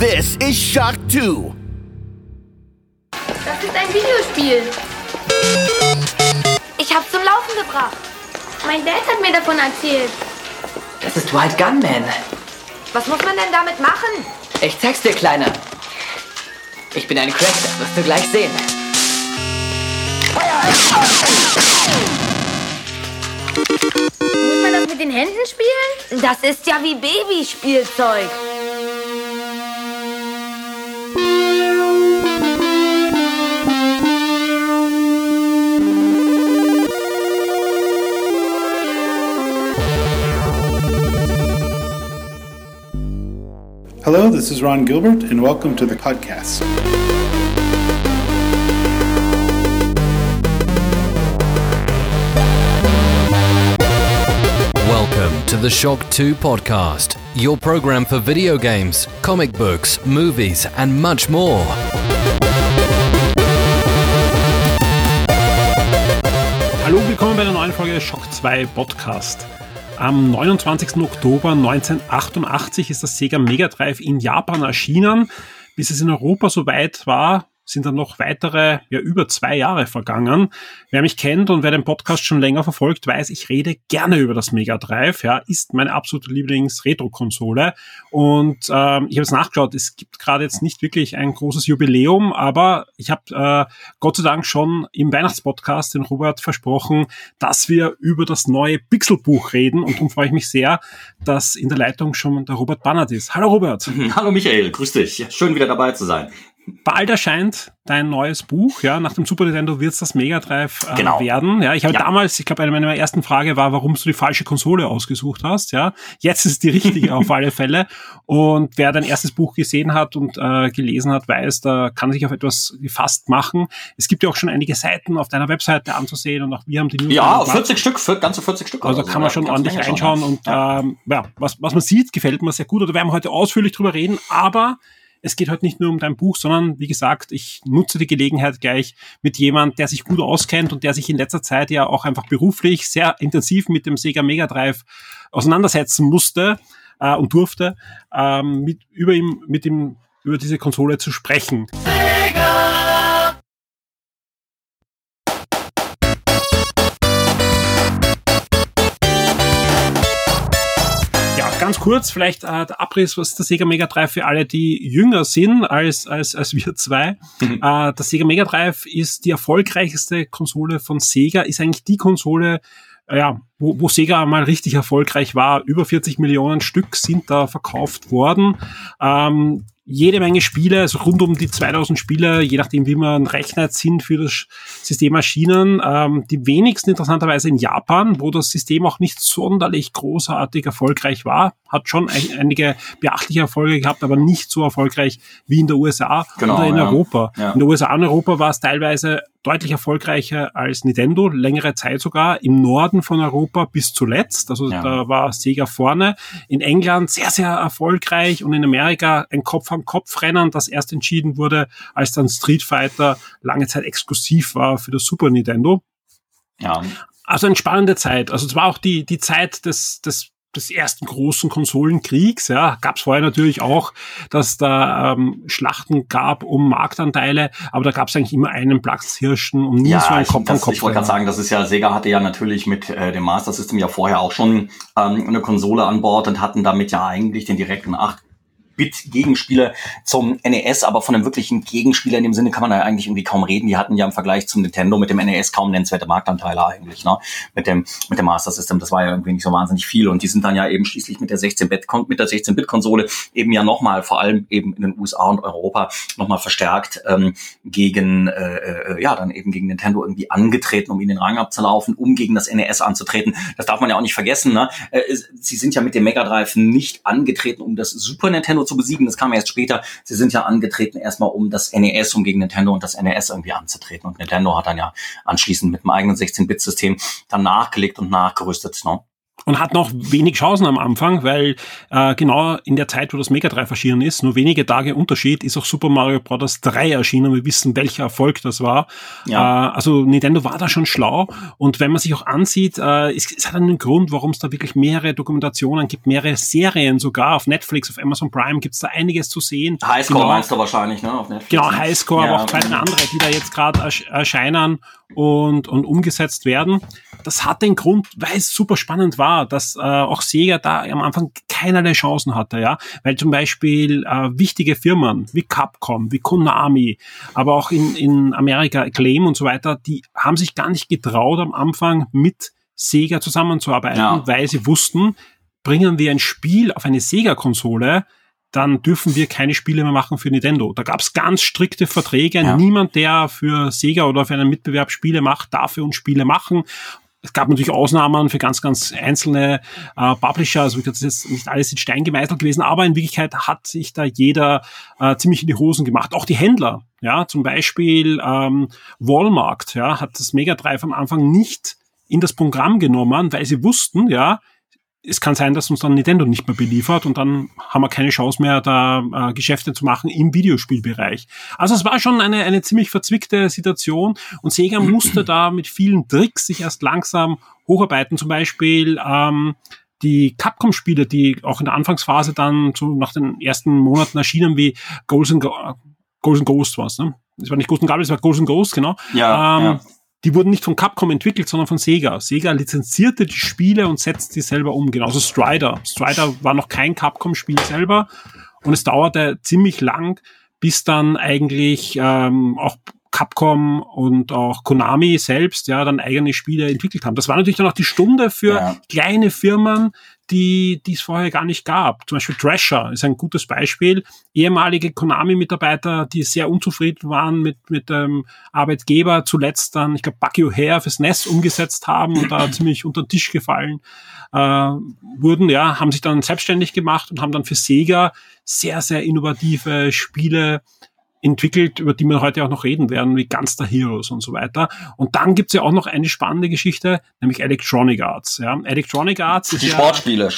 This is Shock 2. Das ist ein Videospiel. Ich hab's zum Laufen gebracht. Mein Dad hat mir davon erzählt. Das ist Wild Gunman. Was muss man denn damit machen? Ich zeig's dir, Kleiner. Ich bin ein Crack, das wirst du gleich sehen. Muss man das mit den Händen spielen? Das ist ja wie Babyspielzeug. Hello, this is Ron Gilbert, and welcome to the podcast. Welcome to the Shock 2 podcast, your program for video games, comic books, movies, and much more. Hallo, willkommen bei einer neuen Folge Shock 2 Podcast. Am 29. Oktober 1988 ist das Sega Mega Drive in Japan erschienen. Bis es in Europa soweit war, sind dann noch weitere, ja, über zwei Jahre vergangen. Wer mich kennt und wer den Podcast schon länger verfolgt, weiß, ich rede gerne über das Mega Drive, ja, ist meine absolute Lieblings-Retro-Konsole. Und ähm, ich habe es nachgeschaut, es gibt gerade jetzt nicht wirklich ein großes Jubiläum, aber ich habe äh, Gott sei Dank schon im Weihnachtspodcast den Robert versprochen, dass wir über das neue Pixelbuch reden. Und darum freue ich mich sehr, dass in der Leitung schon der Robert Bannert ist. Hallo Robert. Hallo Michael, grüß dich. Schön wieder dabei zu sein. Bald erscheint dein neues Buch, ja, nach dem Super Nintendo wird es das Mega Drive äh, Genau. werden. Ja, ich habe Ja. damals, ich glaube, eine meiner ersten Frage war, warum du die falsche Konsole ausgesucht hast. Ja, jetzt ist die richtige auf alle Fälle. Und wer dein erstes Buch gesehen hat und äh, gelesen hat, weiß, da kann sich auf etwas gefasst machen. Es gibt ja auch schon einige Seiten auf deiner Webseite anzusehen und auch wir haben die News Ja, gemacht. 40 Stück, ganze 40 Stück. Also oder so, kann man schon ordentlich schon, reinschauen ja. und ja. ähm, ja, was, was man sieht, gefällt mir sehr gut. Da werden wir heute ausführlich drüber reden, aber es geht heute nicht nur um dein Buch, sondern wie gesagt, ich nutze die Gelegenheit gleich mit jemand, der sich gut auskennt und der sich in letzter Zeit ja auch einfach beruflich sehr intensiv mit dem Sega Mega Drive auseinandersetzen musste äh, und durfte, ähm, mit, über ihm, mit ihm über diese Konsole zu sprechen. Ganz kurz, vielleicht äh, der Abriss, was der Sega Mega Drive für alle, die jünger sind als, als, als wir zwei. Mhm. Äh, der Sega Mega Drive ist die erfolgreichste Konsole von Sega, ist eigentlich die Konsole, äh, ja, wo, wo Sega mal richtig erfolgreich war. Über 40 Millionen Stück sind da verkauft worden. Ähm, jede Menge Spiele, also rund um die 2000 Spiele, je nachdem wie man rechnet, sind für das System erschienen. Ähm, die wenigsten interessanterweise in Japan, wo das System auch nicht sonderlich großartig erfolgreich war. Hat schon ein, einige beachtliche Erfolge gehabt, aber nicht so erfolgreich wie in der USA Genau, oder in ja. Europa. Ja. In der USA und Europa war es teilweise deutlich erfolgreicher als Nintendo, längere Zeit sogar, im Norden von Europa bis zuletzt. Also Ja. da war Sega vorne. In England sehr, sehr erfolgreich und in Amerika ein Kopf-an-Kopf-Rennen, das erst entschieden wurde, als dann Street Fighter lange Zeit exklusiv war für das Super Nintendo. ja. Also eine spannende Zeit. Also es war auch die, die Zeit des, des, des ersten großen Konsolenkriegs, ja, gab es vorher natürlich auch, dass da ähm, Schlachten gab um Marktanteile, aber da gab es eigentlich immer einen Platzhirschen und nie ja, so einen Kopf an Kopf. Ich wollte gerade sagen, das ist ja, Sega hatte ja natürlich mit äh, dem Master System ja vorher auch schon ähm, eine Konsole an Bord und hatten damit ja eigentlich den direkten Ach 8-Bit-Gegenspieler zum NES, aber von einem wirklichen Gegenspieler in dem Sinne kann man da eigentlich irgendwie kaum reden. Die hatten ja im Vergleich zum Nintendo mit dem NES kaum nennenswerte Marktanteile eigentlich, ne? Mit dem, mit dem Master System, das war ja irgendwie nicht so wahnsinnig viel. Und die sind dann ja eben schließlich mit der 16-Bit-Konsole, mit der 16-Bit-Konsole eben ja nochmal, vor allem eben in den USA und Europa, nochmal verstärkt ähm, gegen, äh, äh, ja, dann eben gegen Nintendo irgendwie angetreten, um ihnen den Rang abzulaufen, um gegen das NES anzutreten. Das darf man ja auch nicht vergessen, ne? Äh, sie sind ja mit dem Mega Drive nicht angetreten, um das Super Nintendo zu besiegen. Das kam ja erst später. Sie sind ja angetreten erstmal um das NES, um gegen Nintendo und das NES irgendwie anzutreten. Und Nintendo hat dann ja anschließend mit dem eigenen 16-Bit-System dann nachgelegt und nachgerüstet. Ne? Und hat noch wenig Chancen am Anfang, weil äh, genau in der Zeit, wo das Mega Drive erschienen ist, nur wenige Tage Unterschied, ist auch Super Mario Bros. 3 erschienen. Wir wissen, welcher Erfolg das war. Ja. Äh, also Nintendo war da schon schlau. Und wenn man sich auch ansieht, äh, es, es hat einen Grund, warum es da wirklich mehrere Dokumentationen gibt, mehrere Serien sogar auf Netflix, auf Amazon Prime gibt es da einiges zu sehen. Highscore genau, meinst du wahrscheinlich, ne? Auf Netflix. Genau, Highscore, ja. aber auch zwei andere, die da jetzt gerade erscheinen und, und umgesetzt werden. Das hat den Grund, weil es super spannend war, dass äh, auch Sega da am Anfang keinerlei Chancen hatte, ja, weil zum Beispiel äh, wichtige Firmen wie Capcom, wie Konami, aber auch in, in Amerika Acclaim und so weiter, die haben sich gar nicht getraut am Anfang mit Sega zusammenzuarbeiten, ja. weil sie wussten, bringen wir ein Spiel auf eine Sega-Konsole, dann dürfen wir keine Spiele mehr machen für Nintendo. Da gab es ganz strikte Verträge. Ja. Niemand, der für Sega oder für einen Mitbewerb Spiele macht, darf für uns Spiele machen. Es gab natürlich Ausnahmen für ganz, ganz einzelne äh, Publisher. Also das ist jetzt nicht alles in Stein gemeißelt gewesen, aber in Wirklichkeit hat sich da jeder äh, ziemlich in die Hosen gemacht. Auch die Händler, ja, zum Beispiel ähm, Walmart, ja, hat das Mega Drive am Anfang nicht in das Programm genommen, weil sie wussten, ja, es kann sein, dass uns dann Nintendo nicht mehr beliefert und dann haben wir keine Chance mehr, da äh, Geschäfte zu machen im Videospielbereich. Also es war schon eine, eine ziemlich verzwickte Situation und Sega musste da mit vielen Tricks sich erst langsam hocharbeiten. Zum Beispiel ähm, die Capcom-Spiele, die auch in der Anfangsphase dann so nach den ersten Monaten erschienen, wie Golden, Go Golden Ghost was, ne? Das war nicht Ghost Gabel, das war Golden Ghost, genau. Ja, ähm, ja die wurden nicht von Capcom entwickelt, sondern von Sega. Sega lizenzierte die Spiele und setzte die selber um. Genauso Strider. Strider war noch kein Capcom-Spiel selber und es dauerte ziemlich lang, bis dann eigentlich ähm, auch Capcom und auch Konami selbst ja dann eigene Spiele entwickelt haben. Das war natürlich dann auch die Stunde für ja. kleine Firmen, die, die es vorher gar nicht gab. Zum Beispiel Thrasher ist ein gutes Beispiel. Ehemalige Konami-Mitarbeiter, die sehr unzufrieden waren mit, mit dem Arbeitgeber, zuletzt dann, ich glaube, Bucky O'Hare fürs NES umgesetzt haben und da ziemlich unter den Tisch gefallen äh, wurden, ja, haben sich dann selbstständig gemacht und haben dann für Sega sehr, sehr innovative Spiele entwickelt, über die wir heute auch noch reden werden, wie Gunster Heroes und so weiter. Und dann gibt's ja auch noch eine spannende Geschichte, nämlich Electronic Arts. Ja. Electronic Arts ist Die Sportspiele,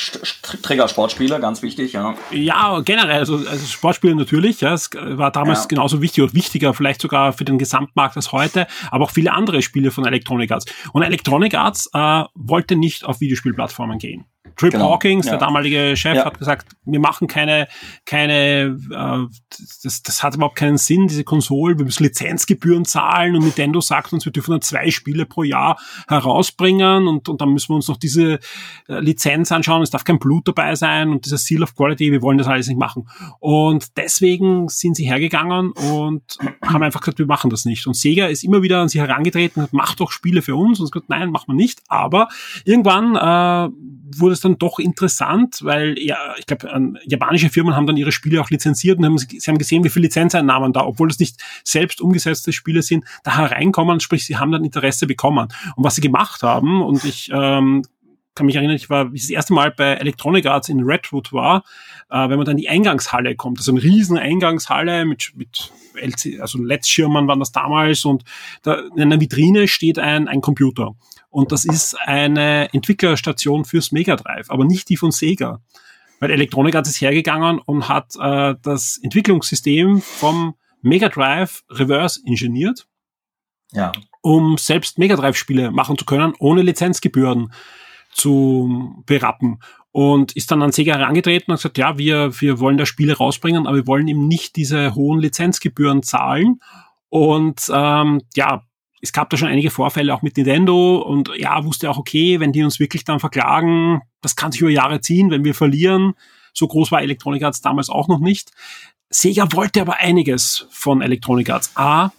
Trigger Sportspiele, ganz wichtig, ja. Ja, generell, also, also Sportspiele natürlich, ja, es war damals ja. genauso wichtig oder wichtiger, vielleicht sogar für den Gesamtmarkt als heute, aber auch viele andere Spiele von Electronic Arts. Und Electronic Arts äh, wollte nicht auf Videospielplattformen gehen. Trip genau. Hawkins, ja. der damalige Chef, ja. hat gesagt, wir machen keine, keine, äh, das, das hat überhaupt keinen Sinn, diese Konsole, wir müssen Lizenzgebühren zahlen und Nintendo sagt uns, wir dürfen dann zwei Spiele pro Jahr herausbringen und, und dann müssen wir uns noch diese äh, Lizenz anschauen, es darf kein Blut dabei sein und dieser Seal of Quality, wir wollen das alles nicht machen. Und deswegen sind sie hergegangen und haben einfach gesagt, wir machen das nicht. Und Sega ist immer wieder an sie herangetreten und hat, macht doch Spiele für uns und gesagt, nein, machen wir nicht. Aber irgendwann äh, wurde es dann doch interessant, weil ja, ich glaube, japanische Firmen haben dann ihre Spiele auch lizenziert und haben, sie haben gesehen, wie viele Lizenzeinnahmen da, obwohl es nicht selbst umgesetzte Spiele sind, da hereinkommen, sprich, sie haben dann Interesse bekommen. Und was sie gemacht haben, und ich ähm, kann mich erinnern, ich war, wie das erste Mal bei Electronic Arts in Redwood war, äh, wenn man dann die Eingangshalle kommt, also eine riesen Eingangshalle mit, mit LC, also LED-Schirmen waren das damals und da in einer Vitrine steht ein, ein Computer. Und das ist eine Entwicklerstation fürs Mega Drive, aber nicht die von Sega. Weil Electronic hat es hergegangen und hat äh, das Entwicklungssystem vom Mega Drive reverse ingeniert. Ja. Um selbst Mega Drive Spiele machen zu können, ohne Lizenzgebühren zu berappen. Und ist dann an Sega herangetreten und gesagt, ja, wir, wir wollen da Spiele rausbringen, aber wir wollen eben nicht diese hohen Lizenzgebühren zahlen. Und ähm, ja, es gab da schon einige Vorfälle auch mit Nintendo und ja, wusste auch, okay, wenn die uns wirklich dann verklagen, das kann sich über Jahre ziehen, wenn wir verlieren. So groß war Electronic Arts damals auch noch nicht. Sega wollte aber einiges von Electronic Arts. A,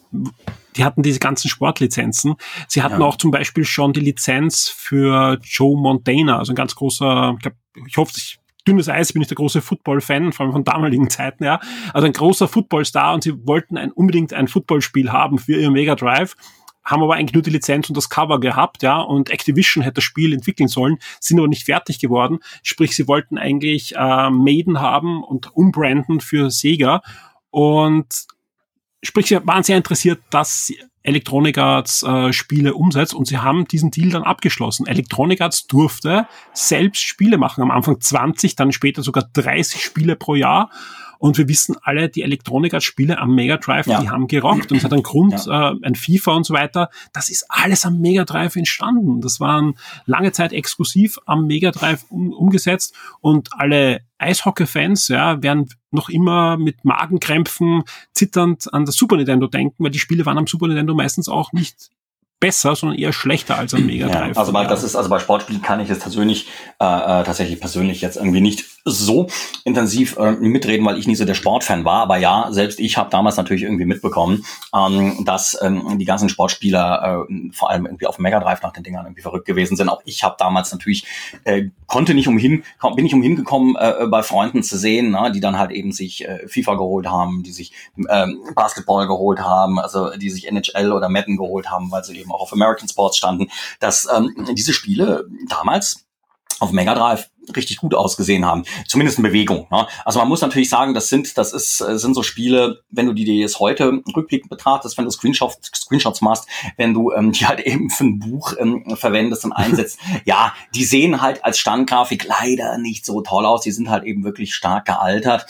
die hatten diese ganzen Sportlizenzen. Sie hatten ja. auch zum Beispiel schon die Lizenz für Joe Montana, also ein ganz großer, ich, glaub, ich hoffe, ich dünnes Eis bin ich der große Football-Fan, vor allem von damaligen Zeiten, ja. Also ein großer Football-Star und sie wollten ein, unbedingt ein Footballspiel haben für ihr Mega Drive haben aber eigentlich nur die Lizenz und das Cover gehabt, ja, und Activision hätte das Spiel entwickeln sollen, sind aber nicht fertig geworden. Sprich, sie wollten eigentlich äh, Maiden haben und umbranden für Sega und sprich, sie waren sehr interessiert, dass Electronic Arts äh, Spiele umsetzt und sie haben diesen Deal dann abgeschlossen. Electronic Arts durfte selbst Spiele machen, am Anfang 20, dann später sogar 30 Spiele pro Jahr und wir wissen alle, die Elektronik-Spiele am Mega Drive, ja. die haben gerockt und es hat einen Grund, ja. äh, ein FIFA und so weiter. Das ist alles am Mega Drive entstanden. Das waren lange Zeit exklusiv am Mega Drive um, umgesetzt und alle Eishockey-Fans ja, werden noch immer mit Magenkrämpfen zitternd an das Super Nintendo denken, weil die Spiele waren am Super Nintendo meistens auch nicht besser, sondern eher schlechter als am Mega Drive. Ja, also bei, das ist, also bei Sportspielen kann ich jetzt persönlich, äh, äh, tatsächlich persönlich jetzt irgendwie nicht so intensiv äh, mitreden, weil ich nie so der Sportfan war. Aber ja, selbst ich habe damals natürlich irgendwie mitbekommen, ähm, dass ähm, die ganzen Sportspieler äh, vor allem irgendwie auf Mega Drive nach den Dingern irgendwie verrückt gewesen sind. Auch ich habe damals natürlich äh, konnte nicht umhin, bin nicht umhin gekommen, äh, bei Freunden zu sehen, ne, die dann halt eben sich äh, FIFA geholt haben, die sich ähm, Basketball geholt haben, also die sich NHL oder Madden geholt haben, weil sie eben auch auf American Sports standen, dass ähm, diese Spiele damals auf Mega Drive richtig gut ausgesehen haben. Zumindest in Bewegung. Ne? Also man muss natürlich sagen, das sind, das ist, äh, sind so Spiele, wenn du die dir jetzt heute rückblickend betrachtest, wenn du Screenshots, Screenshots machst, wenn du ähm, die halt eben für ein Buch ähm, verwendest und einsetzt, ja, die sehen halt als Standgrafik leider nicht so toll aus. Die sind halt eben wirklich stark gealtert.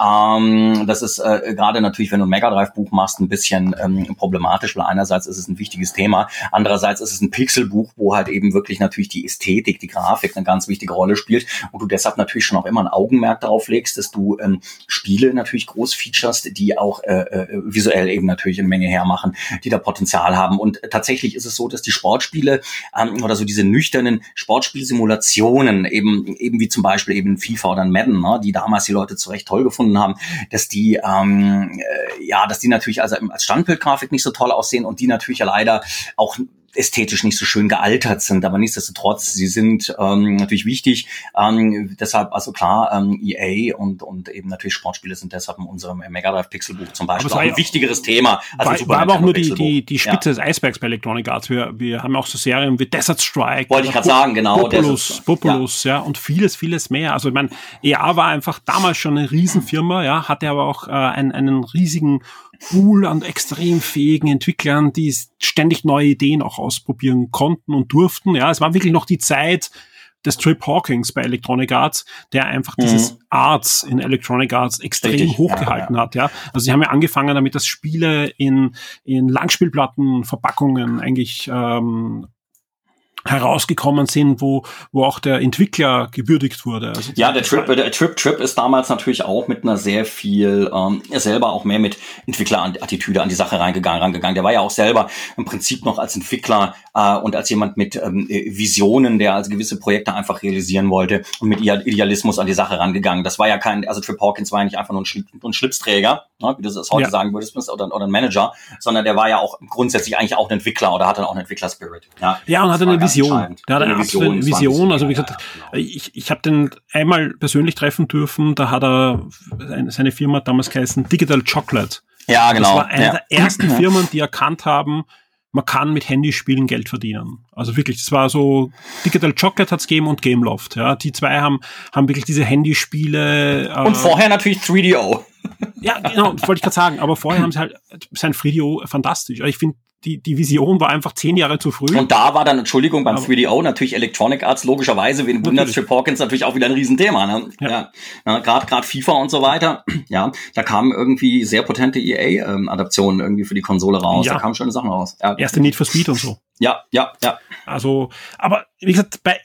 Ähm, das ist äh, gerade natürlich, wenn du ein Mega Drive Buch machst, ein bisschen ähm, problematisch, weil einerseits ist es ein wichtiges Thema, andererseits ist es ein Pixelbuch, wo halt eben wirklich natürlich die Ästhetik, die Grafik eine ganz wichtige Rolle spielt und du deshalb natürlich schon auch immer ein Augenmerk darauf legst, dass du ähm, Spiele natürlich groß featurest, die auch äh, äh, visuell eben natürlich eine Menge hermachen, die da Potenzial haben. Und tatsächlich ist es so, dass die Sportspiele ähm, oder so diese nüchternen Sportspielsimulationen eben eben wie zum Beispiel eben FIFA oder Madden, ne, die damals die Leute zu Recht toll gefunden haben, dass die ähm, äh, ja, dass die natürlich also als Standbildgrafik nicht so toll aussehen und die natürlich ja leider auch ästhetisch nicht so schön gealtert sind, aber nichtsdestotrotz, sie sind ähm, natürlich wichtig. Ähm, deshalb, also klar, ähm, EA und, und eben natürlich Sportspiele sind deshalb in unserem Mega Drive Pixelbuch zum Beispiel auch ein wichtigeres Thema. Also war, war aber auch nur die, die, die Spitze ja. des Eisbergs bei Electronic Arts. Wir, wir haben auch so Serien wie Desert Strike. Wollte ich gerade sagen, genau. Populous, Populous, ja. ja. und vieles, vieles mehr. Also ich meine, EA war einfach damals schon eine Riesenfirma, ja, hatte aber auch äh, einen, einen riesigen Pool an extrem fähigen Entwicklern, die ständig neue Ideen auch ausprobieren konnten und durften. Ja, es war wirklich noch die Zeit des Trip Hawkins bei Electronic Arts, der einfach mhm. dieses Arts in Electronic Arts extrem Richtig, hochgehalten ja, ja. hat. Ja, also sie haben ja angefangen damit, dass Spiele in in Langspielplattenverpackungen eigentlich ähm, herausgekommen sind, wo, wo auch der Entwickler gewürdigt wurde. Also ja, der Trip, der Trip Trip ist damals natürlich auch mit einer sehr viel, ähm, selber auch mehr mit Entwicklerattitüde an die Sache reingegangen, rangegangen. Der war ja auch selber im Prinzip noch als Entwickler äh, und als jemand mit ähm, Visionen, der also gewisse Projekte einfach realisieren wollte und mit Idealismus an die Sache rangegangen. Das war ja kein, also Trip Hawkins war ja nicht einfach nur ein, Schli ein Schlipsträger, ne, wie du das heute ja. sagen würdest, oder, oder ein Manager, sondern der war ja auch grundsätzlich eigentlich auch ein Entwickler oder hatte auch einen Entwicklerspirit. Ja, ja und hatte eine Vision Vision. Der hat eine, Vision, Vision. Also wie gesagt, ja, ich, ich habe den einmal persönlich treffen dürfen. Da hat er seine Firma damals geheißen Digital Chocolate. Ja, genau. Das war eine ja. der ersten Firmen, die erkannt haben, man kann mit Handyspielen Geld verdienen. Also wirklich, das war so, Digital Chocolate hat's gegeben und Gameloft. Ja, die zwei haben, haben wirklich diese Handyspiele. Äh, und vorher natürlich 3DO. Ja, genau, wollte ich gerade sagen. Aber vorher haben sie halt sein 3DO fantastisch. Ich finde die, die Vision war einfach zehn Jahre zu früh. Und da war dann, Entschuldigung, beim 3DO natürlich Electronic Arts logischerweise, wie wundert Trip Hawkins natürlich auch wieder ein Riesenthema. Ne? Ja. ja. ja Gerade gerade FIFA und so weiter. Ja, da kamen irgendwie sehr potente EA-Adaptionen irgendwie für die Konsole raus. Ja. Da kamen schöne Sachen raus. Ja. Erste Need for Speed und so. Ja, ja, ja. Also, aber wie gesagt, bei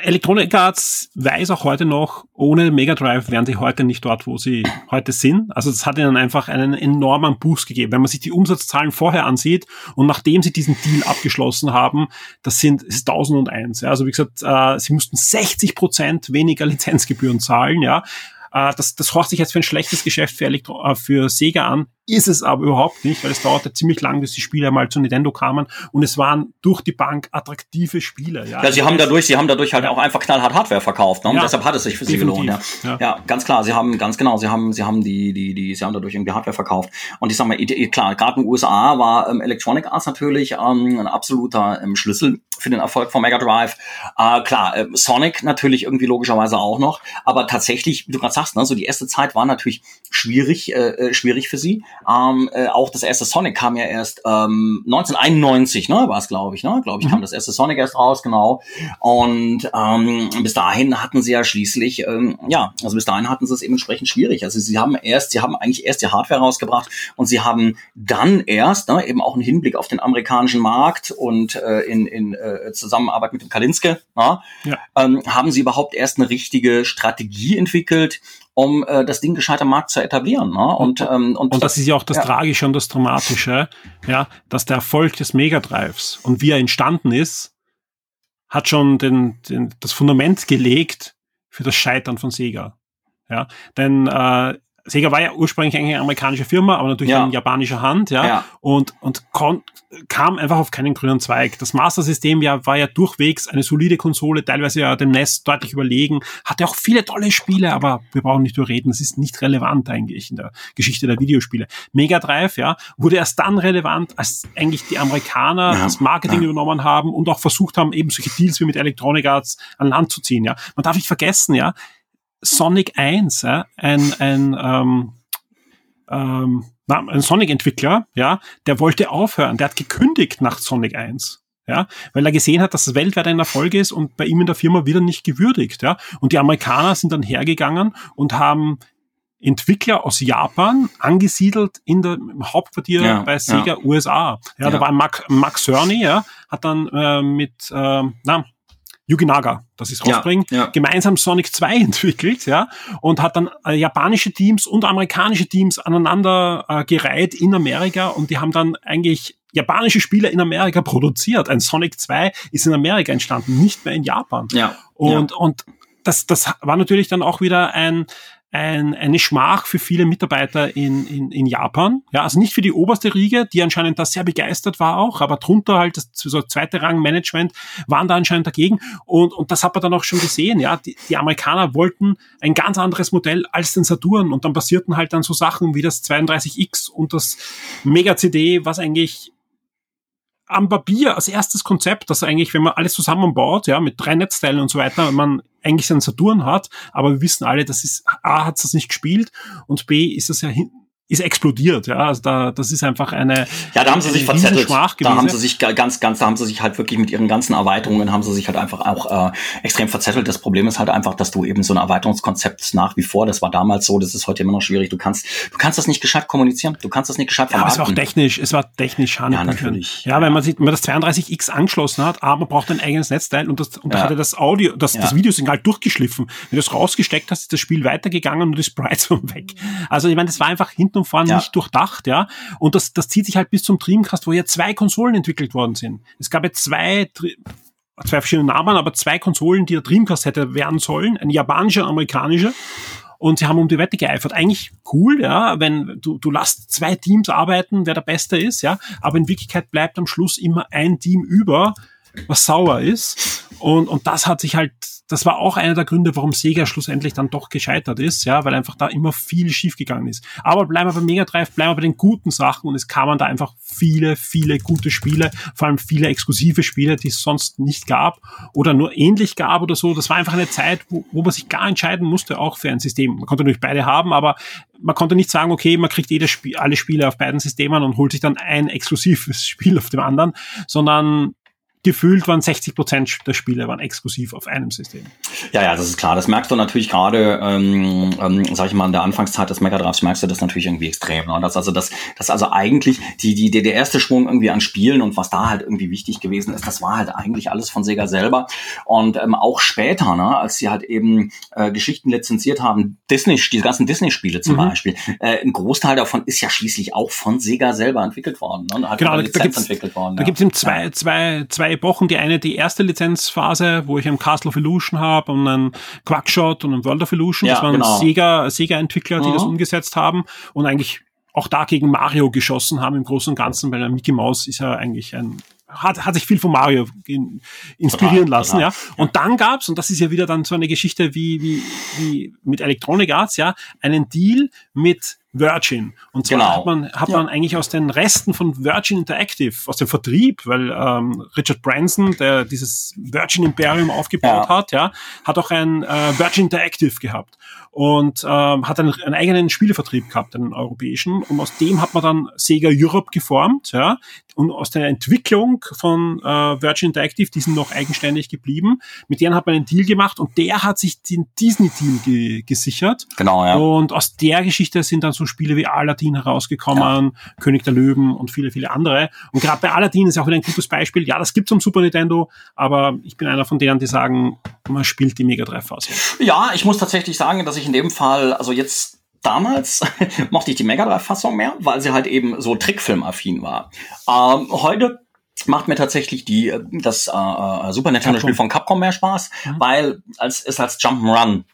Electronic Arts weiß auch heute noch, ohne Mega Drive wären sie heute nicht dort, wo sie heute sind. Also das hat ihnen einfach einen enormen Boost gegeben. Wenn man sich die Umsatzzahlen vorher ansieht und nachdem sie diesen Deal abgeschlossen haben, das sind ist 1001. Ja. Also wie gesagt, äh, sie mussten 60 Prozent weniger Lizenzgebühren zahlen. Ja. Äh, das, das hört sich jetzt für ein schlechtes Geschäft für, Elektro äh, für Sega an, ist es aber überhaupt nicht, weil es dauerte ziemlich lang, bis die Spiele mal zu Nintendo kamen und es waren durch die Bank attraktive Spiele. Ja, ja sie haben dadurch, sie haben dadurch halt ja. auch einfach knallhart Hardware verkauft. Ne? Ja, deshalb hat es sich für definitiv. sie gelohnt. Ja. ja. ganz klar. Sie haben ganz genau, sie haben, sie haben die, die, die, sie haben dadurch irgendwie Hardware verkauft. Und ich sag mal, klar, gerade in den USA war ähm, Electronic Arts natürlich ähm, ein absoluter ähm, Schlüssel für den Erfolg von Mega Drive. Äh, klar, äh, Sonic natürlich irgendwie logischerweise auch noch, aber tatsächlich, wie du gerade sagst, ne, so die erste Zeit war natürlich schwierig, äh, äh schwierig für sie Ähm, äh, auch das erste Sonic kam ja erst ähm, 1991, ne, war es, glaube ich, ne? Glaube ich, kam das erste Sonic erst raus, genau. Und ähm, bis dahin hatten sie ja schließlich, ähm, ja, also bis dahin hatten sie es eben entsprechend schwierig. Also sie haben erst, sie haben eigentlich erst die Hardware rausgebracht und sie haben dann erst, ne, eben auch einen Hinblick auf den amerikanischen Markt und äh, in, in äh, Zusammenarbeit mit dem Kalinske, ne, Ja. ähm, haben sie überhaupt erst eine richtige Strategie entwickelt, um äh, das Ding gescheit am Markt zu etablieren. Ne? Und, ähm, und, Und das ist ja auch das ja. Tragische und das Dramatische, ja, dass der Erfolg des Mega Drives und wie er entstanden ist, hat schon den, den, das Fundament gelegt für das Scheitern von Sega. Ja, denn äh, Sega war ja ursprünglich eigentlich eine amerikanische Firma, aber natürlich Ja. in japanischer Hand, ja, Ja. und und kam einfach auf keinen grünen Zweig. Das Master System ja war ja durchwegs eine solide Konsole, teilweise ja dem NES deutlich überlegen, hatte auch viele tolle Spiele, aber wir brauchen nicht überreden, das ist nicht relevant eigentlich in der Geschichte der Videospiele. Mega Drive, ja, wurde erst dann relevant, als eigentlich die Amerikaner Ja, das Marketing übernommen haben und auch versucht haben, eben solche Deals wie mit Electronic Arts an Land zu ziehen, ja. Man darf nicht vergessen, ja, Sonic 1, ja, ein, ein, ähm, ähm, na, ein Sonic-Entwickler, ja, der wollte aufhören, der hat gekündigt nach Sonic 1. Ja, weil er gesehen hat, dass es weltweit ein Erfolg ist und bei ihm in der Firma wieder nicht gewürdigt. Ja, und die Amerikaner sind dann hergegangen und haben Entwickler aus Japan angesiedelt in der im Hauptquartier Ja, bei Sega USA. Ja, Ja. da war Max, Max Cerny, ja, hat dann äh, mit ähm, na, Yugi Naga, das ist Ja, rausbringen, ja. gemeinsam Sonic 2 entwickelt, ja, und hat dann äh, japanische Teams und amerikanische Teams aneinander äh, gereiht in Amerika und die haben dann eigentlich japanische Spiele in Amerika produziert. Ein Sonic 2 ist in Amerika entstanden, nicht mehr in Japan. Ja. Und, und das, das war natürlich dann auch wieder ein, ein, eine Schmach für viele Mitarbeiter in, in, in Japan. Ja, also nicht für die oberste Riege, die anscheinend da sehr begeistert war auch, aber drunter halt das so zweite Rang Management waren da anscheinend dagegen. Und, und das hat man dann auch schon gesehen. Ja, die, die Amerikaner wollten ein ganz anderes Modell als den Saturn und dann passierten halt dann so Sachen wie das 32X und das Mega CD, was eigentlich am Papier als erstes Konzept, das eigentlich, wenn man alles zusammenbaut, ja, mit drei Netzteilen und so weiter, man eigentlich einen Saturn hat, aber wir wissen alle, das ist, A hat das nicht gespielt und B ist das ja hin, ist explodiert, ja, also da, das ist einfach eine, Ja, da haben sie sich verzettelt. Da haben sie sich ga- ganz, ganz, da haben sie sich halt wirklich mit ihren ganzen Erweiterungen haben sie sich halt einfach auch äh, extrem verzettelt. Das Problem ist halt einfach, dass du eben so ein Erweiterungskonzept nach wie vor, das war damals so, das ist heute immer noch schwierig. Du kannst, du kannst das nicht gescheit kommunizieren. Du kannst das nicht gescheit Ja, aber es war auch vermarkten. technisch, es war technisch Hanebüchen. natürlich. Ja, weil man sieht, wenn man das 32X angeschlossen hat, aber braucht ein eigenes Netzteil und das, und da Ja. hatte das Audio, das, Ja. das Videosignal durchgeschliffen. Wenn du das rausgesteckt hast, ist das Spiel weitergegangen und die Sprites waren weg. Also ich meine, das war einfach hinten und vorne Ja. nicht durchdacht, ja. Und das, das zieht sich halt bis zum Dreamcast, wo ja zwei Konsolen entwickelt worden sind. Es gab ja zwei, zwei verschiedene Namen, aber zwei Konsolen, die der Dreamcast hätte werden sollen, eine japanische und amerikanische. Und sie haben um die Wette geeifert. Eigentlich cool, ja, wenn du, du lässt zwei Teams arbeiten, wer der Beste ist, ja. Aber in Wirklichkeit bleibt am Schluss immer ein Team über, was sauer ist. Und, und das hat sich halt, das war auch einer der Gründe, warum Sega schlussendlich dann doch gescheitert ist, ja, weil einfach da immer viel schiefgegangen ist. Aber bleiben wir beim Mega Drive, bleiben wir bei den guten Sachen und es kamen da einfach viele, viele gute Spiele, vor allem viele exklusive Spiele, die es sonst nicht gab oder nur ähnlich gab oder so. Das war einfach eine Zeit, wo, wo man sich gar entscheiden musste, auch für ein System. Man konnte natürlich beide haben, aber man konnte nicht sagen, okay, man kriegt jedes Spiel, alle Spiele auf beiden Systemen und holt sich dann ein exklusives Spiel auf dem anderen, sondern gefühlt waren 60 Prozent der Spiele waren exklusiv auf einem System. Ja, ja, das ist klar. Das merkst du natürlich gerade, ähm, ähm, sag ich mal, in der Anfangszeit des Mega Drives merkst du das natürlich irgendwie extrem. Ne? Das also das, das also eigentlich die, die, der erste Schwung irgendwie an Spielen und was da halt irgendwie wichtig gewesen ist, das war halt eigentlich alles von Sega selber. Und ähm, auch später, ne, als sie halt eben äh, Geschichten lizenziert haben, Disney, die ganzen Disney-Spiele zum Mhm. Beispiel, äh, ein Großteil davon ist ja schließlich auch von Sega selber entwickelt worden. Ne? Genau, da, da gibt's entwickelt worden. da ja. gibt's eben zwei, zwei, zwei Epochen. Die eine, die erste Lizenzphase, wo ich ein Castle of Illusion habe und einen Quackshot und ein World of Illusion. Ja, das waren genau. Sega, Sega-Entwickler, die Mhm. das umgesetzt haben und eigentlich auch da gegen Mario geschossen haben im Großen und Ganzen, weil Mickey Mouse ist ja eigentlich ein hat, hat sich viel von Mario in, inspirieren Total, lassen, total. ja. Und dann gab's, und das ist ja wieder dann so eine Geschichte wie, wie, wie mit Electronic Arts, ja, einen Deal mit Virgin. Und zwar Genau. hat man, hat Ja. man eigentlich aus den Resten von Virgin Interactive, aus dem Vertrieb, weil ähm, Richard Branson, der dieses Virgin Imperium aufgebaut Ja. hat, ja, hat auch ein äh, Virgin Interactive gehabt und ähm, hat einen, einen eigenen Spielevertrieb gehabt, einen europäischen. Und aus dem hat man dann Sega Europe geformt, ja. Und aus der Entwicklung von äh, Virgin Interactive, die sind noch eigenständig geblieben, mit denen hat man einen Deal gemacht und der hat sich den Disney-Deal ge gesichert. Genau, ja. Und aus der Geschichte sind dann so Spiele wie Aladdin herausgekommen, König der Löwen und viele, viele andere. Und gerade bei Aladdin ist auch wieder ein gutes Beispiel. Ja, das gibt's am Super Nintendo, aber ich bin einer von denen, die sagen, man spielt die Mega Drive-Fassung. Ja, ich muss tatsächlich sagen, dass ich in dem Fall, also jetzt damals mochte ich die Mega Drive Fassung mehr, weil sie halt eben so Trickfilmaffin war. Ähm, heute macht mir tatsächlich die äh, das äh, äh, Super Nintendo Spiel von Capcom mehr Spaß, weil als es als Jump'n'Run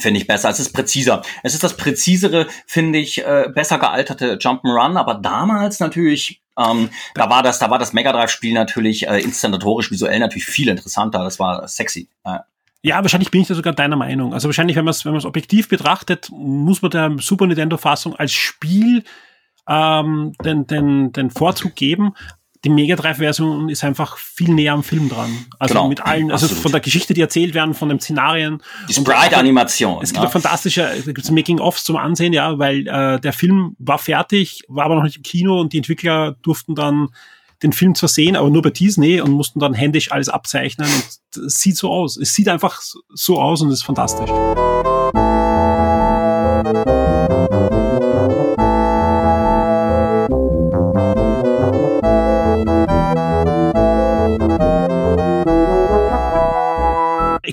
finde ich besser. Es ist präziser. Es ist das präzisere, finde ich, äh, besser gealterte Jump'n'Run, aber damals natürlich ähm, da war das, da war das Mega Drive Spiel natürlich äh, inszenatorisch, visuell natürlich viel interessanter. Das war sexy. Äh, Ja, wahrscheinlich bin ich da sogar deiner Meinung. Also wahrscheinlich, wenn man es wenn objektiv betrachtet, muss man der Super Nintendo-Fassung als Spiel ähm, den, den, den Vorzug geben. Die Mega Drive-Version ist einfach viel näher am Film dran. Also Genau, mit allen, also absolut. von der Geschichte, die erzählt werden, von den Szenarien. die Sprite-Animation. Es gibt ne? fantastische, da gibt's Making-ofs zum Ansehen, ja, weil äh, der Film war fertig, war aber noch nicht im Kino und die Entwickler durften dann den Film zwar sehen, aber nur bei Disney und mussten dann händisch alles abzeichnen. Und es sieht so aus. Es sieht einfach so aus und ist fantastisch.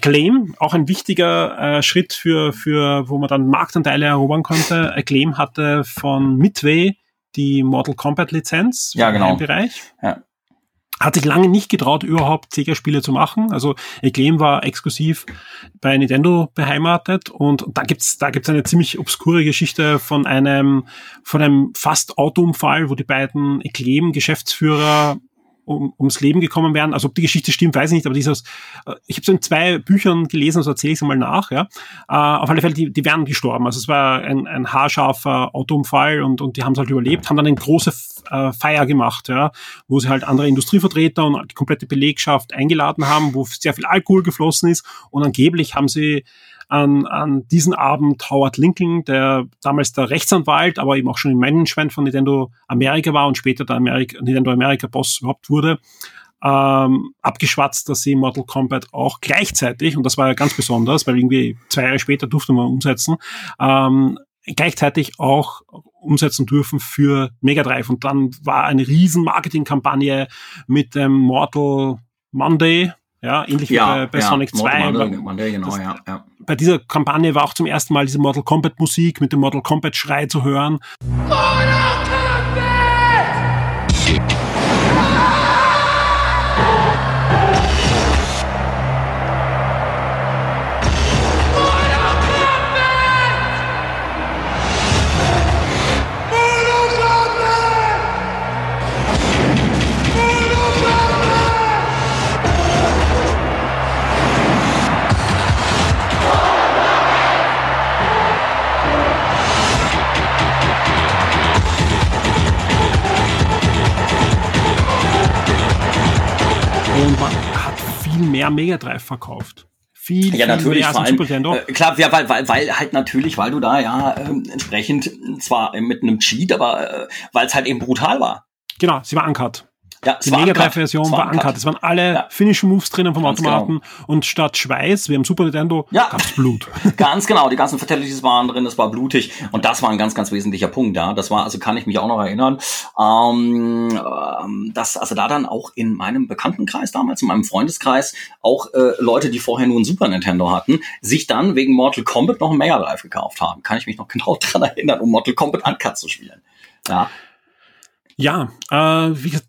Acclaim, auch ein wichtiger äh, Schritt für, für, wo man dann Marktanteile erobern konnte. Acclaim hatte von Midway die Mortal Kombat Lizenz Ja, genau. im Bereich. Ja. Hat sich lange nicht getraut, überhaupt Sega-Spiele zu machen. Also Acclaim war exklusiv bei Nintendo beheimatet und da gibt's da gibt's eine ziemlich obskure Geschichte von einem von einem fast Autounfall, wo die beiden Acclaim-Geschäftsführer um, ums Leben gekommen wären. Also ob die Geschichte stimmt, weiß ich nicht, aber dieses, äh, ich habe es in zwei Büchern gelesen, also erzähle ich es mal nach, ja. Äh, auf alle Fälle, die, die wären gestorben. Also es war ein, ein haarscharfer Autounfall und, und die haben es halt überlebt, haben dann eine große äh, Feier gemacht, ja, wo sie halt andere Industrievertreter und die komplette Belegschaft eingeladen haben, wo sehr viel Alkohol geflossen ist und angeblich haben sie an, an diesen Abend Howard Lincoln, der damals der Rechtsanwalt, aber eben auch schon im Management von Nintendo Amerika war und später der Amerika, Nintendo America Boss überhaupt wurde, ähm, abgeschwatzt, dass sie Mortal Kombat auch gleichzeitig, und das war ja ganz besonders, weil irgendwie zwei Jahre später durfte man umsetzen, ähm, gleichzeitig auch umsetzen dürfen für Mega Drive. Und dann war eine riesen Marketingkampagne mit dem Mortal Monday, ja, ähnlich wie bei, bei Sonic 2. Monday, Monday, genau, Das- ja, ja. Bei dieser Kampagne war auch zum ersten Mal diese Mortal Kombat Musik mit dem Mortal Kombat Schrei zu hören. Und mehr Mega Drive verkauft. Viel, Ja, viel natürlich, mehr als vor ein allem, äh, klar, ja, weil, weil, weil halt natürlich, weil du da ja ähm, entsprechend zwar mit einem Cheat, aber äh, weil es halt eben brutal war. Genau, sie war uncut. Ja, Die Mega uncut. Drive Version Es war uncut. Es waren alle Ja. Finishing Moves drinnen vom Ganz genau. Automaten und statt Schweiß, wie am Super Nintendo, Ja. gab's Blut. Ganz genau, die ganzen Fatalities waren drin, es war blutig und das war ein ganz, ganz wesentlicher Punkt, ja. Das war, also kann ich mich auch noch erinnern, ähm, ähm, dass also da dann auch in meinem Bekanntenkreis damals, in meinem Freundeskreis, auch äh, Leute, die vorher nur ein Super Nintendo hatten, sich dann wegen Mortal Kombat noch ein Mega Drive gekauft haben. Kann ich mich noch genau dran erinnern, um Mortal Kombat Uncut zu spielen. Ja, Ja, äh, wie gesagt,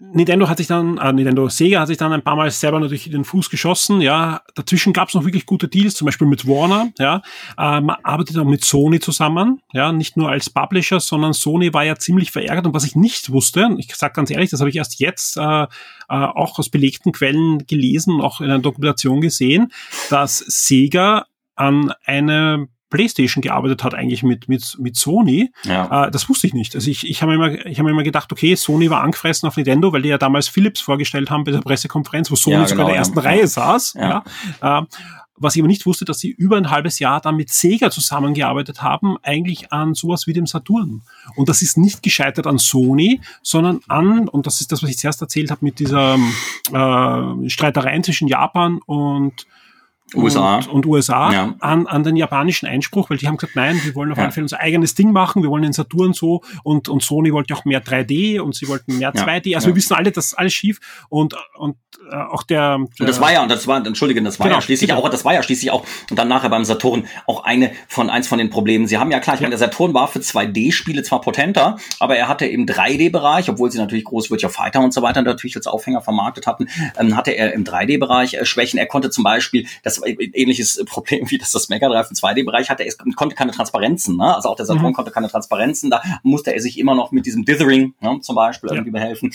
Nintendo hat sich dann, äh, Nintendo Sega hat sich dann ein paar Mal selber natürlich in den Fuß geschossen, ja. Dazwischen gab es noch wirklich gute Deals, zum Beispiel mit Warner, ja. Äh, man arbeitet auch mit Sony zusammen, ja, nicht nur als Publisher, sondern Sony war ja ziemlich verärgert und was ich nicht wusste, ich sag ganz ehrlich, das habe ich erst jetzt äh, äh, auch aus belegten Quellen gelesen, auch in einer Dokumentation gesehen, dass Sega an eine PlayStation gearbeitet hat, eigentlich mit, mit, mit Sony. Ja. Äh, das wusste ich nicht. Also ich, ich habe immer, ich hab immer gedacht, okay, Sony war angefressen auf Nintendo, weil die ja damals Philips vorgestellt haben bei der Pressekonferenz, wo Sony Ja, sogar in genau, der ja. ersten Reihe saß. Ja. Ja. Ähm, was ich aber nicht wusste, dass sie über ein halbes Jahr dann mit Sega zusammengearbeitet haben, eigentlich an sowas wie dem Saturn. Und das ist nicht gescheitert an Sony, sondern an, und das ist das, was ich zuerst erzählt habe, mit dieser äh, Streitereien zwischen Japan und USA. und, und USA Ja. an, an den japanischen Einspruch, weil die haben gesagt, nein, wir wollen auf Ja. alle Fälle unser eigenes Ding machen, wir wollen den Saturn so und, und Sony wollte auch mehr 3D und sie wollten mehr Ja. 2D. Also wir wissen alle, das ist alles schief und, und äh, auch der, Und das war ja, und das war, entschuldige, das war Genau, ja schließlich bitte. auch, das war ja schließlich auch, und dann nachher beim Saturn auch eine von, eins von den Problemen. Sie haben ja klar, ich meine, der Saturn war für 2D-Spiele zwar potenter, aber er hatte im 3D-Bereich, obwohl sie natürlich groß Virtua Fighter und so weiter natürlich als Aufhänger vermarktet hatten, ähm, hatte er im 3D-Bereich äh, Schwächen. Er konnte zum Beispiel, das ähnliches Problem wie das das Mega Drive im 2D-Bereich hatte, es konnte keine Transparenzen, ne? Also auch der Saturn konnte keine Transparenzen, da musste er sich immer noch mit diesem Dithering, ne, zum Beispiel Ja. irgendwie behelfen.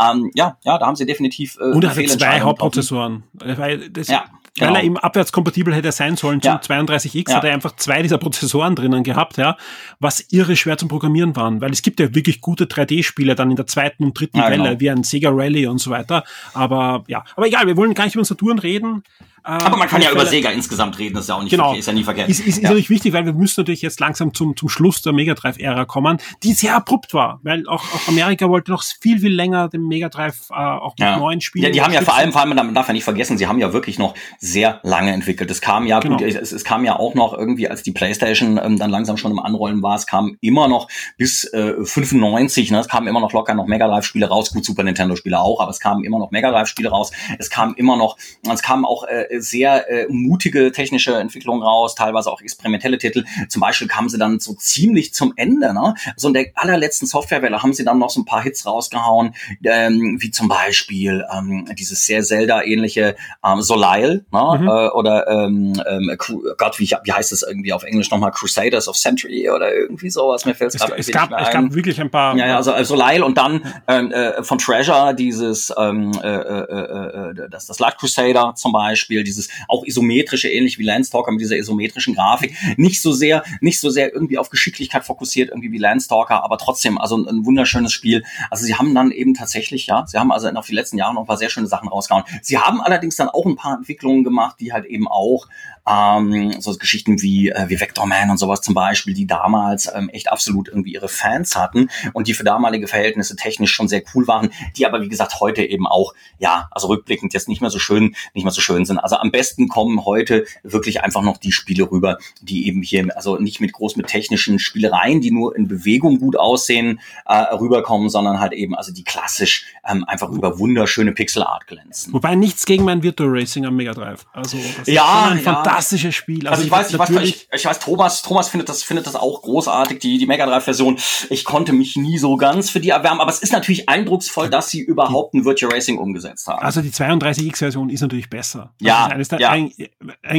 Ähm, ja, ja, da haben sie definitiv äh, und hatte zwei. Hauptprozessoren. Weil, das, Ja, weil genau. er eben abwärtskompatibel hätte sein sollen zum Ja. 32X, Ja. hat er einfach zwei dieser Prozessoren drinnen gehabt, ja, was irre schwer zum Programmieren waren, weil es gibt ja wirklich gute 3D-Spiele dann in der zweiten und dritten Ja, Welle, genau. wie ein Sega Rally und so weiter. Aber ja, aber egal, wir wollen gar nicht über Saturn reden. Aber man kann ja über Sega insgesamt reden, das ist ja auch nicht Genau. ist ja nie verkehrt. Ist, ist, ist ja. natürlich wichtig, weil wir müssen natürlich jetzt langsam zum, zum Schluss der Mega Drive-Ära kommen, die sehr abrupt war, weil auch, auch Amerika wollte noch viel, viel länger den Mega Drive äh, auch mit ja. neuen Spielen. Ja, die haben ja vor allem, vor allem, man darf ja nicht vergessen, sie haben ja wirklich noch sehr lange entwickelt. Es kam ja, Genau. gut, es, es kam ja auch noch irgendwie, als die PlayStation ähm, dann langsam schon im Anrollen war, es kam immer noch bis äh, 95, ne, es kamen immer noch locker noch Mega Drive Spiele raus, gut Super Nintendo Spiele auch, aber es kamen immer noch Mega Drive Spiele raus. Es kam immer noch, es kamen auch äh, sehr äh, mutige technische Entwicklungen raus, teilweise auch experimentelle Titel. Zum Beispiel kamen sie dann so ziemlich zum Ende, ne? So in der allerletzten Softwarewelle haben sie dann noch so ein paar Hits rausgehauen, ähm, wie zum Beispiel ähm, dieses sehr Zelda-ähnliche ähm, Soleil, ne? Mhm. Äh, oder ähm, Cru- Gott, wie, wie heißt das irgendwie auf Englisch nochmal? Crusaders of Century oder irgendwie sowas. Mir fällt Es, gerade es, irgendwie gab, es gab wirklich ein paar. Ja, ja, also, also Lyle und dann ähm, äh, von Treasure dieses ähm, äh, äh, äh, das, das Light Crusader zum Beispiel, dieses auch isometrische, ähnlich wie Landstalker mit dieser isometrischen Grafik. Nicht so sehr, nicht so sehr irgendwie auf Geschicklichkeit fokussiert, irgendwie wie Landstalker, aber trotzdem, also ein, ein wunderschönes Spiel. Also sie haben dann eben tatsächlich, ja, sie haben also auf die letzten Jahre noch ein paar sehr schöne Sachen rausgehauen. Sie haben allerdings dann auch ein paar Entwicklungen gemacht, die halt eben auch ähm, so Geschichten wie, äh, wie Vector Man und sowas zum Beispiel, die damals ähm, echt absolut irgendwie ihre Fans hatten und die für damalige Verhältnisse technisch schon sehr cool waren, die aber wie gesagt heute eben auch, ja, also rückblickend jetzt nicht mehr so schön, nicht mehr so schön sind. Also am besten kommen heute wirklich einfach noch die Spiele rüber, die eben hier, also nicht mit groß mit technischen Spielereien, die nur in Bewegung gut aussehen, äh, rüberkommen, sondern halt eben also die klassisch ähm, einfach über wunderschöne Pixelart glänzen. Wobei nichts gegen mein Virtual Racing am Mega Drive. Also das Ja, ist schon ein ja. Fantastisches Spiel. Also ich weiß, ich weiß, ich, ich weiß, Thomas, Thomas findet das, findet das auch großartig, die, die Mega Drive Version. Ich konnte mich nie so ganz für die erwärmen, aber es ist natürlich eindrucksvoll, dass sie überhaupt ein Virtual Racing umgesetzt haben. also die 32X-Version ist natürlich besser. Das Ja, ist der, ja. eigentlich,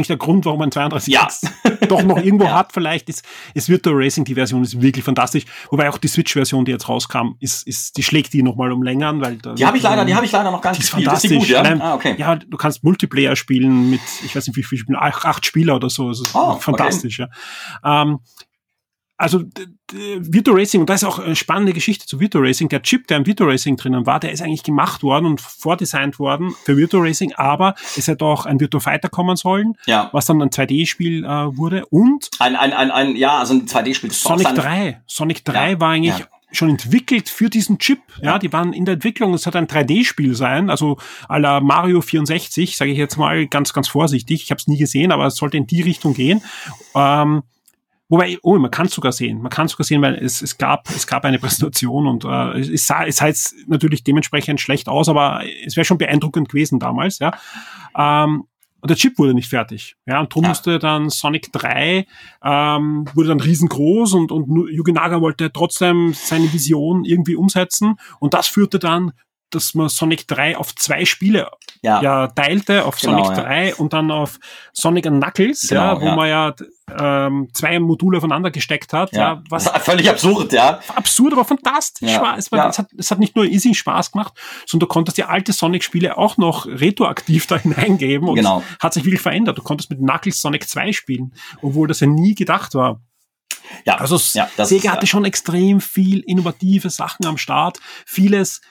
der Grund, warum man 32X Ja. doch noch irgendwo Ja. hat, vielleicht ist, ist Virtual Racing, die Version ist wirklich fantastisch. Wobei auch die Switch-Version, die jetzt rauskam, ist, ist, die schlägt die nochmal um Längern, weil da, die habe ich leider, die habe ich leider noch gar nicht ist gespielt. Ist die fantastisch. gut, ja? Allein- Ah, okay. ja, du kannst Multiplayer spielen mit, ich weiß nicht, wie viele Spiele, acht, acht Spieler oder so. Es ist Oh, fantastisch, ja. Ähm, also Virtual Racing, und das ist auch eine spannende Geschichte zu Virtual Racing, der Chip, der im Virtual Racing drinnen war, der ist eigentlich gemacht worden und vordesignt worden für Virtual Racing, aber es hätte auch ein Virtual Fighter kommen sollen, Ja. was dann ein 2D-Spiel äh, wurde und Ein, ein, ein, ein, ja, also ein 2D-Spiel. Das war auch Sonic seine- 3. Sonic 3 Ja, war eigentlich ja. Schon entwickelt für diesen Chip. Ja, die waren in der Entwicklung. Es hat ein 3D-Spiel sein, also à la Mario 64, sage ich jetzt mal ganz, ganz vorsichtig. Ich habe es nie gesehen, aber es sollte in die Richtung gehen. Ähm, Wobei, oh, man kann es sogar sehen. Man kann es sogar sehen, weil es, es gab es gab eine Präsentation und äh, es sah es sah jetzt natürlich dementsprechend schlecht aus, aber es wäre schon beeindruckend gewesen damals, ja. Ähm, und der Chip wurde nicht fertig. Ja, und drum Ja. musste dann Sonic 3 ähm, wurde dann riesengroß und, und Yugi Naga wollte trotzdem seine Vision irgendwie umsetzen. Und das führte dann, dass man Sonic 3 auf zwei Spiele Ja. ja, teilte, auf Genau, Sonic ja. 3 und dann auf Sonic and Knuckles, Genau, ja, wo ja. man ja ähm, zwei Module aufeinander gesteckt hat. Ja, ja was völlig absurd, ja. Absurd, aber fantastisch Ja. war. Es, war Ja. es, hat, es hat nicht nur easy Spaß gemacht, sondern du konntest die alte Sonic-Spiele auch noch retroaktiv da hineingeben und Genau. hat sich wirklich verändert. Du konntest mit Knuckles Sonic 2 spielen, obwohl das ja nie gedacht war. Ja, Also ja, das Sega ist, hatte schon extrem viel innovative Sachen am Start. Vieles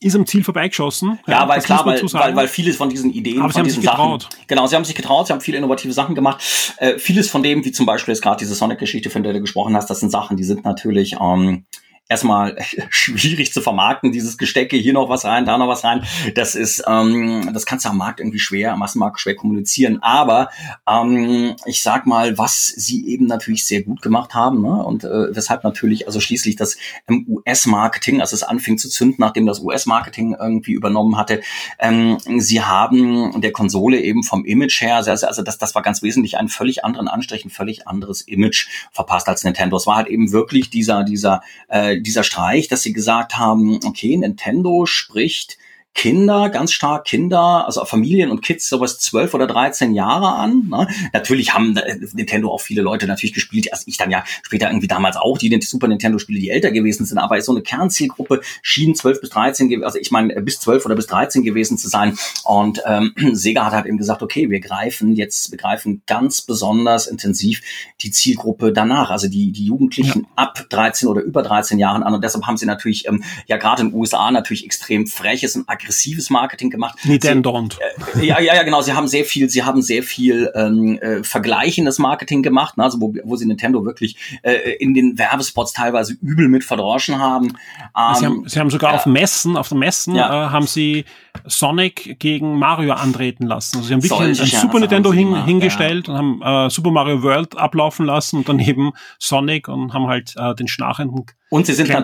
ist am Ziel vorbeigeschossen. Ja, weil das klar, weil, weil, weil vieles von diesen Ideen, Aber sie von haben diesen sich Sachen, genau, sie haben sich getraut, sie haben viele innovative Sachen gemacht. Äh, vieles von dem, wie zum Beispiel jetzt gerade diese Sonic-Geschichte, von der du gesprochen hast, das sind Sachen, die sind natürlich ähm, erstmal schwierig zu vermarkten. Dieses Gestecke, hier noch was rein, da noch was rein, das ist, ähm, das kannst du am Markt irgendwie schwer, am Massenmarkt schwer kommunizieren. Aber ähm, ich sag mal, was sie eben natürlich sehr gut gemacht haben, ne? und äh, weshalb natürlich, also schließlich das ähm, US-Marketing, als es anfing zu zünden, nachdem das US-Marketing irgendwie übernommen hatte, ähm, sie haben der Konsole eben vom Image her, also, also das, das war ganz wesentlich einen völlig anderen Anstrich, ein völlig anderes Image verpasst als Nintendo. Es war halt eben wirklich dieser, dieser, äh, dieser Streich, dass sie gesagt haben, okay, Nintendo spricht Kinder, ganz stark Kinder, also Familien und Kids sowas 12 oder 13 Jahre an. Ne? Natürlich haben äh, Nintendo auch viele Leute natürlich gespielt, also ich dann ja später irgendwie damals auch, die den Super Nintendo Spiele, die älter gewesen sind, aber so eine Kernzielgruppe schien 12 bis 13, ge- also ich meine äh, bis 12 oder bis 13 gewesen zu sein und ähm, Sega hat halt eben gesagt, okay, wir greifen jetzt, wir greifen ganz besonders intensiv die Zielgruppe danach, also die, die Jugendlichen ab 13 oder über 13 Jahren an und deshalb haben sie natürlich ähm, ja gerade in den USA natürlich extrem freches und aggressives Marketing gemacht. Nintendo und. Sie, ja, ja, ja, genau. Sie haben sehr viel, sie haben sehr viel ähm, äh, vergleichendes Marketing gemacht, ne? also wo, wo sie Nintendo wirklich äh, in den Werbespots teilweise übel mit verdroschen haben. Sie Ähm, haben, sie haben sogar auf Messen, auf den Messen, äh, haben sie Sonic gegen Mario antreten lassen. Also sie haben wirklich ein, Super Nintendo hin, gemacht, hingestellt und haben äh, Super Mario World ablaufen lassen und daneben Sonic und haben halt äh, den schnarchenden Und sie sind,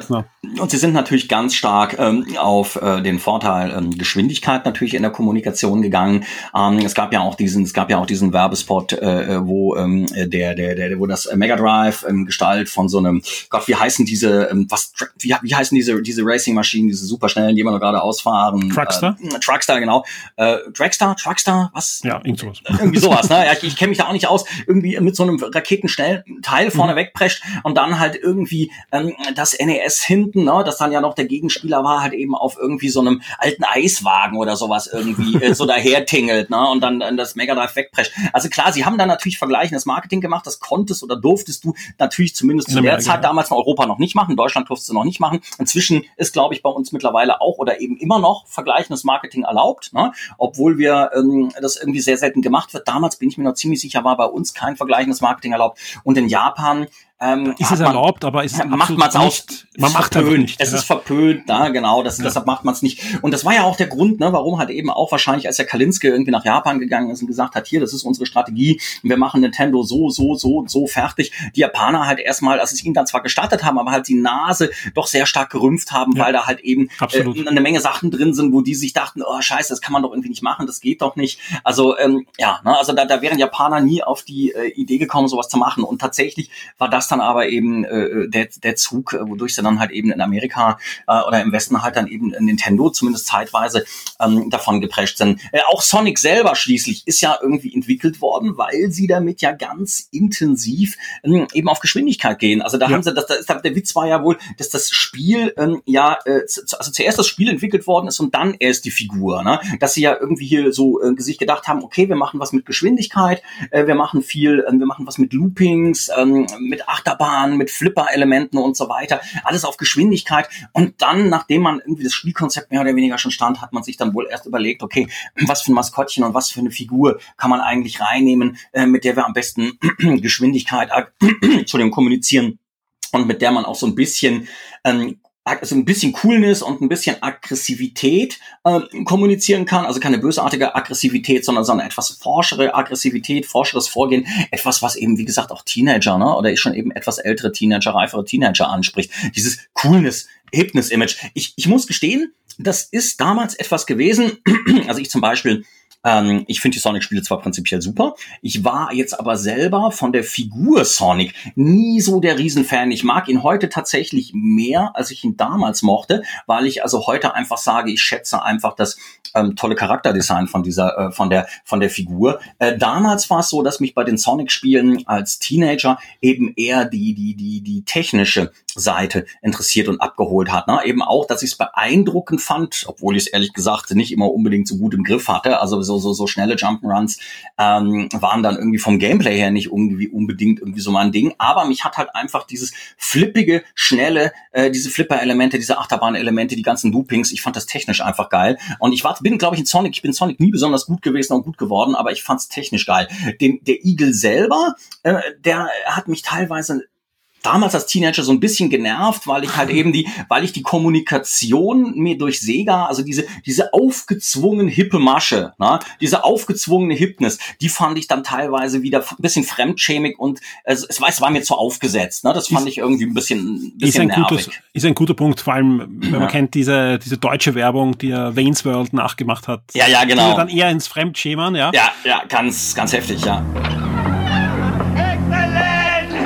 und sie sind natürlich ganz stark ähm, auf äh, den Vorteil ähm, Geschwindigkeit natürlich in der Kommunikation gegangen. Ähm, es gab ja auch diesen, es gab ja auch diesen Werbespot, äh, wo ähm, der, der, der, wo das Mega Drive in Gestalt von so einem, Gott, wie heißen diese, ähm, was, wie, wie heißen diese, diese Racing-Maschinen, diese superschnellen, die immer noch gerade ausfahren? Truckster? Äh, Truckster, genau. Äh, Dragster, Truckster, was? Ja, irgend sowas. irgendwie sowas, ne? Ja, ich, ich kenne mich da auch nicht aus. Irgendwie mit so einem raketenschnellen Teil vorne wegprescht und dann halt irgendwie ähm, das NES hinten, ne? Das dann ja noch der Gegenspieler war, halt eben auf irgendwie so einem alten Eiswagen oder sowas irgendwie äh, so daher tingelt, ne? Und dann, dann das Mega Drive wegprescht. Also klar, sie haben da natürlich vergleichendes Marketing gemacht. Das konntest oder durftest du natürlich zumindest In zu der Zeit damals in Europa noch nicht machen. In Deutschland durftest du noch nicht machen. Inzwischen ist, glaube ich, bei uns mittlerweile auch oder eben immer noch vergleichendes Marketing erlaubt, ne? obwohl wir ähm, das irgendwie sehr selten gemacht wird. Damals bin ich mir noch ziemlich sicher, war bei uns kein vergleichendes Marketing erlaubt. Und in Japan ähm, Ist es man- erlaubt, aber ist es macht man es auch. nicht. Man ist macht einfach verpönt. nicht. Es ja. ist verpönt, da genau. Das, Deshalb macht man es nicht. Und das war ja auch der Grund, ne, warum halt eben auch wahrscheinlich, als der Kalinske irgendwie nach Japan gegangen ist und gesagt hat, hier, das ist unsere Strategie, wir machen Nintendo so, so, so, so fertig. Die Japaner halt erstmal, als es ihnen dann zwar gestattet haben, aber halt die Nase doch sehr stark gerümpft haben, Ja. weil da halt eben äh, eine Menge Sachen drin sind, wo die sich dachten, oh scheiße, das kann man doch irgendwie nicht machen, das geht doch nicht. Also ähm, ja, ne, also da, da wären Japaner nie auf die äh, Idee gekommen, sowas zu machen. Und tatsächlich war das dann aber eben äh, der, der Zug, äh, wodurch sie dann halt eben in Amerika äh, oder im Westen halt dann eben Nintendo zumindest zeitweise ähm, davon geprescht sind. Äh, auch Sonic selber schließlich ist ja irgendwie entwickelt worden, weil sie damit ja ganz intensiv ähm, eben auf Geschwindigkeit gehen. Also da Ja. haben sie, das, das, der Witz war ja wohl, dass das Spiel ähm, ja, äh, zu- also zuerst das Spiel entwickelt worden ist und dann erst die Figur. Ne? Dass sie ja irgendwie hier so äh, sich gedacht haben, okay, wir machen was mit Geschwindigkeit, äh, wir machen viel, äh, wir machen was mit Loopings, ähm, mit Achterbahnen, mit Flipper-Elementen und so weiter. Alles auf Geschwindigkeit. Und dann, nachdem man irgendwie das Spielkonzept mehr oder weniger schon stand, hat man sich dann wohl erst überlegt, okay, was für ein Maskottchen und was für eine Figur kann man eigentlich reinnehmen, äh, mit der wir am besten Geschwindigkeit Entschuldigung, kommunizieren und mit der man auch so ein bisschen ähm, also ein bisschen Coolness und ein bisschen Aggressivität ähm, kommunizieren kann. Also keine bösartige Aggressivität, sondern so eine etwas forschere Aggressivität, forscheres Vorgehen. Etwas, was eben, wie gesagt, auch Teenager, ne, oder schon eben etwas ältere Teenager, reifere Teenager anspricht. Dieses Coolness, Hipness-Image. Ich, ich muss gestehen, das ist damals etwas gewesen. Also ich zum Beispiel Ähm, ich finde die Sonic-Spiele zwar prinzipiell super, ich war jetzt aber selber von der Figur Sonic nie so der Riesenfan. Ich mag ihn heute tatsächlich mehr, als ich ihn damals mochte, weil ich also heute einfach sage, ich schätze einfach das ähm, tolle Charakterdesign von dieser, äh, von der, von der Figur. Äh, damals war es so, dass mich bei den Sonic-Spielen als Teenager eben eher die, die, die, die technische Seite interessiert und abgeholt hat. Ne? Eben auch, dass ich es beeindruckend fand, obwohl ich es ehrlich gesagt nicht immer unbedingt so gut im Griff hatte. Also so, so, so schnelle Jump'n'Runs ähm, waren dann irgendwie vom Gameplay her nicht irgendwie unbedingt irgendwie so mein Ding. Aber mich hat halt einfach dieses flippige, schnelle, äh, diese Flipper-Elemente, diese Achterbahn-Elemente, die ganzen Loopings, ich fand das technisch einfach geil. Und ich war, bin, glaube ich, in Sonic, ich bin Sonic nie besonders gut gewesen und gut geworden, aber ich fand es technisch geil. Den, der Igel selber, äh, der hat mich teilweise damals als Teenager so ein bisschen genervt, weil ich halt eben die, weil ich die Kommunikation mir durch Sega, also diese, diese aufgezwungen hippe Masche, ne, diese aufgezwungene Hipness, die fand ich dann teilweise wieder ein bisschen fremdschämig und es, es, war, es war mir zu aufgesetzt, ne, das fand ist, ich irgendwie ein bisschen, ein bisschen ist ein nervig. Gutes, ist ein guter Punkt, vor allem, wenn man ja. kennt diese, diese deutsche Werbung, die er Wayne's World nachgemacht hat. Ja, ja, genau. Die dann eher ins Fremdschämern, ja. Ja, ja, ganz, ganz heftig, ja.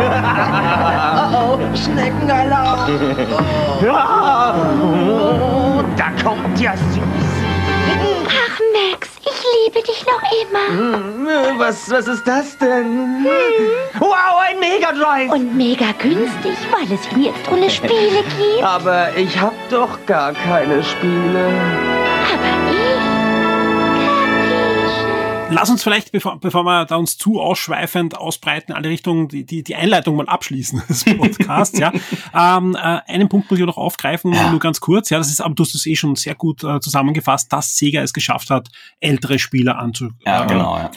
Oh, oh, Schneckenalarm. Ja. Oh, da kommt ja süß. Ach, Max, ich liebe dich noch immer. Hm, was, was ist das denn? Hm. Wow, ein Mega Drive. Und mega günstig, weil es ihn jetzt ohne Spiele gibt. Aber ich hab doch gar keine Spiele. Aber Lass uns vielleicht, bevor, bevor wir da uns zu ausschweifend ausbreiten, alle Richtungen, die, die, die Einleitung mal abschließen des Podcasts, ja. Ähm, äh, einen Punkt muss ich noch aufgreifen, ja. nur ganz kurz, ja, das ist, aber du hast es eh schon sehr gut äh, zusammengefasst, dass Sega es geschafft hat, ältere Spieler anzugreifen. Ja, genau, ja.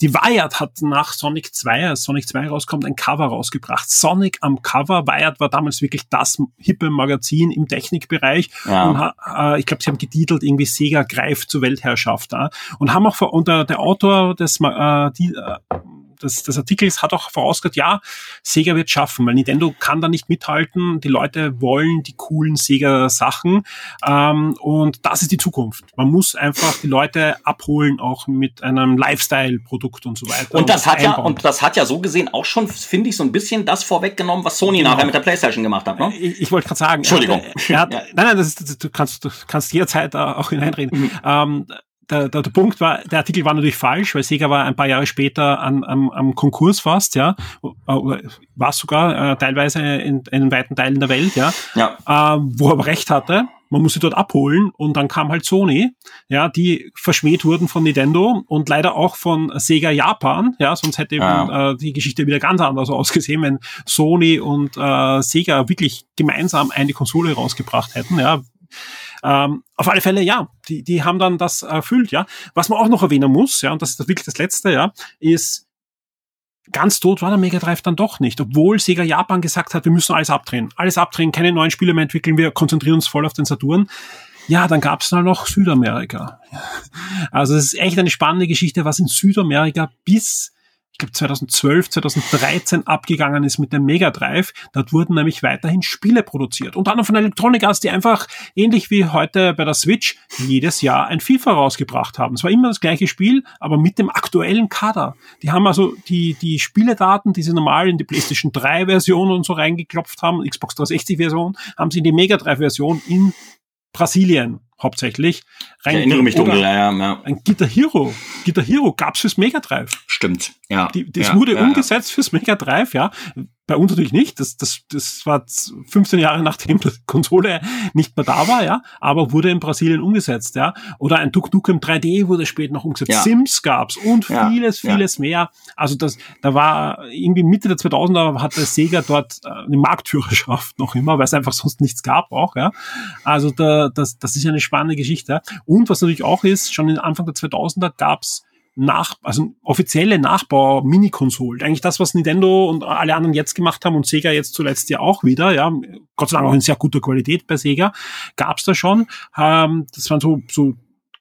Die Wired hat nach Sonic 2, als Sonic 2 rauskommt, ein Cover rausgebracht. Sonic am Cover, Wired war damals wirklich das hippe Magazin im Technikbereich ja. und äh, ich glaube, sie haben getitelt irgendwie Sega greift zur Weltherrschaft da und haben auch unter der Autor des, äh, die, äh, des, des Artikels hat auch vorausgesagt, ja, Sega wird schaffen, weil Nintendo kann da nicht mithalten. Die Leute wollen die coolen Sega-Sachen ähm, und das ist die Zukunft. Man muss einfach die Leute abholen, auch mit einem Lifestyle-Produkt und so weiter. Und das, und hat ja und das hat ja so gesehen auch schon, finde ich, so ein bisschen das vorweggenommen, was Sony genau. nachher mit der PlayStation gemacht hat. Ne? Ich, ich wollte gerade sagen. Entschuldigung. Er hat, er hat. Nein, nein, das ist, du kannst du kannst jederzeit auch hineinreden. Mhm. Ähm, der, der, der Punkt war, der Artikel war natürlich falsch, weil Sega war ein paar Jahre später an, am, am Konkurs fast, ja, war sogar äh, teilweise in, in weiten Teilen der Welt, ja, ja. Äh, wo er aber recht hatte. Man muss sie dort abholen und dann kam halt Sony, ja, die verschmäht wurden von Nintendo und leider auch von Sega Japan, ja, sonst hätte ja. äh, die Geschichte wieder ganz anders ausgesehen, wenn Sony und äh, Sega wirklich gemeinsam eine Konsole rausgebracht hätten, ja. Ähm, auf alle Fälle, ja, die, die haben dann das erfüllt, ja. Was man auch noch erwähnen muss, ja, und das ist wirklich das Letzte, ja, ist, ganz tot war der Mega Drive dann doch nicht, obwohl Sega Japan gesagt hat, wir müssen alles abdrehen. Alles abdrehen, keine neuen Spiele mehr entwickeln, wir konzentrieren uns voll auf den Saturn. Ja, dann gab es noch Südamerika. Also es ist echt eine spannende Geschichte, was in Südamerika bis ich glaube 2012, 2013 abgegangen ist mit dem Mega Drive. Dort wurden nämlich weiterhin Spiele produziert. Und dann von Electronic Arts, die einfach ähnlich wie heute bei der Switch jedes Jahr ein FIFA rausgebracht haben. Es war immer das gleiche Spiel, aber mit dem aktuellen Kader. Die haben also die, die Spieledaten, die sie normal in die PlayStation 3 Version und so reingeklopft haben, Xbox 360 Version, haben sie in die Mega Drive Version in Brasilien hauptsächlich. Rein ich erinnere mich dunkel, ja, ja. Ein Guitar Hero. Guitar Hero gab's fürs Mega Drive. Stimmt, ja. Die, das ja, wurde ja, umgesetzt fürs Mega Drive, ja. Bei uns natürlich nicht. Das, das, das war 15 Jahre nachdem die Konsole nicht mehr da war, ja, aber wurde in Brasilien umgesetzt, ja. Oder ein Tuk Tuk im 3D wurde später noch umgesetzt. Ja. Sims gab's und ja. vieles, vieles ja. mehr. Also das, da war irgendwie Mitte der 2000er hatte Sega dort äh, eine Marktführerschaft noch immer, weil es einfach sonst nichts gab auch, ja. Also da, das, das ist eine spannende Geschichte. Und was natürlich auch ist, schon in Anfang der 2000er gab's nach, also offizielle Nachbau-Mini-Konsolen. Eigentlich das, was Nintendo und alle anderen jetzt gemacht haben und Sega jetzt zuletzt ja auch wieder, ja, Gott sei Dank auch in sehr guter Qualität bei Sega, gab's da schon. Ähm, das waren so, so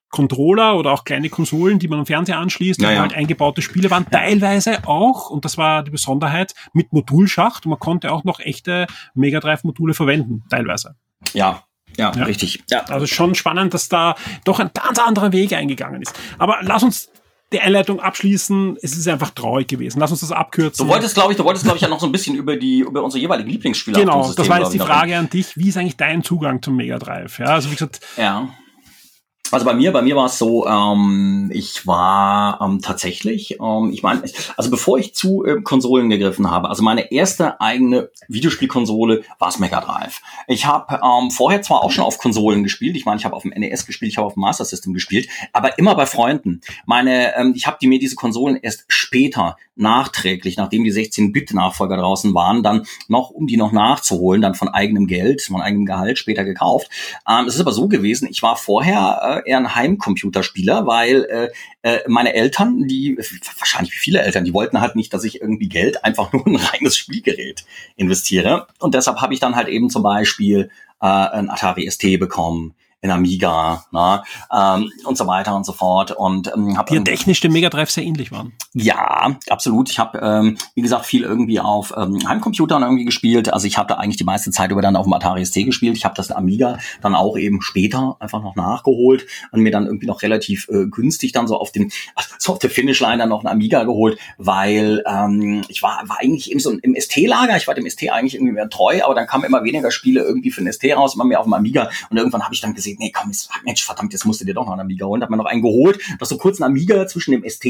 Controller oder auch kleine Konsolen, die man am Fernseher anschließt, ja, ja. halt eingebaute Spiele waren, teilweise auch, und das war die Besonderheit, mit Modulschacht. Und man konnte auch noch echte Mega Drive Module verwenden, teilweise. Ja, Ja, ja, richtig. Ja. Also schon spannend, dass da doch ein ganz anderer Weg eingegangen ist. Aber lass uns die Einleitung abschließen. Es ist einfach traurig gewesen. Lass uns das abkürzen. Du wolltest, glaube ich, du wolltest, glaube ich, ja noch so ein bisschen über die, über unsere jeweiligen Lieblingsspiele. Genau, das war jetzt die Frage an dich. Wie ist eigentlich dein Zugang zum Mega Drive? Ja, also wie gesagt. Ja. Also bei mir, bei mir war es so, ähm, ich war ähm, tatsächlich, ähm, ich meine, also bevor ich zu äh, Konsolen gegriffen habe, also meine erste eigene Videospielkonsole war es Mega Drive. Ich habe ähm, vorher zwar auch schon auf Konsolen gespielt, ich meine, ich habe auf dem NES gespielt, ich habe auf dem Master System gespielt, aber immer bei Freunden. Meine, ähm, ich habe die mir diese Konsolen erst später nachträglich, nachdem die 16-Bit-Nachfolger draußen waren, dann noch, um die noch nachzuholen, dann von eigenem Geld, von eigenem Gehalt später gekauft. Ähm, es ist aber so gewesen, ich war vorher äh, eher ein Heimcomputerspieler, weil äh, äh, meine Eltern, die, wahrscheinlich wie viele Eltern, die wollten halt nicht, dass ich irgendwie Geld einfach nur ein reines Spielgerät investiere. Und deshalb habe ich dann halt eben zum Beispiel äh, ein Atari ST bekommen in Amiga ne, ähm, und so weiter und so fort. Und ähm, hab, die technisch dem Mega Drive sehr ähnlich waren. Ja, absolut. Ich habe, ähm, wie gesagt, viel irgendwie auf ähm, Heimcomputern irgendwie gespielt. Also ich habe da eigentlich die meiste Zeit über dann auf dem Atari ST gespielt. Ich habe das Amiga dann auch eben später einfach noch nachgeholt und mir dann irgendwie noch relativ äh, günstig dann so auf den, so auf der Finishline dann noch ein Amiga geholt, weil ähm, ich war, war eigentlich eben so im ST-Lager. Ich war dem ST eigentlich irgendwie mehr treu, aber dann kamen immer weniger Spiele irgendwie für den ST raus, immer mehr auf dem Amiga. Und irgendwann habe ich dann gesehen, nee, komm, jetzt, Mensch, verdammt, jetzt musst du dir doch noch einen Amiga holen. Hat man noch einen geholt. Das so kurz ein Amiga zwischen dem ST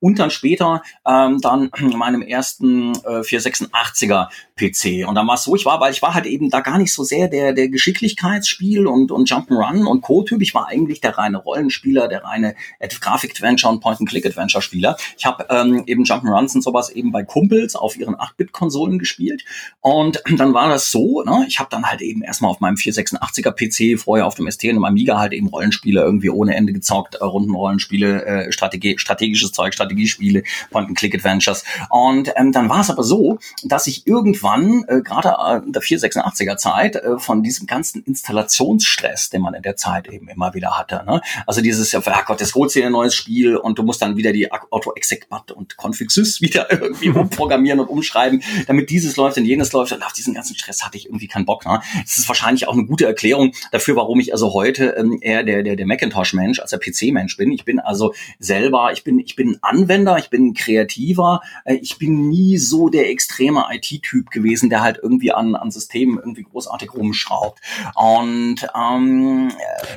und dann später ähm, dann meinem ersten äh, 486er PC. Und dann war es so, ich war, weil ich war halt eben da gar nicht so sehr der, der Geschicklichkeitsspiel und, und Jump'n'Run und Co-Typ. Ich war eigentlich der reine Rollenspieler, der reine Grafik-Adventure und Point-and-Click-Adventure-Spieler. Ich habe ähm, eben Jump'n'Runs und sowas eben bei Kumpels auf ihren 8-Bit-Konsolen gespielt. Und dann war das so, ne, ich habe dann halt eben erstmal auf meinem 486er PC, vorher auf dem ST und im Amiga halt eben Rollenspiele irgendwie ohne Ende gezockt, äh, Rundenrollenspiele, äh, Strategie, strategisches Zeug, Strategiespiele, Point-and-Click-Adventures. Und ähm, dann war es aber so, dass ich irgendwann, äh, gerade in der 486er Zeit, äh, von diesem ganzen Installationsstress, den man in der Zeit eben immer wieder hatte, ne? also dieses, ja, oh Gott, jetzt holst du dir ein neues Spiel und du musst dann wieder die Auto-Exec-Bat und Config-Sys wieder irgendwie umprogrammieren und umschreiben, damit dieses läuft und jenes läuft. Und auf diesen ganzen Stress hatte ich irgendwie keinen Bock. Ne? Das ist wahrscheinlich auch eine gute Erklärung dafür, warum ich also heute ähm, eher der, der, der Macintosh-Mensch als der PC-Mensch bin. Ich bin also selber, ich bin, ich bin Anwender, ich bin Kreativer, äh, ich bin nie so der extreme IT-Typ gewesen, der halt irgendwie an, an Systemen irgendwie großartig rumschraubt. Und ähm,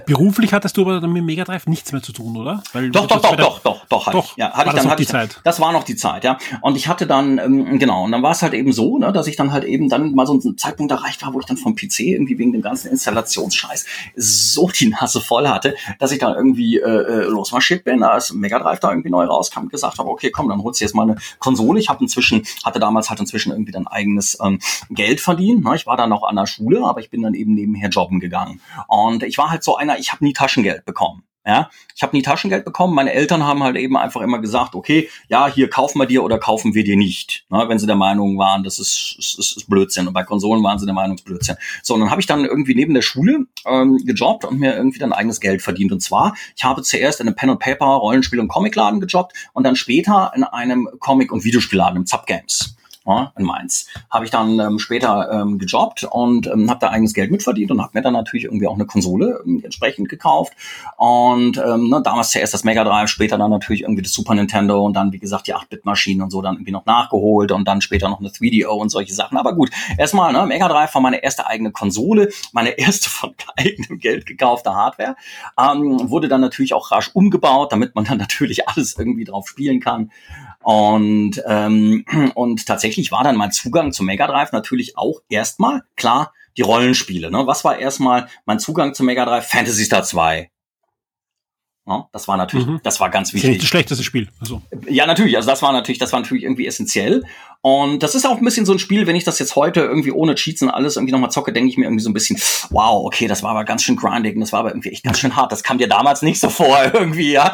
beruflich hattest du aber dann mit Mega Drive nichts mehr zu tun, oder? Weil doch, doch, doch, doch, doch, doch, doch, ich. Ja, hatte ich dann, hatte die ich, Zeit. Das war noch die Zeit, ja. Und ich hatte dann, ähm, genau, und dann war es halt eben so, ne, dass ich dann halt eben dann mal so einen Zeitpunkt erreicht war, wo ich dann vom PC irgendwie wegen dem ganzen Installationsscheiß so die Nase voll hatte, dass ich dann irgendwie äh, äh losmarschiert bin, als Mega Drive da irgendwie neu rauskam und gesagt habe, okay, komm, dann holst du jetzt mal eine Konsole. Ich habe inzwischen, hatte damals halt inzwischen irgendwie dann eigenes ähm, Geld verdient. Ne? Ich war dann noch an der Schule, aber ich bin dann eben nebenher jobben gegangen. Und ich war halt so einer, ich habe nie Taschengeld bekommen. Ja, ich habe nie Taschengeld bekommen. Meine Eltern haben halt eben einfach immer gesagt, okay, ja, hier kaufen wir dir oder kaufen wir dir nicht. Ne, wenn sie der Meinung waren, das ist, ist, ist Blödsinn. Und bei Konsolen waren sie der Meinung, es ist Blödsinn. So, und dann habe ich dann irgendwie neben der Schule ähm, gejobbt und mir irgendwie dann eigenes Geld verdient. Und zwar, ich habe zuerst in einem Pen and Paper Rollenspiel und Comicladen gejobbt und dann später in einem Comic- und Videospielladen im Zap Games ja, in Mainz. Habe ich dann ähm, später ähm, gejobbt und ähm, habe da eigenes Geld mitverdient und habe mir dann natürlich irgendwie auch eine Konsole ähm, entsprechend gekauft. Und ähm, ne, damals zuerst das Mega Drive, später dann natürlich irgendwie das Super Nintendo und dann, wie gesagt, die 8-Bit-Maschinen und so dann irgendwie noch nachgeholt und dann später noch eine 3DO und solche Sachen. Aber gut, erstmal, ne, Mega Drive war meine erste eigene Konsole, meine erste von eigenem Geld gekaufte Hardware. Ähm, wurde dann natürlich auch rasch umgebaut, damit man dann natürlich alles irgendwie drauf spielen kann. Und, ähm, und tatsächlich war dann mein Zugang zum Mega Drive natürlich auch erstmal, klar, die Rollenspiele. Ne? Was war erstmal mein Zugang zum Mega Drive? Fantasy Star 2. Ja, das war natürlich, mhm. das war ganz wichtig. Das das schlechteste Spiel. Also. Ja, natürlich. Also das war natürlich, das war natürlich irgendwie essentiell. Und das ist auch ein bisschen so ein Spiel, wenn ich das jetzt heute irgendwie ohne Cheats und alles irgendwie nochmal zocke, denke ich mir irgendwie so ein bisschen, wow, okay, das war aber ganz schön grinding, das war aber irgendwie echt ganz schön hart. Das kam dir damals nicht so vor irgendwie, ja.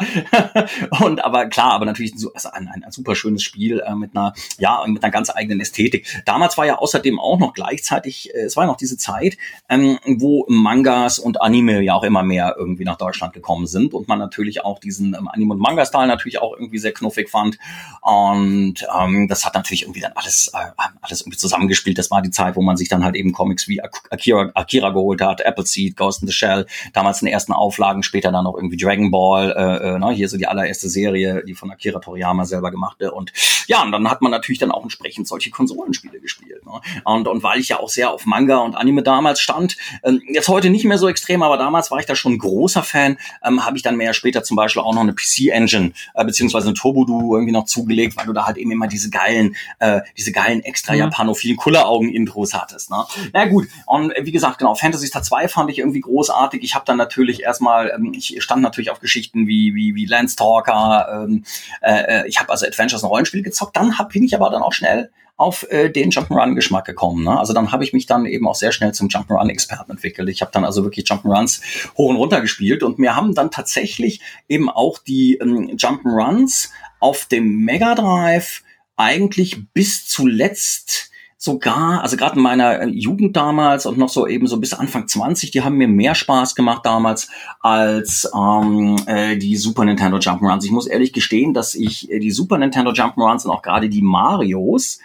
und aber klar, aber natürlich also ein, ein, ein super schönes Spiel äh, mit einer, ja, mit einer ganz eigenen Ästhetik. Damals war ja außerdem auch noch gleichzeitig, äh, es war ja noch diese Zeit, ähm, wo Mangas und Anime ja auch immer mehr irgendwie nach Deutschland gekommen sind und man natürlich auch diesen ähm, Anime- und Manga-Style natürlich auch irgendwie sehr knuffig fand. Und ähm, das hat natürlich irgendwie dann alles, äh, alles irgendwie zusammengespielt. Das war die Zeit, wo man sich dann halt eben Comics wie Akira, Akira geholt hat, Appleseed, Ghost in the Shell, damals in den ersten Auflagen, später dann auch irgendwie Dragon Ball, äh, äh, ne, hier so die allererste Serie, die von Akira Toriyama selber gemachte. Und ja, und dann hat man natürlich dann auch entsprechend solche Konsolenspiele gespielt. Ne? Und, und weil ich ja auch sehr auf Manga und Anime damals stand, äh, jetzt heute nicht mehr so extrem, aber damals war ich da schon ein großer Fan, ähm, habe ich dann mehr später zum Beispiel auch noch eine PC-Engine äh, beziehungsweise ein Turbo-Du irgendwie noch zugelegt, weil du da halt eben immer diese geilen, äh, diese geilen extra mhm. japanophilen Kulleraugen-Intros hattest. Ne? Na gut, und wie gesagt, genau, Fantasy Star 2 fand ich irgendwie großartig. Ich habe dann natürlich erstmal, ähm, ich stand natürlich auf Geschichten wie, wie, wie Landstalker, ähm, äh, ich habe also Adventures und Rollenspiele gezockt, dann hab, bin ich aber dann auch schnell auf äh, den Jump'n'Run-Geschmack gekommen. Ne? Also dann habe ich mich dann eben auch sehr schnell zum Jump'n'Run-Experten entwickelt. Ich habe dann also wirklich Jump'n'Runs hoch und runter gespielt und mir haben dann tatsächlich eben auch die ähm, Jump'n'Runs auf dem Mega Drive eigentlich bis zuletzt sogar, also gerade in meiner äh, Jugend damals und noch so eben so bis Anfang 20, die haben mir mehr Spaß gemacht damals als ähm, äh, die Super Nintendo Jump'n'Runs. Ich muss ehrlich gestehen, dass ich äh, die Super Nintendo Jump'n'Runs und auch gerade die Marios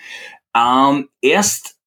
ähm, erst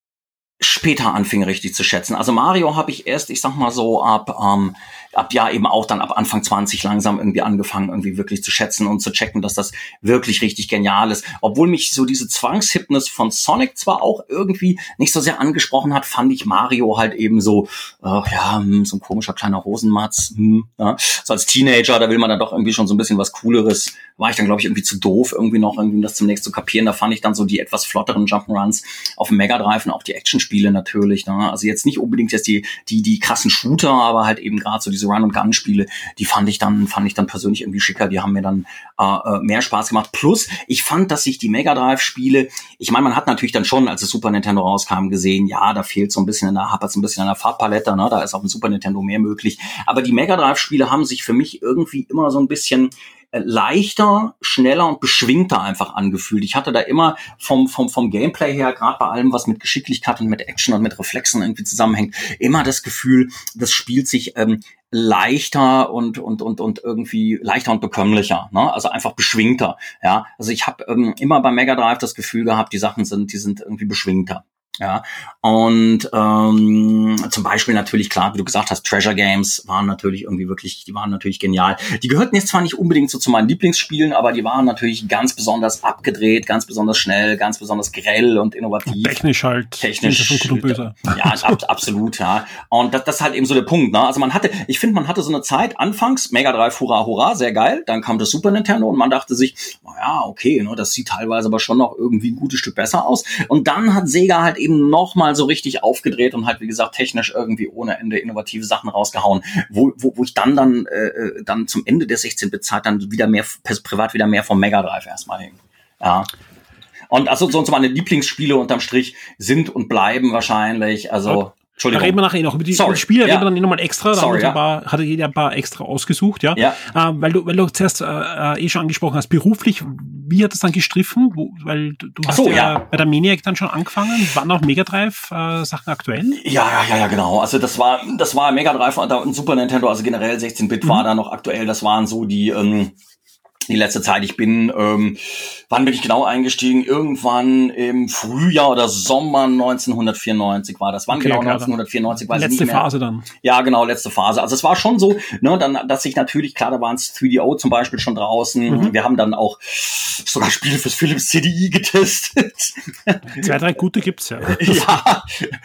später anfing richtig zu schätzen. Also Mario habe ich erst, ich sag mal so ab ähm, ab ja eben auch dann ab Anfang 20 langsam irgendwie angefangen, irgendwie wirklich zu schätzen und zu checken, dass das wirklich richtig genial ist. Obwohl mich so diese Zwangshipness von Sonic zwar auch irgendwie nicht so sehr angesprochen hat, fand ich Mario halt eben so, äh, ja, hm, so ein komischer kleiner Hosenmatz. Hm, ja. So als Teenager, da will man dann doch irgendwie schon so ein bisschen was Cooleres. War ich dann, glaube ich, irgendwie zu doof, irgendwie noch irgendwie das zunächst zu kapieren. Da fand ich dann so die etwas flotteren Jump'n'Runs auf dem Mega Drive und auch die Actionspiele natürlich. Ne? Also jetzt nicht unbedingt jetzt die, die, die krassen Shooter, aber halt eben gerade so diese Run and Gun Spiele, die fand ich dann fand ich dann persönlich irgendwie schicker, die haben mir dann äh, äh, mehr Spaß gemacht. Plus ich fand, dass sich die Mega Drive Spiele, ich meine, man hat natürlich dann schon, als das Super Nintendo rauskam, gesehen, ja, da fehlt so ein bisschen der hapert so ein bisschen an der Farbpalette, ne, da ist auf dem Super Nintendo mehr möglich, aber die Mega Drive Spiele haben sich für mich irgendwie immer so ein bisschen leichter, schneller und beschwingter einfach angefühlt. Ich hatte da immer vom, vom, vom Gameplay her, gerade bei allem, was mit Geschicklichkeit und mit Action und mit Reflexen irgendwie zusammenhängt, immer das Gefühl, das spielt sich ähm, leichter und und und und irgendwie leichter und bekömmlicher, ne? Also einfach beschwingter, ja. Also ich habe ähm, immer bei Mega Drive das Gefühl gehabt, die Sachen sind, die sind irgendwie beschwingter. Ja, und ähm, zum Beispiel natürlich, klar, wie du gesagt hast, Treasure Games waren natürlich irgendwie wirklich, die waren natürlich genial. Die gehörten jetzt zwar nicht unbedingt so zu meinen Lieblingsspielen, aber die waren natürlich ganz besonders abgedreht, ganz besonders schnell, ganz besonders grell und innovativ. Technisch halt. Technisch. Ja, ab, absolut, ja. Und das, das ist halt eben so der Punkt, ne? Also man hatte, ich finde, man hatte so eine Zeit, anfangs, Mega Drive, hurra, hurra, sehr geil, dann kam das Super Nintendo und man dachte sich, naja, okay, ne, das sieht teilweise aber schon noch irgendwie ein gutes Stück besser aus. Und dann hat Sega halt eben eben noch mal so richtig aufgedreht und halt wie gesagt technisch irgendwie ohne Ende innovative Sachen rausgehauen, wo, wo, wo ich dann dann äh, äh dann zum Ende der 16-Bit-Zeit dann wieder mehr privat wieder mehr vom Mega Drive erstmal hing. Ja. Und also sonst meine Lieblingsspiele unterm Strich sind und bleiben wahrscheinlich also Entschuldigung. Da reden wir nachher noch über die, Sorry. Spiele, ja. reden wir dann nochmal extra. Da Sorry, ja. paar, hatte jeder ein paar extra ausgesucht, ja. ja. Äh, weil du, weil du zuerst äh, äh, eh schon angesprochen hast, beruflich, wie hat es dann gestriffen? Wo, weil du, du hast so, ja, ja, bei der Maniac dann schon angefangen. Waren auch Mega Drive äh, Sachen aktuell? Ja, ja, ja, genau. Also das war, das war Mega Drive und Super Nintendo, also generell 16-Bit mhm. war da noch aktuell. Das waren so die, ähm, die letzte Zeit. Ich bin, ähm, wann bin ich genau eingestiegen? Irgendwann im Frühjahr oder Sommer 1994 war das. Wann okay, genau klar, 1994 war Letzte Phase dann. Ja, genau, letzte Phase. Also es war schon so, ne, dann, dass ich natürlich, klar, da waren es 3DO zum Beispiel schon draußen. Mhm. Wir haben dann auch sogar Spiele fürs Philips CDI getestet. Zwei, drei gute gibt's ja. ja.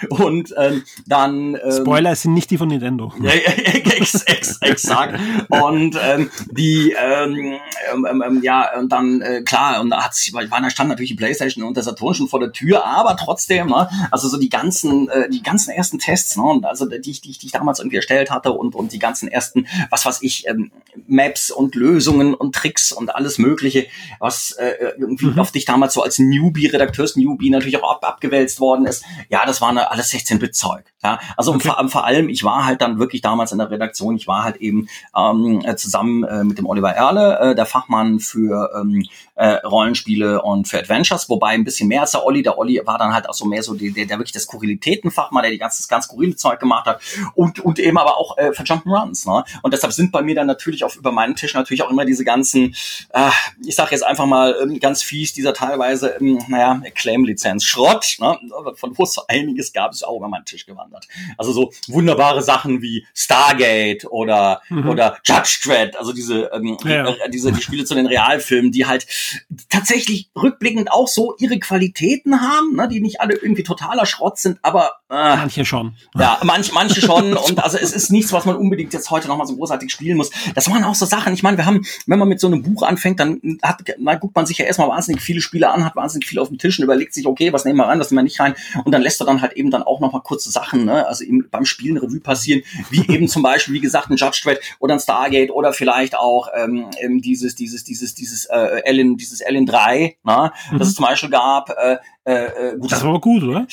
Und ähm, dann. Ähm, Spoiler sind nicht die von Nintendo. Ex, exakt. Und ähm, die ähm, ähm, ähm, ähm, ja, und dann, äh, klar, und da hat sich, weil da stand natürlich die Playstation und der Saturn schon vor der Tür, aber trotzdem, ne, also so die ganzen, äh, die ganzen ersten Tests, ne, und also die, die, die ich damals irgendwie erstellt hatte und, und die ganzen ersten, was weiß ich, ähm, Maps und Lösungen und Tricks und alles Mögliche, was äh, irgendwie mhm. auf dich damals so als Newbie, Redakteurs-Newbie natürlich auch ab, abgewälzt worden ist. Ja, das war eine, alles 16-Bit-Zeug. Ja, also okay. vor, vor allem, ich war halt dann wirklich damals in der Redaktion, ich war halt eben ähm, zusammen äh, mit dem Oliver Erle, äh, der Fachmann für ähm, äh, Rollenspiele und für Adventures, wobei ein bisschen mehr als der Olli. Der Olli war dann halt auch so mehr so der, der, der wirklich das Skurrilitätenfachmann, der die ganze, das ganz skurrile Zeug gemacht hat und, und eben aber auch äh, für Jump'n'Runs. Ne? Und deshalb sind bei mir dann natürlich auf über meinen Tisch natürlich auch immer diese ganzen, äh, ich sag jetzt einfach mal ähm, ganz fies, dieser teilweise, ähm, naja, Claim-Lizenz Schrott, ne? von wo es so einiges gab, ist auch über meinen Tisch gewandert. Also so wunderbare Sachen wie Stargate oder mhm. oder Judge Dredd, also diese ähm, ja. äh, diese die Spiele zu den Realfilmen, die halt tatsächlich rückblickend auch so ihre Qualitäten haben, ne? die nicht alle irgendwie totaler Schrott sind, aber äh, manche schon. Ja, manch, manche schon und also es ist nichts, was man unbedingt jetzt heute noch mal so großartig spielen muss. Das waren auch so Sachen. Ich meine, wir haben, wenn man mit so einem Buch anfängt, dann hat, na, guckt man sich ja erstmal wahnsinnig viele Spiele an, hat wahnsinnig viel auf dem Tisch und überlegt sich, okay, was nehmen wir rein, was nehmen wir nicht rein und dann lässt er dann halt eben dann auch noch mal kurze Sachen, ne? also eben beim Spielen Revue passieren, wie eben zum Beispiel, wie gesagt, ein Judge Dredd oder ein Stargate oder vielleicht auch ähm, dieses, dieses, dieses, dieses äh, Ellen, dieses Ellen 3, ne? Mhm. das es zum Beispiel gab. Äh, äh, gut, das war aber gut, oder?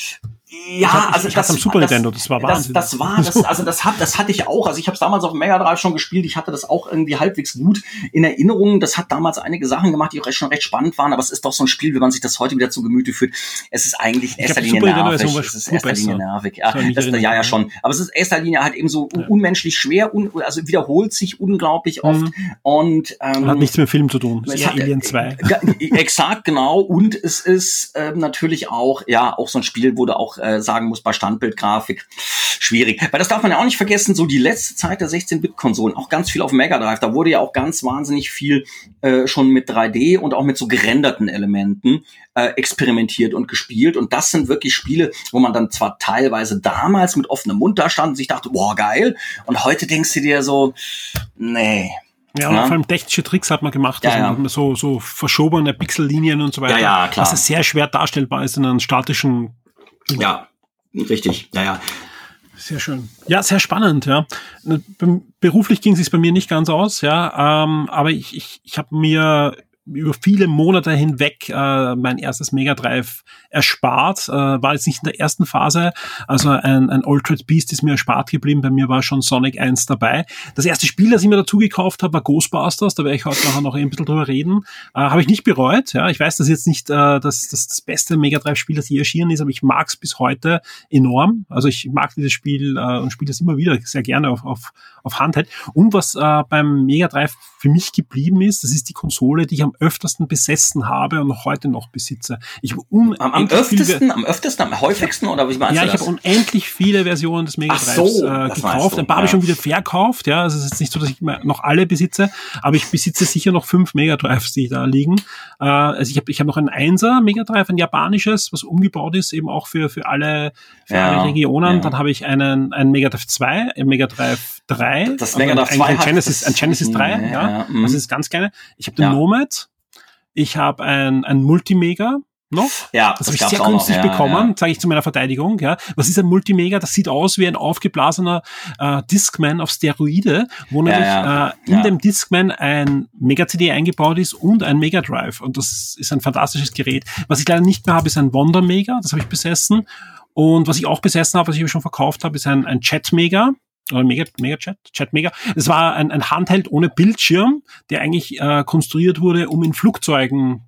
Ja, ich hab, also ich das am Super Nintendo, das war Wahnsinn. Das, das war, das, also das hat, das hatte ich auch. Also ich habe es damals auf dem Mega Drive schon gespielt. Ich hatte das auch irgendwie halbwegs gut in Erinnerung. Das hat damals einige Sachen gemacht, die auch schon recht spannend waren. Aber es ist doch so ein Spiel, wenn man sich das heute wieder zu Gemüte führt. Es ist eigentlich in erster Linie nervig. Es ist in erster Linie nervig. Ja, das, ja, ja schon. Aber es ist in erster Linie halt eben so ja. unmenschlich schwer, un, also wiederholt sich unglaublich oft. Mhm. Und ähm, hat nichts mit Film zu tun. Es ist eher Alien 2. Äh, exakt, genau. Und es ist ähm, natürlich auch, ja, auch so ein Spiel, wo du auch äh, sagen musst, bei Standbildgrafik schwierig. Weil das darf man ja auch nicht vergessen, so die letzte Zeit der 16-Bit-Konsolen, auch ganz viel auf Mega Drive, da wurde ja auch ganz wahnsinnig viel äh, schon mit 3D und auch mit so gerenderten Elementen äh, experimentiert und gespielt. Und das sind wirklich Spiele, wo man dann zwar teilweise damals mit offenem Mund da stand und sich dachte, boah, geil. Und heute denkst du dir so, nee, ja, ja. vor allem technische Tricks hat man gemacht, ja, ja. so, so verschobene Pixellinien und so weiter, ja, ja, klar. was sehr schwer darstellbar ist in einem statischen. Ja, Richtig, ja, ja. Sehr schön. Ja, sehr spannend, ja. Beruflich ging es bei mir nicht ganz aus, ja, ähm, aber ich, ich, ich habe mir über viele Monate hinweg äh, mein erstes Mega Drive erspart. Äh, war jetzt nicht in der ersten Phase. Also ein, ein Altered Beast ist mir erspart geblieben. Bei mir war schon Sonic 1 dabei. Das erste Spiel, das ich mir dazu gekauft habe, war Ghostbusters. Da werde ich heute nachher noch ein bisschen drüber reden. Äh, habe ich nicht bereut. Ja, ich weiß, dass jetzt nicht äh, das, das, das beste Mega Drive Spiel, das je erschienen ist, aber ich mag es bis heute enorm. Also ich mag dieses Spiel äh, und spiele es immer wieder sehr gerne auf, auf, auf Handheld. Und was äh, beim Mega Drive für mich geblieben ist, das ist die Konsole, die ich am öftersten besessen habe und noch heute noch besitze. Ich am, am öftesten, am öftesten, am häufigsten oder wie meinst ja, ich habe unendlich viele Versionen des Mega Drives so, äh, gekauft. Ein paar ja. habe ich schon wieder verkauft. Ja, also es ist nicht so, dass ich noch alle besitze, aber ich besitze sicher noch fünf Mega Drives, die da liegen. Äh, also ich habe ich hab noch ein Einser Mega Drive, ein japanisches, was umgebaut ist, eben auch für für alle, für ja, alle Regionen. Ja. Dann habe ich einen ein Mega Drive 2, ein Mega Drive 3, das Mega Drive 2 ein, ein Genesis, ein Genesis 3, ja, ja, mhm. das ist ganz kleine. Ich habe den Nomad, ich habe ein, ein Multimega noch. Ja, das, das habe ich sehr günstig ja, bekommen, ja. sage ich zu meiner Verteidigung. Ja, was ist ein Multimega? Das sieht aus wie ein aufgeblasener äh, Discman auf Steroide, wo nämlich ja, äh, in dem Discman ein Mega CD eingebaut ist und ein Mega Drive. Und das ist ein fantastisches Gerät. Was ich leider nicht mehr habe, ist ein Wonder Mega. Das habe ich besessen. Und was ich auch besessen habe, was ich schon verkauft habe, ist ein, ein Chat Mega oder Mega, Mega Chat, Chat Mega. Es war ein, ein Handheld ohne Bildschirm, der eigentlich äh, konstruiert wurde, um in Flugzeugen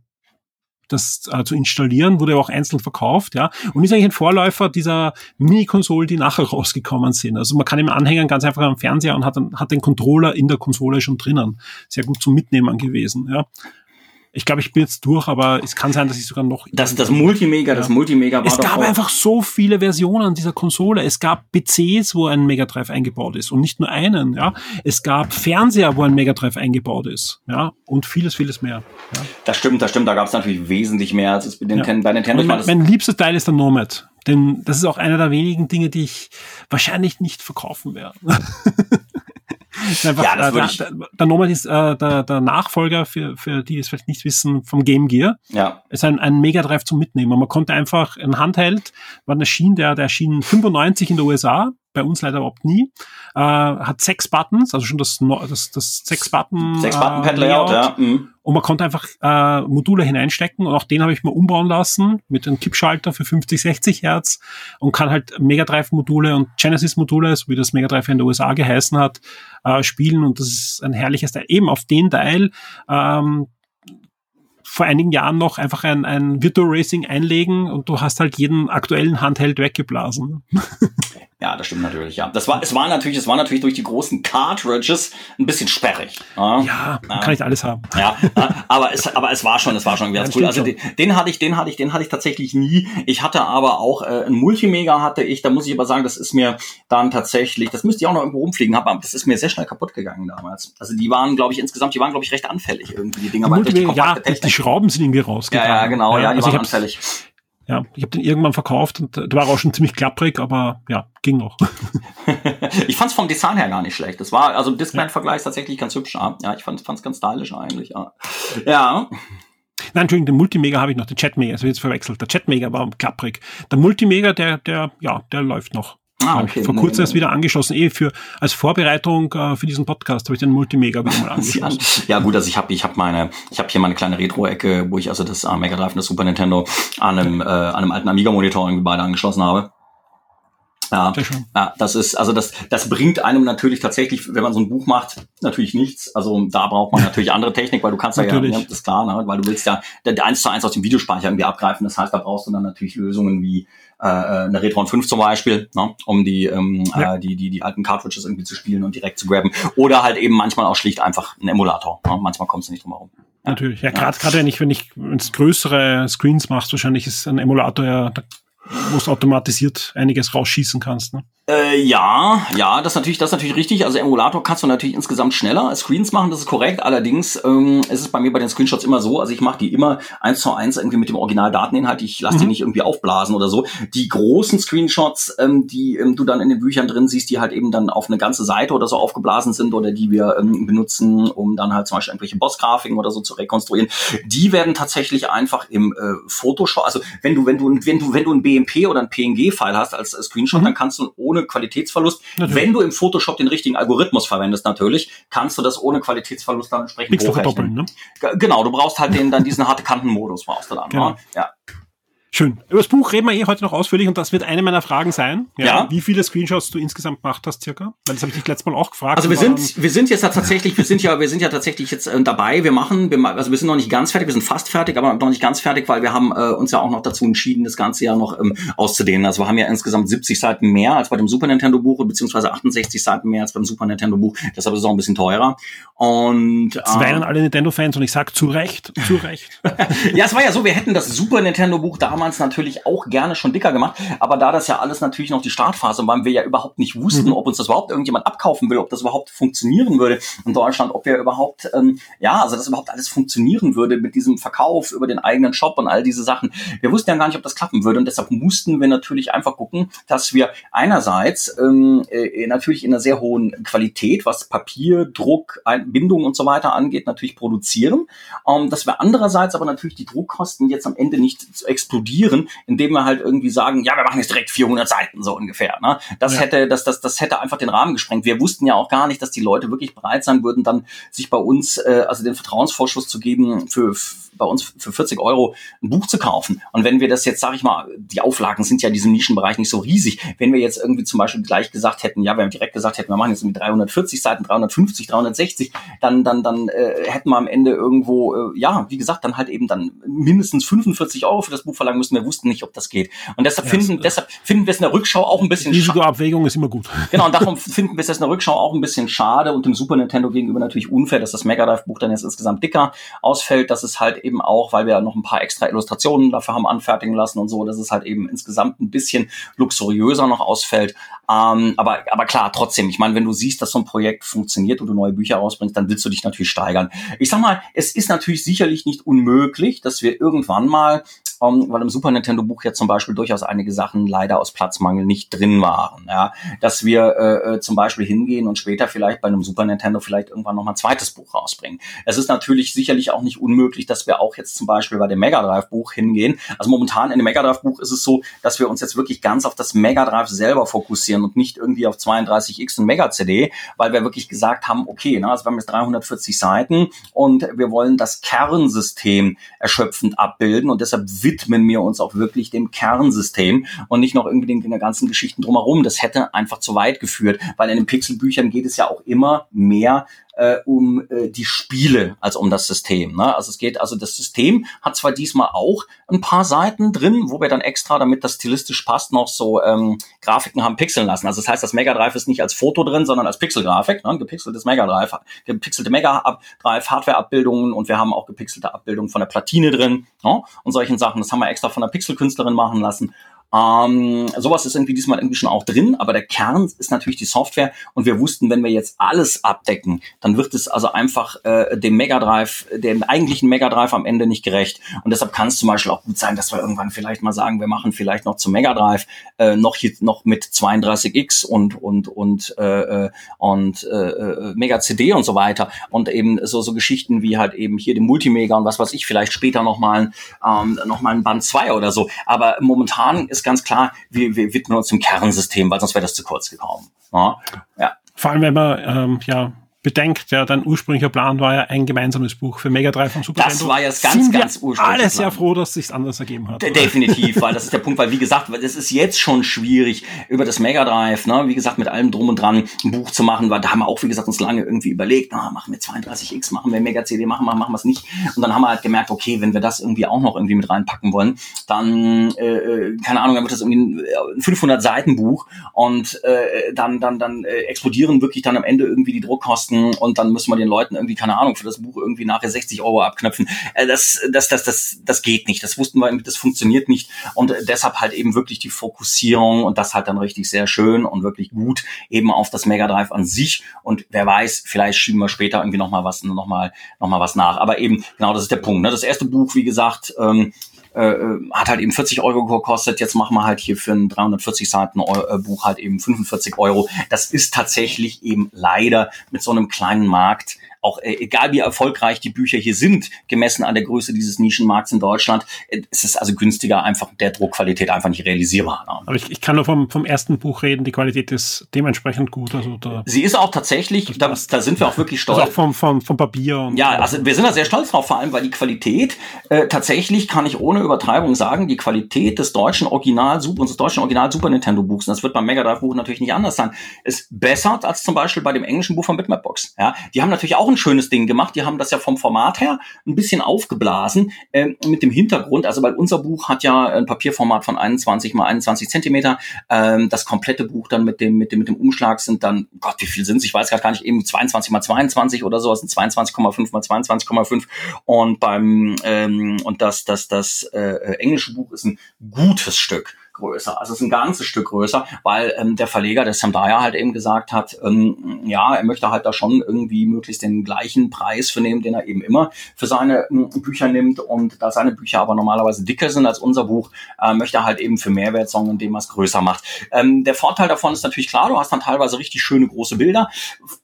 das äh, zu installieren, wurde auch einzeln verkauft, ja, und ist eigentlich ein Vorläufer dieser Mini-Konsolen, die nachher rausgekommen sind. Also man kann im Anhängern ganz einfach am Fernseher und hat, hat den Controller in der Konsole schon drinnen. Sehr gut zum Mitnehmen gewesen, ja. Ich glaube, ich bin jetzt durch, aber es kann sein, dass ich sogar noch. Das, das Multimega, ja. das Multimega war Es gab einfach so viele Versionen dieser Konsole. Es gab PCs, wo ein Mega Drive eingebaut ist und nicht nur einen, ja. Es gab Fernseher, wo ein Mega Drive eingebaut ist, ja. Und vieles, vieles mehr. Ja. Das stimmt, das stimmt. Da gab es natürlich wesentlich mehr als es bei Nintendo. Ja. Bei Nintendo mein, mein liebster Teil ist der Nomad. Denn das ist auch einer der wenigen Dinge, die ich wahrscheinlich nicht verkaufen werde. Ja, das äh, der, der, der Nomad ist äh, der, der Nachfolger, für, für die es vielleicht nicht wissen, vom Game Gear. Ja. Es ist ein, ein Mega Drive zum Mitnehmen. Man konnte einfach ein Handheld, wann erschien der, der erschien 95 in der USA, bei uns leider überhaupt nie. Äh, hat sechs Buttons, also schon das, das, das sechs Button. Sechs Button Pad Layout, ja. Mhm. Und man konnte einfach äh, Module hineinstecken und auch den habe ich mal umbauen lassen mit einem Kippschalter für 50, 60 Hertz und kann halt Mega Drive Module und Genesis Module, so wie das Mega Drive in den USA geheißen hat, äh, spielen und das ist ein herrliches Teil. Eben auf den Teil ähm, vor einigen Jahren noch einfach ein, ein Virtual Racing einlegen und du hast halt jeden aktuellen Handheld weggeblasen. Ja, das stimmt natürlich, ja. Das war, es war natürlich, es war natürlich durch die großen Cartridges ein bisschen sperrig. Ja, ja man kann nicht alles haben. Ja, aber es, aber es war schon, es war schon ganz ja, cool. Also den, den, hatte ich, den hatte ich, den hatte ich tatsächlich nie. Ich hatte aber auch äh, ein Multimega hatte ich. Da muss ich aber sagen, das ist mir dann tatsächlich, das müsste ich auch noch irgendwo rumfliegen haben, aber das ist mir sehr schnell kaputt gegangen damals. Also die waren, glaube ich, insgesamt, die waren, glaube ich, recht anfällig irgendwie die Dinger. Die Multimega, ja, die Schrauben sind irgendwie rausgegangen. Ja, ja, genau, ja, ja die also waren anfällig. Ja, ich habe den irgendwann verkauft und der war auch schon ziemlich klapprig, aber ja, ging noch. ich fand es vom Design her gar nicht schlecht. Das war, also Discman-Vergleich tatsächlich ganz hübsch. Ja, ich fand es ganz stylisch eigentlich. Ja. ja. Nein, Entschuldigung, den Multimega habe ich noch, den Chatmega, das wird jetzt verwechselt. Der Chatmega war klapprig. Der Multimega, der, der, ja, der läuft noch. Ah, okay. Vor kurzem nee, erst wieder angeschlossen, eh für als Vorbereitung äh, für diesen Podcast habe ich den Multimega wieder mal angeschlossen. ja gut, also ich habe ich habe meine ich habe hier meine kleine Retro-Ecke, wo ich also das äh, Mega Drive und das Super Nintendo an einem äh, an einem alten Amiga Monitor irgendwie beide angeschlossen habe. Ja, ja, das ist, also das, das bringt einem natürlich tatsächlich, wenn man so ein Buch macht, natürlich nichts. Also da braucht man natürlich andere Technik, weil du kannst ja, ja, das ist klar, ne? weil du willst ja eins zu eins aus dem Videospeicher irgendwie abgreifen. Das heißt, da brauchst du dann natürlich Lösungen wie äh, eine Retron 5 zum Beispiel, ne, um die, ähm, ja. äh, die, die, die alten Cartridges irgendwie zu spielen und direkt zu grabben. Oder halt eben manchmal auch schlicht einfach ein Emulator. Ne? Manchmal kommst du nicht drum herum. Ja. Natürlich, ja, gerade gerade wenn ich, wenn ich wenn's größere Screens machst, wahrscheinlich ist ein Emulator ja, wo du automatisiert einiges rausschießen kannst. Ne? Äh, ja, ja, das ist natürlich, das ist natürlich richtig. Also Emulator kannst du natürlich insgesamt schneller Screens machen, das ist korrekt. Allerdings ähm, ist es bei mir bei den Screenshots immer so, also ich mache die immer eins zu eins irgendwie mit dem Originaldateninhalt. Ich lasse mhm. die nicht irgendwie aufblasen oder so. Die großen Screenshots, ähm, die ähm, du dann in den Büchern drin siehst, die halt eben dann auf eine ganze Seite oder so aufgeblasen sind oder die wir ähm, benutzen, um dann halt zum Beispiel irgendwelche Bossgrafiken oder so zu rekonstruieren, die werden tatsächlich einfach im äh, Photoshop. Also wenn du, wenn du, wenn du, wenn du ein BMP oder ein PNG-File hast als Screenshot, mhm. dann kannst du ohne ohne Qualitätsverlust. Natürlich. Wenn du im Photoshop den richtigen Algorithmus verwendest, natürlich, kannst du das ohne Qualitätsverlust dann entsprechend Nichts hochrechnen. Ne? Genau, du brauchst halt den, dann diesen harte Kantenmodus brauchst du dann. Genau. Ne? Ja. Schön. Über das Buch reden wir eh heute noch ausführlich und das wird eine meiner Fragen sein. Ja. ja. Wie viele Screenshots du insgesamt gemacht hast, circa? Weil das habe ich dich letztes Mal auch gefragt. Also wir sind, wir sind jetzt ja tatsächlich, wir sind ja, wir sind ja tatsächlich jetzt äh, dabei. Wir machen, wir, also wir sind noch nicht ganz fertig, wir sind fast fertig, aber noch nicht ganz fertig, weil wir haben äh, uns ja auch noch dazu entschieden, das Ganze ja noch ähm, auszudehnen. Also wir haben ja insgesamt 70 Seiten mehr als bei dem Super Nintendo Buch, beziehungsweise 68 Seiten mehr als beim Super Nintendo Buch. Deshalb ist es auch ein bisschen teurer. Und jetzt weinen äh, alle Nintendo-Fans und ich sag zu Recht, zu Recht. ja, es war ja so, wir hätten das Super Nintendo Buch damals natürlich auch gerne schon dicker gemacht. Aber da das ja alles natürlich noch die Startphase war, wir ja überhaupt nicht wussten, mhm. ob uns das überhaupt irgendjemand abkaufen will, ob das überhaupt funktionieren würde in Deutschland, ob wir überhaupt, ähm, ja, also das überhaupt alles funktionieren würde mit diesem Verkauf über den eigenen Shop und all diese Sachen. Wir wussten ja gar nicht, ob das klappen würde und deshalb mussten wir natürlich einfach gucken, dass wir einerseits ähm, äh, natürlich in einer sehr hohen Qualität, was Papier, Druck, Bindung und so weiter angeht, natürlich produzieren, ähm, dass wir andererseits aber natürlich die Druckkosten jetzt am Ende nicht explodieren, indem wir halt irgendwie sagen, ja, wir machen jetzt direkt 400 Seiten so ungefähr. Ne? Das ja. hätte, das, das, das hätte einfach den Rahmen gesprengt. Wir wussten ja auch gar nicht, dass die Leute wirklich bereit sein würden, dann sich bei uns, äh, also den Vertrauensvorschuss zu geben für bei uns für 40 Euro ein Buch zu kaufen. Und wenn wir das jetzt, sage ich mal, die Auflagen sind ja in diesem Nischenbereich nicht so riesig. Wenn wir jetzt irgendwie zum Beispiel gleich gesagt hätten, ja, wir haben direkt gesagt hätten, wir machen jetzt mit 340 Seiten, 350, 360, dann, dann, dann äh, hätten wir am Ende irgendwo, äh, ja, wie gesagt, dann halt eben dann mindestens 45 Euro für das Buch verlangen müssen. Wir wussten nicht, ob das geht. Und deshalb ja, finden, deshalb finden wir es in der Rückschau auch ein bisschen Risikoabwägung ist immer gut. Genau, und darum finden wir es in der Rückschau auch ein bisschen schade und dem Super Nintendo gegenüber natürlich unfair, dass das Mega Drive Buch dann jetzt insgesamt dicker ausfällt. dass es halt eben auch, weil wir noch ein paar extra Illustrationen dafür haben anfertigen lassen und so, dass es halt eben insgesamt ein bisschen luxuriöser noch ausfällt. Ähm, aber, aber klar, trotzdem, ich meine, wenn du siehst, dass so ein Projekt funktioniert und du neue Bücher rausbringst, dann willst du dich natürlich steigern. Ich sag mal, es ist natürlich sicherlich nicht unmöglich, dass wir irgendwann mal um, weil im Super Nintendo Buch ja zum Beispiel durchaus einige Sachen leider aus Platzmangel nicht drin waren. Ja, dass wir äh, äh zum Beispiel hingehen und später vielleicht bei einem Super Nintendo vielleicht irgendwann noch mal ein zweites Buch rausbringen. Es ist natürlich sicherlich auch nicht unmöglich, dass wir auch jetzt zum Beispiel bei dem Mega Drive Buch hingehen. Also momentan in dem Mega Drive Buch ist es so, dass wir uns jetzt wirklich ganz auf das Mega Drive selber fokussieren und nicht irgendwie auf 32X und Mega CD, weil wir wirklich gesagt haben, okay, na, also wir haben jetzt 340 Seiten und wir wollen das Kernsystem erschöpfend abbilden und deshalb widmen wir uns auch wirklich dem Kernsystem und nicht noch irgendwie den, den ganzen Geschichten drumherum. Das hätte einfach zu weit geführt, weil in den Pixelbüchern geht es ja auch immer mehr äh, um äh, die Spiele als um das System. Ne? Also es geht, also das System hat zwar diesmal auch ein paar Seiten drin, wo wir dann extra, damit das stilistisch passt, noch so ähm, Grafiken haben pixeln lassen. Also das heißt, das Mega Drive ist nicht als Foto drin, sondern als Pixelgrafik, ne? gepixeltes Mega Drive, gepixelte Mega Drive Hardware-Abbildungen und wir haben auch gepixelte Abbildungen von der Platine drin ne? und solchen Sachen. Das haben wir extra von der Pixelkünstlerin machen lassen. Ähm, sowas ist irgendwie diesmal irgendwie schon auch drin, aber der Kern ist natürlich die Software und wir wussten, wenn wir jetzt alles abdecken, dann wird es also einfach äh, dem Mega Drive, dem eigentlichen Mega Drive am Ende nicht gerecht. Und deshalb kann es zum Beispiel auch gut sein, dass wir irgendwann vielleicht mal sagen, wir machen vielleicht noch zum Mega Drive äh, noch hier noch mit 32X und und und äh, äh, und äh, äh, Mega CD und so weiter und eben so so Geschichten wie halt eben hier dem Multimega und was weiß ich, vielleicht später noch mal ähm, noch mal ein Band 2 oder so. Aber momentan ist ganz klar, wir, wir widmen uns dem Kernsystem, weil sonst wäre das zu kurz gekommen. Ja. Vor allem, wenn man ähm, ja bedenkt, ja, dein ursprünglicher Plan war ja ein gemeinsames Buch für Mega Drive und Super Das Nintendo. war jetzt ganz, Sind ganz ursprünglich. alle sehr froh, dass es sich anders ergeben hat. De- Definitiv, weil das ist der Punkt, weil wie gesagt, weil das ist jetzt schon schwierig, über das Mega Drive, ne, wie gesagt, mit allem drum und dran ein Buch zu machen, weil da haben wir auch, wie gesagt, uns lange irgendwie überlegt, na, machen wir 32X, machen wir Mega CD, machen wir, machen wir es nicht. Und dann haben wir halt gemerkt, okay, wenn wir das irgendwie auch noch irgendwie mit reinpacken wollen, dann, äh, äh, keine Ahnung, dann wird das irgendwie ein 500 Seiten Buch und äh, dann, dann, dann äh, explodieren wirklich dann am Ende irgendwie die Druckkosten und dann müssen wir den Leuten irgendwie, keine Ahnung, für das Buch irgendwie nachher 60 Euro abknöpfen. Äh, das, das, das, das, das geht nicht. Das wussten wir, irgendwie, das funktioniert nicht. Und äh, deshalb halt eben wirklich die Fokussierung und das halt dann richtig sehr schön und wirklich gut eben auf das Mega Drive an sich. Und wer weiß, vielleicht schieben wir später irgendwie nochmal was, noch mal, noch mal was nach. Aber eben, genau, das ist der Punkt. Ne? Das erste Buch, wie gesagt, ähm, äh, hat halt eben 40 Euro gekostet. Jetzt machen wir halt hier für ein 340 Seiten äh, Buch halt eben 45 Euro. Das ist tatsächlich eben leider mit so einem kleinen Markt auch äh, egal wie erfolgreich die Bücher hier sind, gemessen an der Größe dieses Nischenmarkts in Deutschland, äh, ist es also günstiger, einfach der Druckqualität einfach nicht realisierbar. Ne? Aber ich, ich kann nur vom, vom ersten Buch reden, die Qualität ist dementsprechend gut. Also, da, Sie ist auch tatsächlich, da, da sind wir auch wirklich stolz. also auch vom, vom, vom Papier. Und Ja, also wir sind da sehr stolz drauf, vor allem weil die Qualität, äh, tatsächlich kann ich ohne Übertreibung sagen, die Qualität des deutschen Original Super, unseres deutschen Original Super Nintendo Buchs, und das wird beim Mega Drive Buch natürlich nicht anders sein, ist besser als zum Beispiel bei dem englischen Buch von Bitmap Box. Ja, die haben natürlich auch ein schönes Ding gemacht, die haben das ja vom Format her ein bisschen aufgeblasen, ähm, mit dem Hintergrund, also weil unser Buch hat ja ein Papierformat von 21 mal 21 Zentimeter, ähm, das komplette Buch dann mit dem, mit dem, mit dem Umschlag sind dann, Gott, wie viel sind Ich weiß gar nicht, eben 22 mal 22 oder so, das sind 22,5 mal 22,5 und beim, ähm, und das, das, das äh, englische Buch ist ein gutes Stück größer. Also es ist ein ganzes Stück größer, weil ähm, der Verleger, der Sam Dyer, halt eben gesagt hat, ähm, ja, er möchte halt da schon irgendwie möglichst den gleichen Preis für nehmen, den er eben immer für seine ähm, Bücher nimmt. Und da seine Bücher aber normalerweise dicker sind als unser Buch, äh, möchte er halt eben für Mehrwert sorgen, indem er es größer macht. Ähm, der Vorteil davon ist natürlich klar, du hast dann teilweise richtig schöne große Bilder.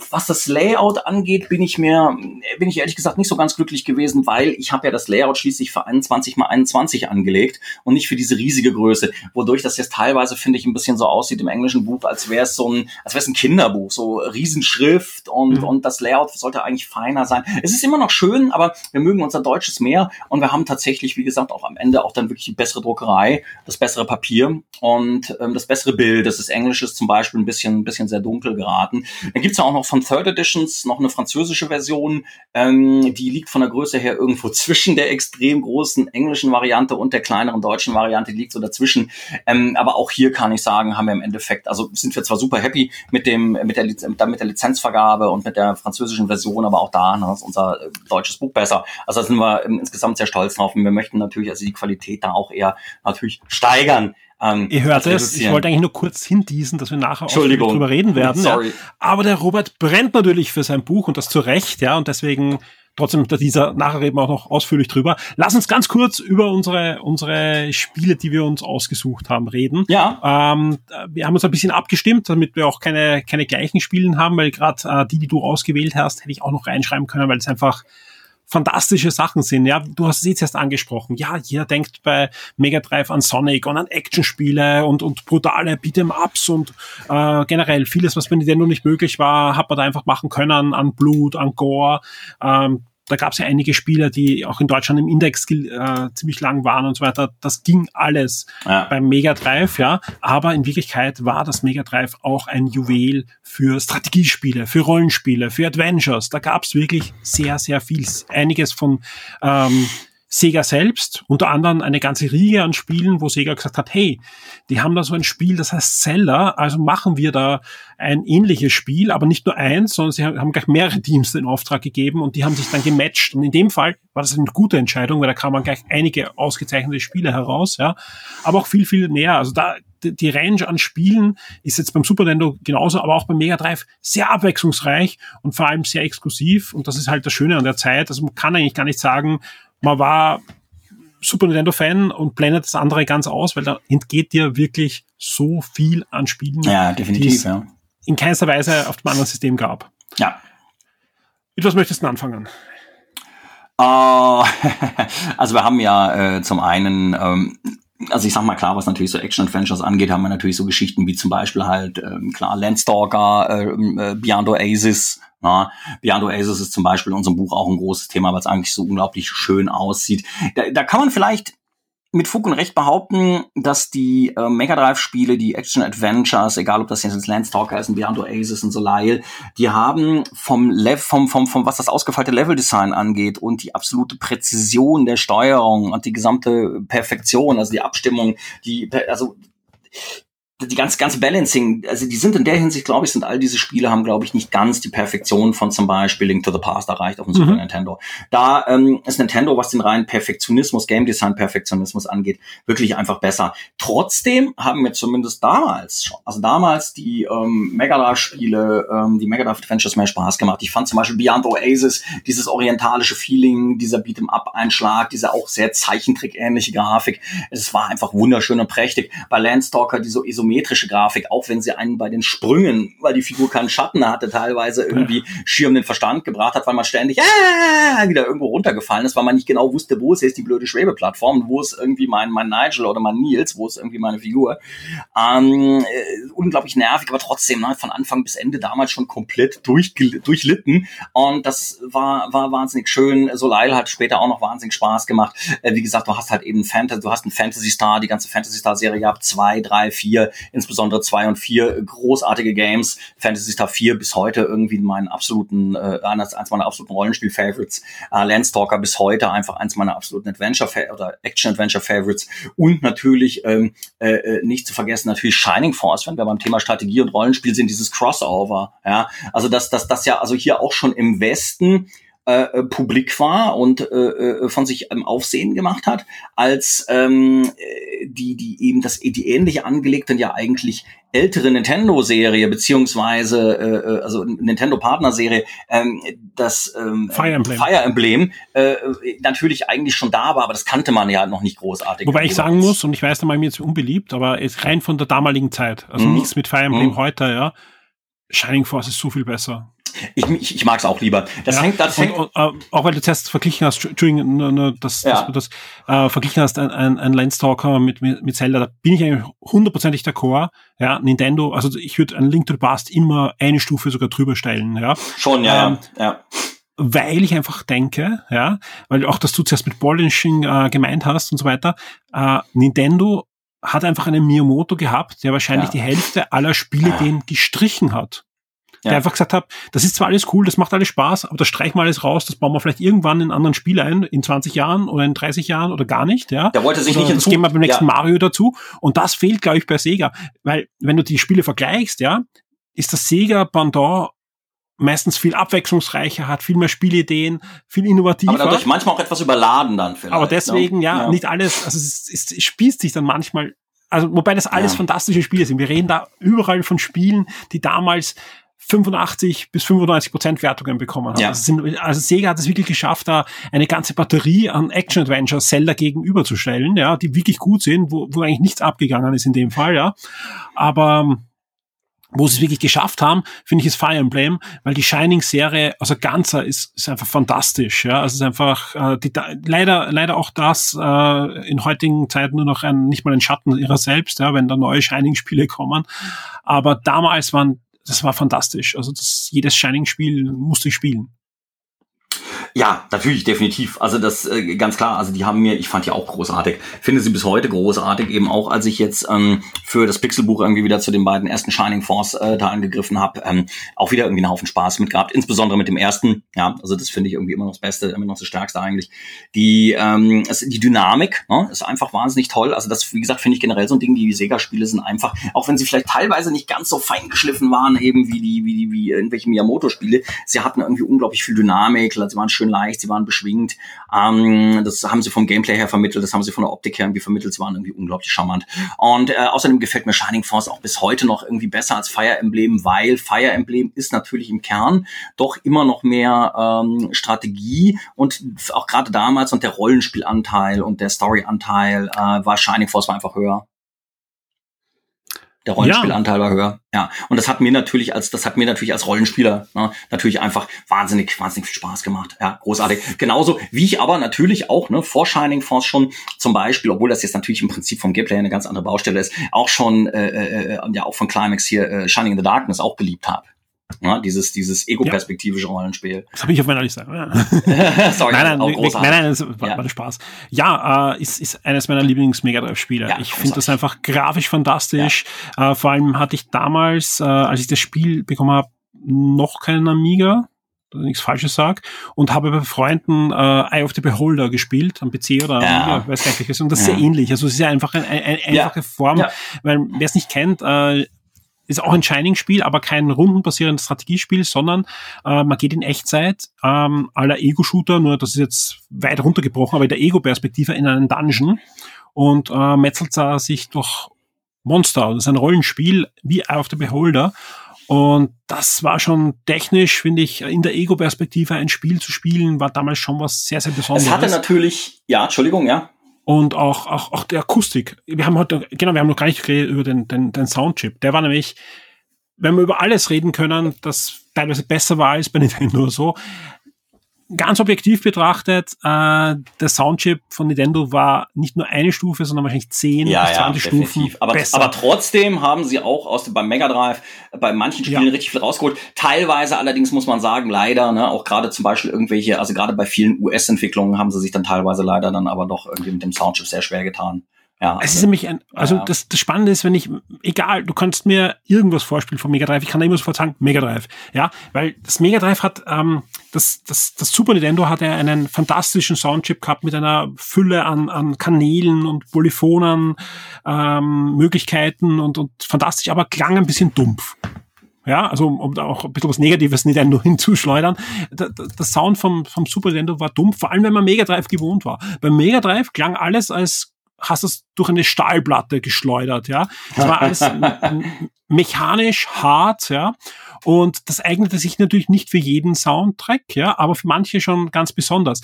Was das Layout angeht, bin ich mir, bin ich ehrlich gesagt nicht so ganz glücklich gewesen, weil ich habe ja das Layout schließlich für 21 mal 21 angelegt und nicht für diese riesige Größe, wodurch das jetzt teilweise finde ich ein bisschen so aussieht im englischen Buch, als wäre es so ein, als wäre es ein Kinderbuch, so Riesenschrift und Mhm. und das Layout sollte eigentlich feiner sein. Es ist immer noch schön, aber wir mögen unser Deutsches mehr und wir haben tatsächlich, wie gesagt, auch am Ende auch dann wirklich die bessere Druckerei, das bessere Papier und ähm, das bessere Bild. Das ist Englisches zum Beispiel ein bisschen, ein bisschen sehr dunkel geraten. Dann gibt's ja auch noch von Third Editions noch eine französische Version, ähm, die liegt von der Größe her irgendwo zwischen der extrem großen englischen Variante und der kleineren deutschen Variante, die liegt so dazwischen. Ähm, aber auch hier kann ich sagen, haben wir im Endeffekt, also sind wir zwar super happy mit dem, mit der, mit der Lizenzvergabe und mit der französischen Version, aber auch da ne, ist unser äh, deutsches Buch besser. Also da sind wir ähm, insgesamt sehr stolz drauf und wir möchten natürlich also die Qualität da auch eher natürlich steigern. Ähm, Ihr hört es, ich wollte eigentlich nur kurz hindiesen, dass wir nachher Entschuldigung. drüber reden werden. Sorry. Ja. Aber der Robert brennt natürlich für sein Buch und das zu Recht, ja, und deswegen trotzdem dieser nachher reden wir auch noch ausführlich drüber. Lass uns ganz kurz über unsere unsere Spiele, die wir uns ausgesucht haben, reden. Ja. Ähm, wir haben uns ein bisschen abgestimmt, damit wir auch keine keine gleichen Spielen haben, weil gerade äh, die, die du ausgewählt hast, hätte ich auch noch reinschreiben können, weil es einfach fantastische Sachen sind. Ja, du hast es jetzt erst angesprochen. Ja, jeder denkt bei Mega Drive an Sonic und an Actionspiele und, und brutale Beat'em-Ups und äh, generell vieles, was bei Nintendo nicht möglich war, hat man da einfach machen können an Blut, an Gore. Ähm, da gab es ja einige Spieler, die auch in Deutschland im Index äh, ziemlich lang waren und so weiter. Das ging alles ja. beim Mega Drive, ja. Aber in Wirklichkeit war das Mega Drive auch ein Juwel für Strategiespiele, für Rollenspiele, für Adventures. Da gab es wirklich sehr, sehr viel. Einiges von ähm, Sega selbst, unter anderem eine ganze Riege an Spielen, wo Sega gesagt hat, hey, die haben da so ein Spiel, das heißt Zelda, also machen wir da ein ähnliches Spiel, aber nicht nur eins, sondern sie haben gleich mehrere Teams in Auftrag gegeben und die haben sich dann gematcht. Und in dem Fall war das eine gute Entscheidung, weil da kamen gleich einige ausgezeichnete Spiele heraus, ja, aber auch viel, viel mehr. Also da, die Range an Spielen ist jetzt beim Super Nintendo genauso, aber auch beim Mega Drive sehr abwechslungsreich und vor allem sehr exklusiv. Und das ist halt das Schöne an der Zeit. Also man kann eigentlich gar nicht sagen, man war Super Nintendo-Fan und blendet das andere ganz aus, weil da entgeht dir wirklich so viel an Spielen. Ja, definitiv, ja. In keinster Weise auf dem anderen System gab. Ja. Mit was möchtest du anfangen? Uh, also wir haben ja äh, zum einen ähm, also ich sag mal klar, was natürlich so Action-Adventures angeht, haben wir natürlich so Geschichten wie zum Beispiel halt, ähm, klar, Landstalker, äh, äh, Beyond Oasis. Na, Beyond Oasis ist zum Beispiel in unserem Buch auch ein großes Thema, weil es eigentlich so unglaublich schön aussieht. Da, da kann man vielleicht mit Fug und Recht behaupten, dass die äh, Mega Drive-Spiele, die Action-Adventures, egal ob das jetzt Landstalker ist, ein Beyond Oasis und Soleil, die haben vom, Lev vom, vom, vom, was das ausgefeilte Level-Design angeht und die absolute Präzision der Steuerung und die gesamte Perfektion, also die Abstimmung, die, also die ganze, ganze Balancing, also die sind in der Hinsicht, glaube ich, sind all diese Spiele haben, glaube ich, nicht ganz die Perfektion von zum Beispiel Link to the Past erreicht auf dem mhm. Super Nintendo. Da ähm, ist Nintendo, was den reinen Perfektionismus, Game Design Perfektionismus angeht, wirklich einfach besser. Trotzdem haben mir zumindest damals schon, also damals die ähm, Mega Drive Spiele, ähm, die Mega Drive Adventures mehr Spaß gemacht. Ich fand zum Beispiel Beyond Oasis, dieses orientalische Feeling, dieser Beat'em Up Einschlag, diese auch sehr Zeichentrick ähnliche Grafik. Es war einfach wunderschön und prächtig. Bei Landstalker, die so isometrisch isometrische Grafik, auch wenn sie einen bei den Sprüngen, weil die Figur keinen Schatten hatte, teilweise irgendwie schier um den Verstand gebracht hat, weil man ständig äh, wieder irgendwo runtergefallen ist, weil man nicht genau wusste, wo ist jetzt die blöde Schwebeplattform, wo ist irgendwie mein, mein Nigel oder mein Nils, wo ist irgendwie meine Figur. Ähm, äh, unglaublich nervig, aber trotzdem ne, von Anfang bis Ende damals schon komplett durch, durchlitten und das war, war wahnsinnig schön. Soleil hat später auch noch wahnsinnig Spaß gemacht. Äh, wie gesagt, du hast halt eben Fantasy, du hast einen Fantasy Star, die ganze Fantasy Star Serie gehabt, zwei, drei, vier insbesondere zwei und vier großartige Games. Fantasy Star 4 bis heute irgendwie meinen absoluten, äh, eines, eins meiner absoluten Rollenspiel-Favorites. Äh, Landstalker bis heute einfach eins meiner absoluten Adventure- oder Action-Adventure-Favorites. Und natürlich ähm, äh, äh, nicht zu vergessen, natürlich Shining Force, wenn wir beim Thema Strategie und Rollenspiel sind, dieses Crossover. Ja, also dass das, das ja also hier auch schon im Westen äh, äh, publik war und äh, äh, von sich ähm, Aufsehen gemacht hat, als ähm, äh, die, die eben das die ähnliche angelegte ja eigentlich ältere Nintendo-Serie beziehungsweise äh, also Nintendo-Partner-Serie, ähm, das ähm, Fire Emblem, Fire Emblem äh, natürlich eigentlich schon da war, aber das kannte man ja noch nicht großartig. Wobei ich sagen muss, und ich weiß, da mal mir jetzt unbeliebt, aber ist rein von der damaligen Zeit, also mhm. nichts mit Fire Emblem mhm. heute, ja. Shining Force ist so viel besser. Ich, ich, ich mag es auch lieber. Das ja, hängt, das hängt und, äh, auch weil du zuerst verglichen hast, Entschuldigung, ne, ne, dass, ja. dass du das äh, verglichen hast, ein, ein, ein Landstalker mit, mit, mit Zelda, da bin ich eigentlich hundertprozentig d'accord. Ja, Nintendo, also ich würde ein Link to the Past immer eine Stufe sogar drüber stellen. Ja. Schon, ja, ähm, ja. Weil ich einfach denke, ja, weil auch, dass du zuerst mit Polishing äh, gemeint hast und so weiter, äh, Nintendo hat einfach einen Miyamoto gehabt, der wahrscheinlich ja. die Hälfte aller Spiele ja. den gestrichen hat der einfach gesagt hat, das ist zwar alles cool, das macht alles Spaß, aber das streichen wir alles raus, das bauen wir vielleicht irgendwann in einen anderen Spiel ein, in 20 Jahren oder in 30 Jahren oder gar nicht, ja. Der wollte sich oder nicht Das gehen wir beim nächsten ja. Mario dazu. Und das fehlt, glaube ich, bei Sega. Weil, wenn du die Spiele vergleichst, ja, ist das Sega Pendant meistens viel abwechslungsreicher, hat viel mehr Spielideen, viel innovativer. Aber dadurch manchmal auch etwas überladen dann vielleicht. Aber deswegen, ne? ja, ja, nicht alles, also es, es, es spießt sich dann manchmal also wobei das alles ja. fantastische Spiele sind. Wir reden da überall von Spielen, die damals 85 bis 95 Prozent Wertungen bekommen haben. Ja. Also, sind, also Sega hat es wirklich geschafft, da eine ganze Batterie an Action-Adventures Zelda gegenüberzustellen, ja, die wirklich gut sind, wo, wo eigentlich nichts abgegangen ist in dem Fall, ja. Aber wo sie es wirklich geschafft haben, finde ich, ist Fire Emblem, weil die Shining-Serie, also ganzer, ist, ist einfach fantastisch. Ja, also es ist einfach äh, die, leider leider auch das äh, in heutigen Zeiten nur noch ein nicht mal ein Schatten ihrer selbst, ja, wenn da neue Shining-Spiele kommen. Aber damals waren das war fantastisch. Also das, jedes Shining-Spiel musste ich spielen. Ja, natürlich, definitiv. Also das äh, ganz klar. Also die haben mir, ich fand die auch großartig. Finde sie bis heute großartig. Eben auch, als ich jetzt ähm, für das Pixelbuch irgendwie wieder zu den beiden ersten Shining Force äh, da angegriffen habe, ähm, auch wieder irgendwie einen Haufen Spaß mit gehabt. Insbesondere mit dem ersten. Ja, also das finde ich irgendwie immer noch das Beste, immer noch das Stärkste eigentlich. Die ähm, die Dynamik ne, ist einfach wahnsinnig toll. Also das, wie gesagt, finde ich generell so ein Ding. Die Sega-Spiele sind einfach, auch wenn sie vielleicht teilweise nicht ganz so fein geschliffen waren, eben wie die wie die wie irgendwelche Miyamoto-Spiele. Sie hatten irgendwie unglaublich viel Dynamik. Sie waren schön leicht, sie waren beschwingt. Ähm, das haben sie vom Gameplay her vermittelt, das haben sie von der Optik her irgendwie vermittelt. Sie waren irgendwie unglaublich charmant. Und äh, außerdem gefällt mir Shining Force auch bis heute noch irgendwie besser als Fire Emblem, weil Fire Emblem ist natürlich im Kern doch immer noch mehr ähm, Strategie und auch gerade damals und der Rollenspielanteil und der Storyanteil äh, war Shining Force war einfach höher. Der Rollenspielanteil ja. war höher. Ja. Und das hat mir natürlich als, das hat mir natürlich als Rollenspieler ne, natürlich einfach wahnsinnig, wahnsinnig viel Spaß gemacht. Ja, großartig. Genauso wie ich aber natürlich auch, ne, vor Shining Force schon zum Beispiel, obwohl das jetzt natürlich im Prinzip vom Gameplay eine ganz andere Baustelle ist, auch schon, äh, äh, äh ja, auch von Climax hier äh, Shining in the Darkness auch geliebt habe. Ja, dieses, dieses ego-perspektivische ja. Rollenspiel. Das habe ich auf meiner Liste. Ja. Sorry, nein, nein, nein, nein, nein, das war, ja. war Spaß. Ja, äh, ist, ist eines meiner Lieblings-Mega Drive-Spiele. Ja, ich finde das einfach grafisch fantastisch. Äh, vor allem hatte ich damals, äh, als ich das Spiel bekommen habe, noch keinen Amiga, dass ich nichts Falsches sage, und habe bei Freunden äh, Eye of the Beholder gespielt, am PC oder am ja. Amiga, weiß gar nicht welches, und das ist sehr ähnlich. Also es ist ja einfach eine, eine einfache Form, weil wer es nicht kennt, äh, ist auch ein Shining-Spiel, aber kein rundenbasierendes Strategiespiel, sondern äh, man geht in Echtzeit ähm, aller Ego-Shooter, nur das ist jetzt weit runtergebrochen, aber in der Ego-Perspektive in einen Dungeon und äh, metzelt da sich durch Monster. Das ist ein Rollenspiel wie Eye of the Beholder. Und das war schon technisch, finde ich, in der Ego-Perspektive ein Spiel zu spielen, war damals schon was sehr, sehr Besonderes. Es hatte natürlich, ja, Entschuldigung, ja und auch, auch, auch der Akustik. Wir haben heute, genau, wir haben noch gar nicht geredet über den, den, den Soundchip. Der war nämlich, wenn wir über alles reden können, das teilweise besser war als bei Nintendo so, ganz objektiv betrachtet, äh, der Soundchip von Nintendo war nicht nur eine Stufe, sondern wahrscheinlich 10 ja, bis 20 ja, Stufen aber, besser. Aber trotzdem haben sie auch aus dem, beim Mega Drive bei manchen Spielen ja. richtig viel rausgeholt. Teilweise allerdings muss man sagen, leider, ne, auch gerade zum Beispiel irgendwelche, also gerade bei vielen US-Entwicklungen haben sie sich dann teilweise leider dann aber doch irgendwie mit dem Soundchip sehr schwer getan. Ja, es ist nämlich ein, also ja. das, das Spannende ist, wenn ich, egal, du kannst mir irgendwas vorspielen von Mega Drive, ich kann da immer sofort sagen, Mega Drive, ja, weil das Mega Drive hat, ähm, das, das, das Super Nintendo hat ja einen fantastischen Soundchip gehabt mit einer Fülle an, an Kanälen und Polyphonen, ähm, Möglichkeiten und, und fantastisch, aber klang ein bisschen dumpf. Ja, also um da auch ein bisschen was Negatives Nintendo hinzuschleudern. Der, der Sound vom, vom Super Nintendo war dumpf, vor allem wenn man Mega Drive gewohnt war. Beim Mega Drive klang alles als hast es durch eine Stahlplatte geschleudert, ja. Das war alles mechanisch hart, ja. Und das eignete sich natürlich nicht für jeden Soundtrack, ja, aber für manche schon ganz besonders.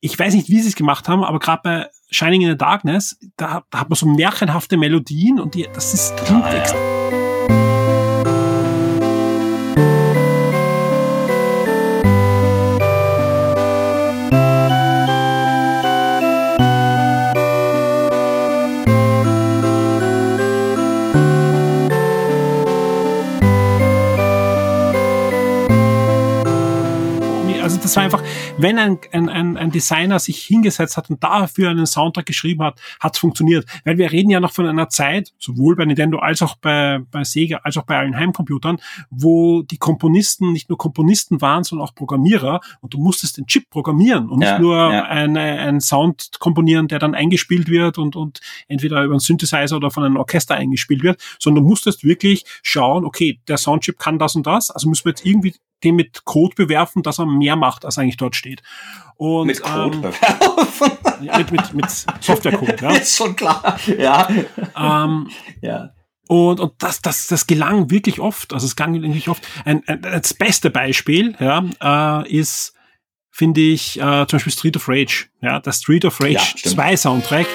Ich weiß nicht, wie sie es gemacht haben, aber gerade bei Shining in the Darkness, da, da, hat man so märchenhafte Melodien und die, das ist klingt ah, ja. Das war einfach, wenn ein, ein, ein, ein Designer sich hingesetzt hat und dafür einen Soundtrack geschrieben hat, hat es funktioniert. Weil wir reden ja noch von einer Zeit, sowohl bei Nintendo als auch bei, bei Sega, als auch bei allen Heimcomputern, wo die Komponisten nicht nur Komponisten waren, sondern auch Programmierer und du musstest den Chip programmieren und nicht ja, nur ja. Ein, ein Sound komponieren, der dann eingespielt wird und, und entweder über einen Synthesizer oder von einem Orchester eingespielt wird, sondern du musstest wirklich schauen, okay, der Soundchip kann das und das, also müssen wir jetzt irgendwie den mit Code bewerfen, dass er mehr macht, als eigentlich dort steht. Und, mit Code ähm, bewerfen? mit, mit, mit Softwarecode, ja. Ist schon klar, ja. Ähm, ja. Und, und das, das, das gelang wirklich oft. Also es gelang wirklich oft. Ein, ein, das beste Beispiel ja, äh, ist, finde ich, äh, zum Beispiel Street of Rage. Ja, der Street of Rage ja, 2 Soundtrack.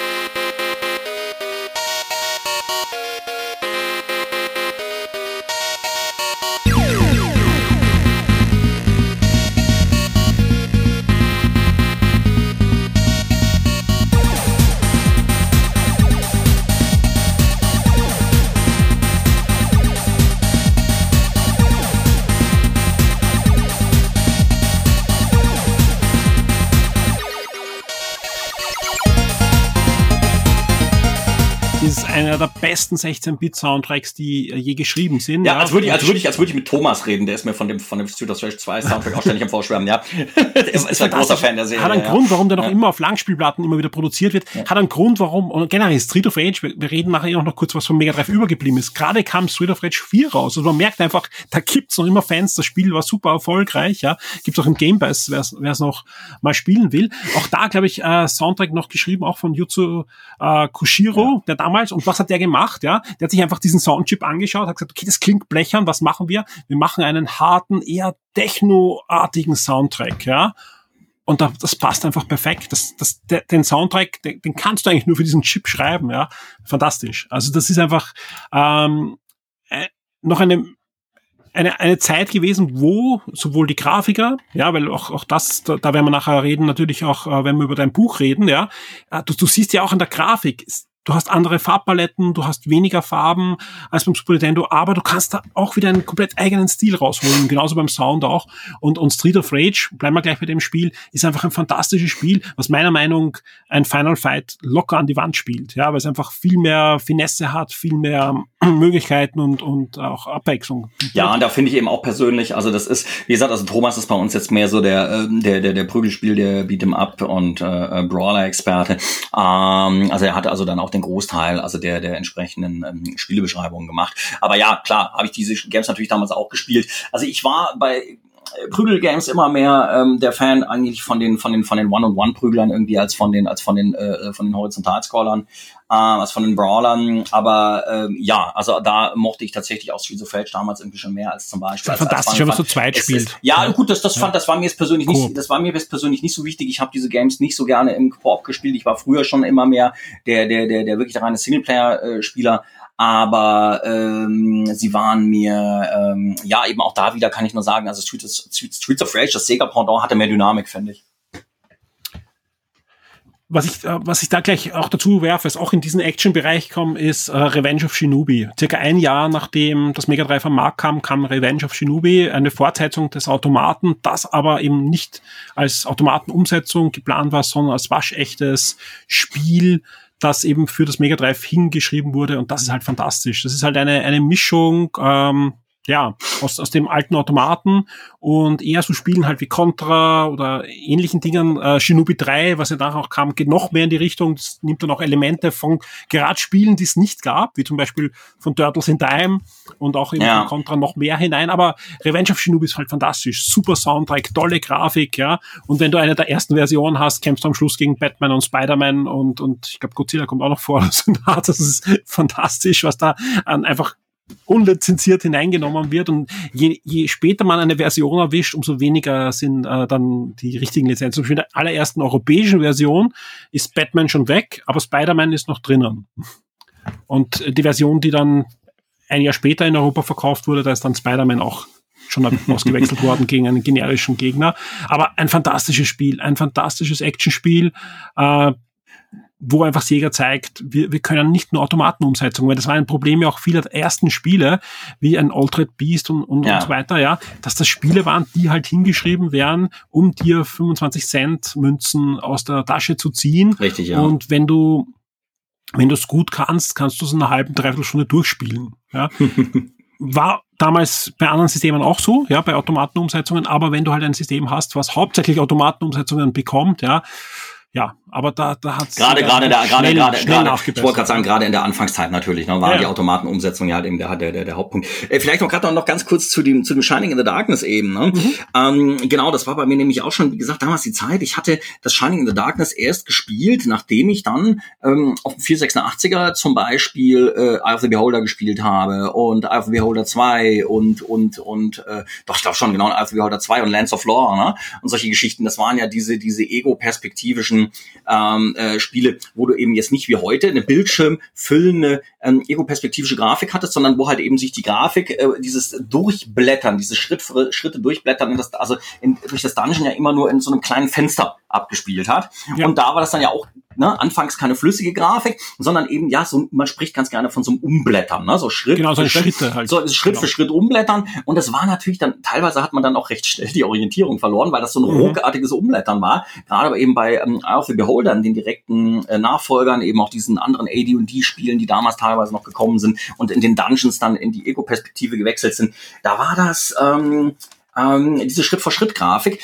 Besten 16-Bit-Soundtracks, die äh, je geschrieben sind. Ja, als würde ich, als würde ich, als würde ich mit Thomas reden, der ist mir von dem, von dem Street of Rage 2 Soundtrack auch ständig am Vorschwärmen, ja. der ist, ist ein großer Fan der Serie. Hat einen ja. Grund, warum der noch Ja. immer auf Langspielplatten immer wieder produziert wird. Hat einen Grund, warum, und generell Street of Rage, wir, wir reden nachher eh noch kurz, was von Mega Drive übergeblieben ist. Gerade kam Street of Rage 4 raus. Also man merkt einfach, da gibt's noch immer Fans, das Spiel war super erfolgreich, ja. Gibt's auch im Game Pass, wer es noch mal spielen will. Auch da, glaube ich, äh, Soundtrack noch geschrieben, auch von Yuzu äh, Kushiro, der damals, und was hat der gemacht, ja? Der hat sich einfach diesen Soundchip angeschaut, hat gesagt, okay, das klingt blechern, was machen wir? Wir machen einen harten, eher technoartigen Soundtrack, ja. Und da, das passt einfach perfekt. Das, das, den Soundtrack, den, den kannst du eigentlich nur für diesen Chip schreiben, ja. Fantastisch. Also das ist einfach ähm, äh, noch eine eine, eine Zeit gewesen, wo sowohl die Grafiker, ja, weil auch, auch das, da, da werden wir nachher reden, natürlich auch, äh, wenn wir über dein Buch reden, ja, äh, du, du siehst ja auch an der Grafik, es- du hast andere Farbpaletten, du hast weniger Farben als beim Super Nintendo, aber du kannst da auch wieder einen komplett eigenen Stil rausholen, genauso beim Sound auch. Und, und Street of Rage, bleiben wir gleich bei dem Spiel, ist einfach ein fantastisches Spiel, was meiner Meinung ein Final Fight locker an die Wand spielt, ja, weil es einfach viel mehr Finesse hat, viel mehr Möglichkeiten und, und auch Abwechslung. Ja, da finde ich eben auch persönlich, also das ist, wie gesagt, also Thomas ist bei uns jetzt mehr so der, ähm, der, der, der Prügelspiel, der Beat'em Up und äh, äh, Brawler-Experte. Ähm, also er hatte also dann auch den Großteil, also der, der entsprechenden ähm, Spielebeschreibungen gemacht. Aber ja, klar, habe ich diese Games natürlich damals auch gespielt. Also ich war bei Prügelgames immer mehr ähm, der Fan eigentlich von den von den von den One-on-One-Prüglern irgendwie als von den als von den äh, von den Horizontalscrollern äh, als von den Brawlern. Aber ähm, ja, also da mochte ich tatsächlich auch Streets of Rage damals irgendwie schon mehr als zum Beispiel. Das als, als fantastisch, Final wenn man so zweit Es spielt. Ist, ja, gut, das das fand das war mir jetzt persönlich Cool. nicht das war mir jetzt persönlich nicht so wichtig. Ich habe diese Games nicht so gerne im Koop gespielt. Ich war früher schon immer mehr der der der der wirklich der reine Singleplayer-Spieler. Aber ähm, sie waren mir, ähm, ja, eben auch da wieder kann ich nur sagen, also Streets, of Rage, das Sega-Pendant hatte mehr Dynamik, finde ich. Was ich, äh, was ich da gleich auch dazu werfe, ist auch in diesen Action-Bereich kommen, ist äh, Revenge of Shinobi. Circa ein Jahr nachdem das Mega Drive am Markt kam, kam Revenge of Shinobi, eine Fortsetzung des Automaten, das aber eben nicht als Automatenumsetzung geplant war, sondern als waschechtes Spiel, das eben für das Mega Drive hingeschrieben wurde und das ist halt fantastisch. Das ist halt eine, eine Mischung, ähm, ja, aus, aus dem alten Automaten und eher so Spielen halt wie Contra oder ähnlichen Dingen. Äh, Shinobi 3, was ja danach auch kam, geht noch mehr in die Richtung. Das nimmt dann auch Elemente von gerade Spielen, die es nicht gab, wie zum Beispiel von Turtles in Time und auch eben Ja. von Contra noch mehr hinein. Aber Revenge of Shinobi ist halt fantastisch. Super Soundtrack, tolle Grafik, ja. Und wenn du eine der ersten Versionen hast, kämpfst du am Schluss gegen Batman und Spider-Man und, und ich glaube Godzilla kommt auch noch vor. Das ist fantastisch, was da an einfach unlizenziert hineingenommen wird und je, je später man eine Version erwischt, umso weniger sind äh, dann die richtigen Lizenzen. Zum Beispiel in der allerersten europäischen Version ist Batman schon weg, aber Spider-Man ist noch drinnen. Und die Version, die dann ein Jahr später in Europa verkauft wurde, da ist dann Spider-Man auch schon ausgewechselt worden gegen einen generischen Gegner. Aber ein fantastisches Spiel, ein fantastisches Actionspiel, äh, wo einfach Sega zeigt, wir, wir können nicht nur Automatenumsetzungen, weil das war ein Problem ja auch vieler der ersten Spiele, wie ein Altered Beast und, und, Ja. und so weiter, ja, dass das Spiele waren, die halt hingeschrieben werden, um dir 25 Cent Münzen aus der Tasche zu ziehen. Richtig, ja. Und wenn du wenn du es gut kannst, kannst du es in einer halben, dreiviertel Stunde durchspielen. Ja. War damals bei anderen Systemen auch so, ja, bei Automatenumsetzungen, aber wenn du halt ein System hast, was hauptsächlich Automatenumsetzungen bekommt, ja, ja, aber da, da hat Gerade, gerade, da, gerade, gerade, ich wollte gerade sagen, gerade in der Anfangszeit natürlich, ne, waren Ja. die Automatenumsetzung ja halt eben der, der, der, der Hauptpunkt. Äh, vielleicht noch gerade noch ganz kurz zu dem, zu dem Shining in the Darkness eben, ne? Mhm. Ähm, genau, das war bei mir nämlich auch schon, wie gesagt, damals die Zeit. Ich hatte das Shining in the Darkness erst gespielt, nachdem ich dann ähm, auf dem 486er zum Beispiel äh, Eye of the Beholder gespielt habe und Eye of the Beholder 2 und, und, und, äh, doch, ich glaube schon, genau, Eye of the Beholder 2 und Lands of Lore, ne? Und solche Geschichten, das waren ja diese, diese ego-perspektivischen ähm, äh, Spiele, wo du eben jetzt nicht wie heute eine bildschirmfüllende ähm, ego-perspektivische Grafik hattest, sondern wo halt eben sich die Grafik, äh, dieses Durchblättern, diese Schritt für Schritte durchblättern, das, also in, durch das Dungeon ja immer nur in so einem kleinen Fenster abgespielt hat. Ja. Und da war das dann ja auch ne, anfangs keine flüssige Grafik, sondern eben, ja, so, man spricht ganz gerne von so einem Umblättern, ne, so Schritt Genau, so für Schritt, Schritte halt. so Schritt Genau. für Schritt umblättern. Und das war natürlich dann, teilweise hat man dann auch recht schnell die Orientierung verloren, weil das so ein Mhm. ruckartiges Umblättern war. Gerade aber eben bei ähm, Eye of the Beholder, den direkten äh, Nachfolgern, eben auch diesen anderen AD&D-Spielen, die damals teilweise noch gekommen sind und in den Dungeons dann in die Ego-Perspektive gewechselt sind. Da war das ähm, ähm, diese Schritt-für-Schritt-Grafik.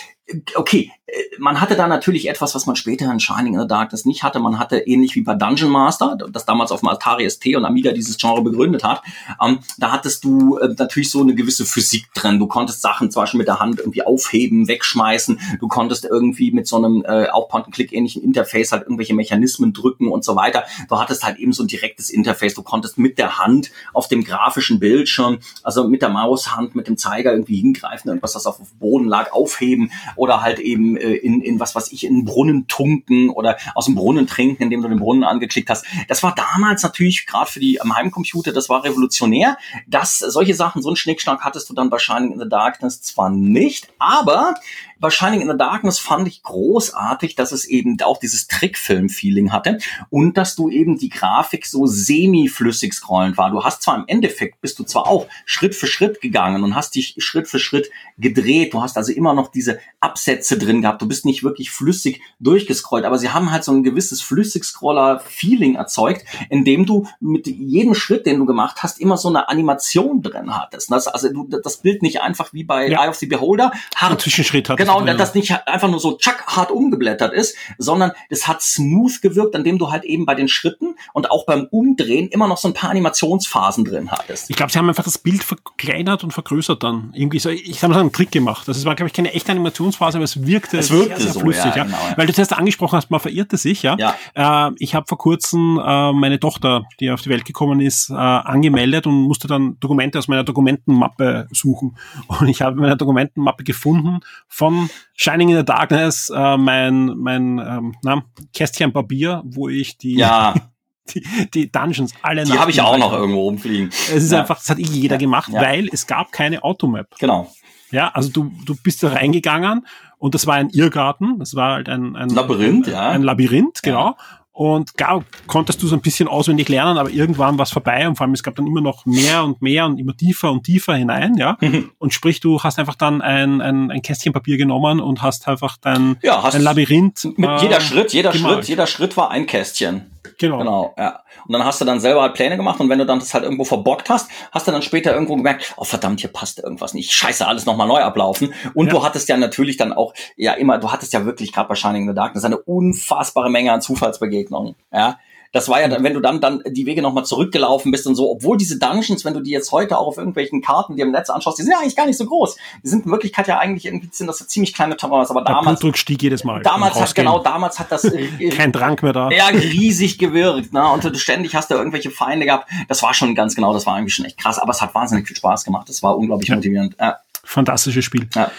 Okay, äh, man hatte da natürlich etwas, was man später in Shining in the Darkness nicht hatte. Man hatte ähnlich wie bei Dungeon Master, das damals auf dem Atari ST und Amiga dieses Genre begründet hat. Ähm, da hattest du äh, natürlich so eine gewisse Physik drin. Du konntest Sachen zum Beispiel mit der Hand irgendwie aufheben, wegschmeißen. Du konntest irgendwie mit so einem äh, auch Point-and-Click-ähnlichen Interface halt irgendwelche Mechanismen drücken und so weiter. Du hattest halt eben so ein direktes Interface. Du konntest mit der Hand auf dem grafischen Bildschirm, also mit der Maushand, mit dem Zeiger irgendwie hingreifen, irgendwas, das auf dem Boden lag, aufheben oder halt eben äh, in, in was weiß ich, in Brunnen tunken oder aus dem Brunnen trinken, indem du den Brunnen angeklickt hast. Das war damals natürlich, gerade für die am Heimcomputer, das war revolutionär. Das, solche Sachen, so einen Schnickschnack hattest du dann bei Shining in the Darkness zwar nicht, aber bei Shining in the Darkness fand ich großartig, dass es eben auch dieses Trickfilm-Feeling hatte und dass du eben die Grafik so semi-flüssig scrollend war. Du hast zwar im Endeffekt, bist du zwar auch Schritt für Schritt gegangen und hast dich Schritt für Schritt gedreht. Du hast also immer noch diese Absätze drin gehabt. Du bist nicht wirklich flüssig durchgescrollt, aber sie haben halt so ein gewisses Flüssig-Scroller-Feeling erzeugt, indem du mit jedem Schritt, den du gemacht hast, immer so eine Animation drin hattest. Das, also du, das Bild nicht einfach wie bei Ja. Eye of the Beholder hart Zwischenschritt hattest Genau, du drin. das nicht einfach nur so tschack hart umgeblättert ist, sondern es hat smooth gewirkt, indem du halt eben bei den Schritten und auch beim Umdrehen immer noch so ein paar Animationsphasen drin hattest. Ich glaube, sie haben einfach das Bild verkleinert und vergrößert dann. Irgendwie so, ich habe so einen Trick gemacht. Das war, glaube ich, keine echte Animationsphase, aber es wirkte, Es wirkte so, ja, ja. genau, ja. Weil du zuerst angesprochen hast, man verirrte sich, ja. Äh, ich habe vor kurzem äh, meine Tochter, die auf die Welt gekommen ist, äh, angemeldet und musste dann Dokumente aus meiner Dokumentenmappe suchen. Und ich habe in meiner Dokumentenmappe gefunden von Shining in the Darkness äh, mein, mein ähm, na, Kästchen Papier, wo ich die, Ja. die, die Dungeons alle Die habe ich auch noch irgendwo rumfliegen. Es ist ja. einfach, das hat eh jeder gemacht, Ja. weil es gab keine Automap. Genau. Ja, also du, du bist da reingegangen und das war ein Irrgarten, das war halt ein, ein Labyrinth, ja. Ein Labyrinth, genau. Und klar konntest du so ein bisschen auswendig lernen, aber irgendwann war es vorbei und vor allem es gab dann immer noch mehr und mehr und immer tiefer und tiefer hinein, ja. und sprich, du hast einfach dann ein, ein, ein Kästchen Papier genommen und hast einfach dein, Ja, hast ein Labyrinth. Mit äh, jeder Schritt, jeder gemalt. Schritt, jeder Schritt war ein Kästchen. Genau. Genau, ja. Und dann hast du dann selber halt Pläne gemacht und wenn du dann das halt irgendwo verbockt hast, hast du dann später irgendwo gemerkt, oh verdammt, hier passt irgendwas nicht. Scheiße, alles nochmal neu ablaufen. Und Ja. du hattest ja natürlich dann auch, ja immer, du hattest ja wirklich gerade bei Shining in the Darkness eine unfassbare Menge an Zufallsbegegnungen. Ja. Das war ja wenn du dann, dann die Wege nochmal zurückgelaufen bist und so, obwohl diese Dungeons, wenn du die jetzt heute auch auf irgendwelchen Karten dir im Netz anschaust, die sind ja eigentlich gar nicht so groß. Die sind in Wirklichkeit ja eigentlich irgendwie, sind das ja ziemlich kleine Terrains, aber Der damals, Blutdruck stieg jedes Mal. damals hat, genau, damals hat das, Kein Trank mehr da. ja, riesig gewirkt, ne? Und du ständig hast du irgendwelche Feinde gehabt. Das war schon ganz genau, das war irgendwie schon echt krass, aber es hat wahnsinnig viel Spaß gemacht. Das war unglaublich motivierend. Ja, Fantastisches Spiel. ja.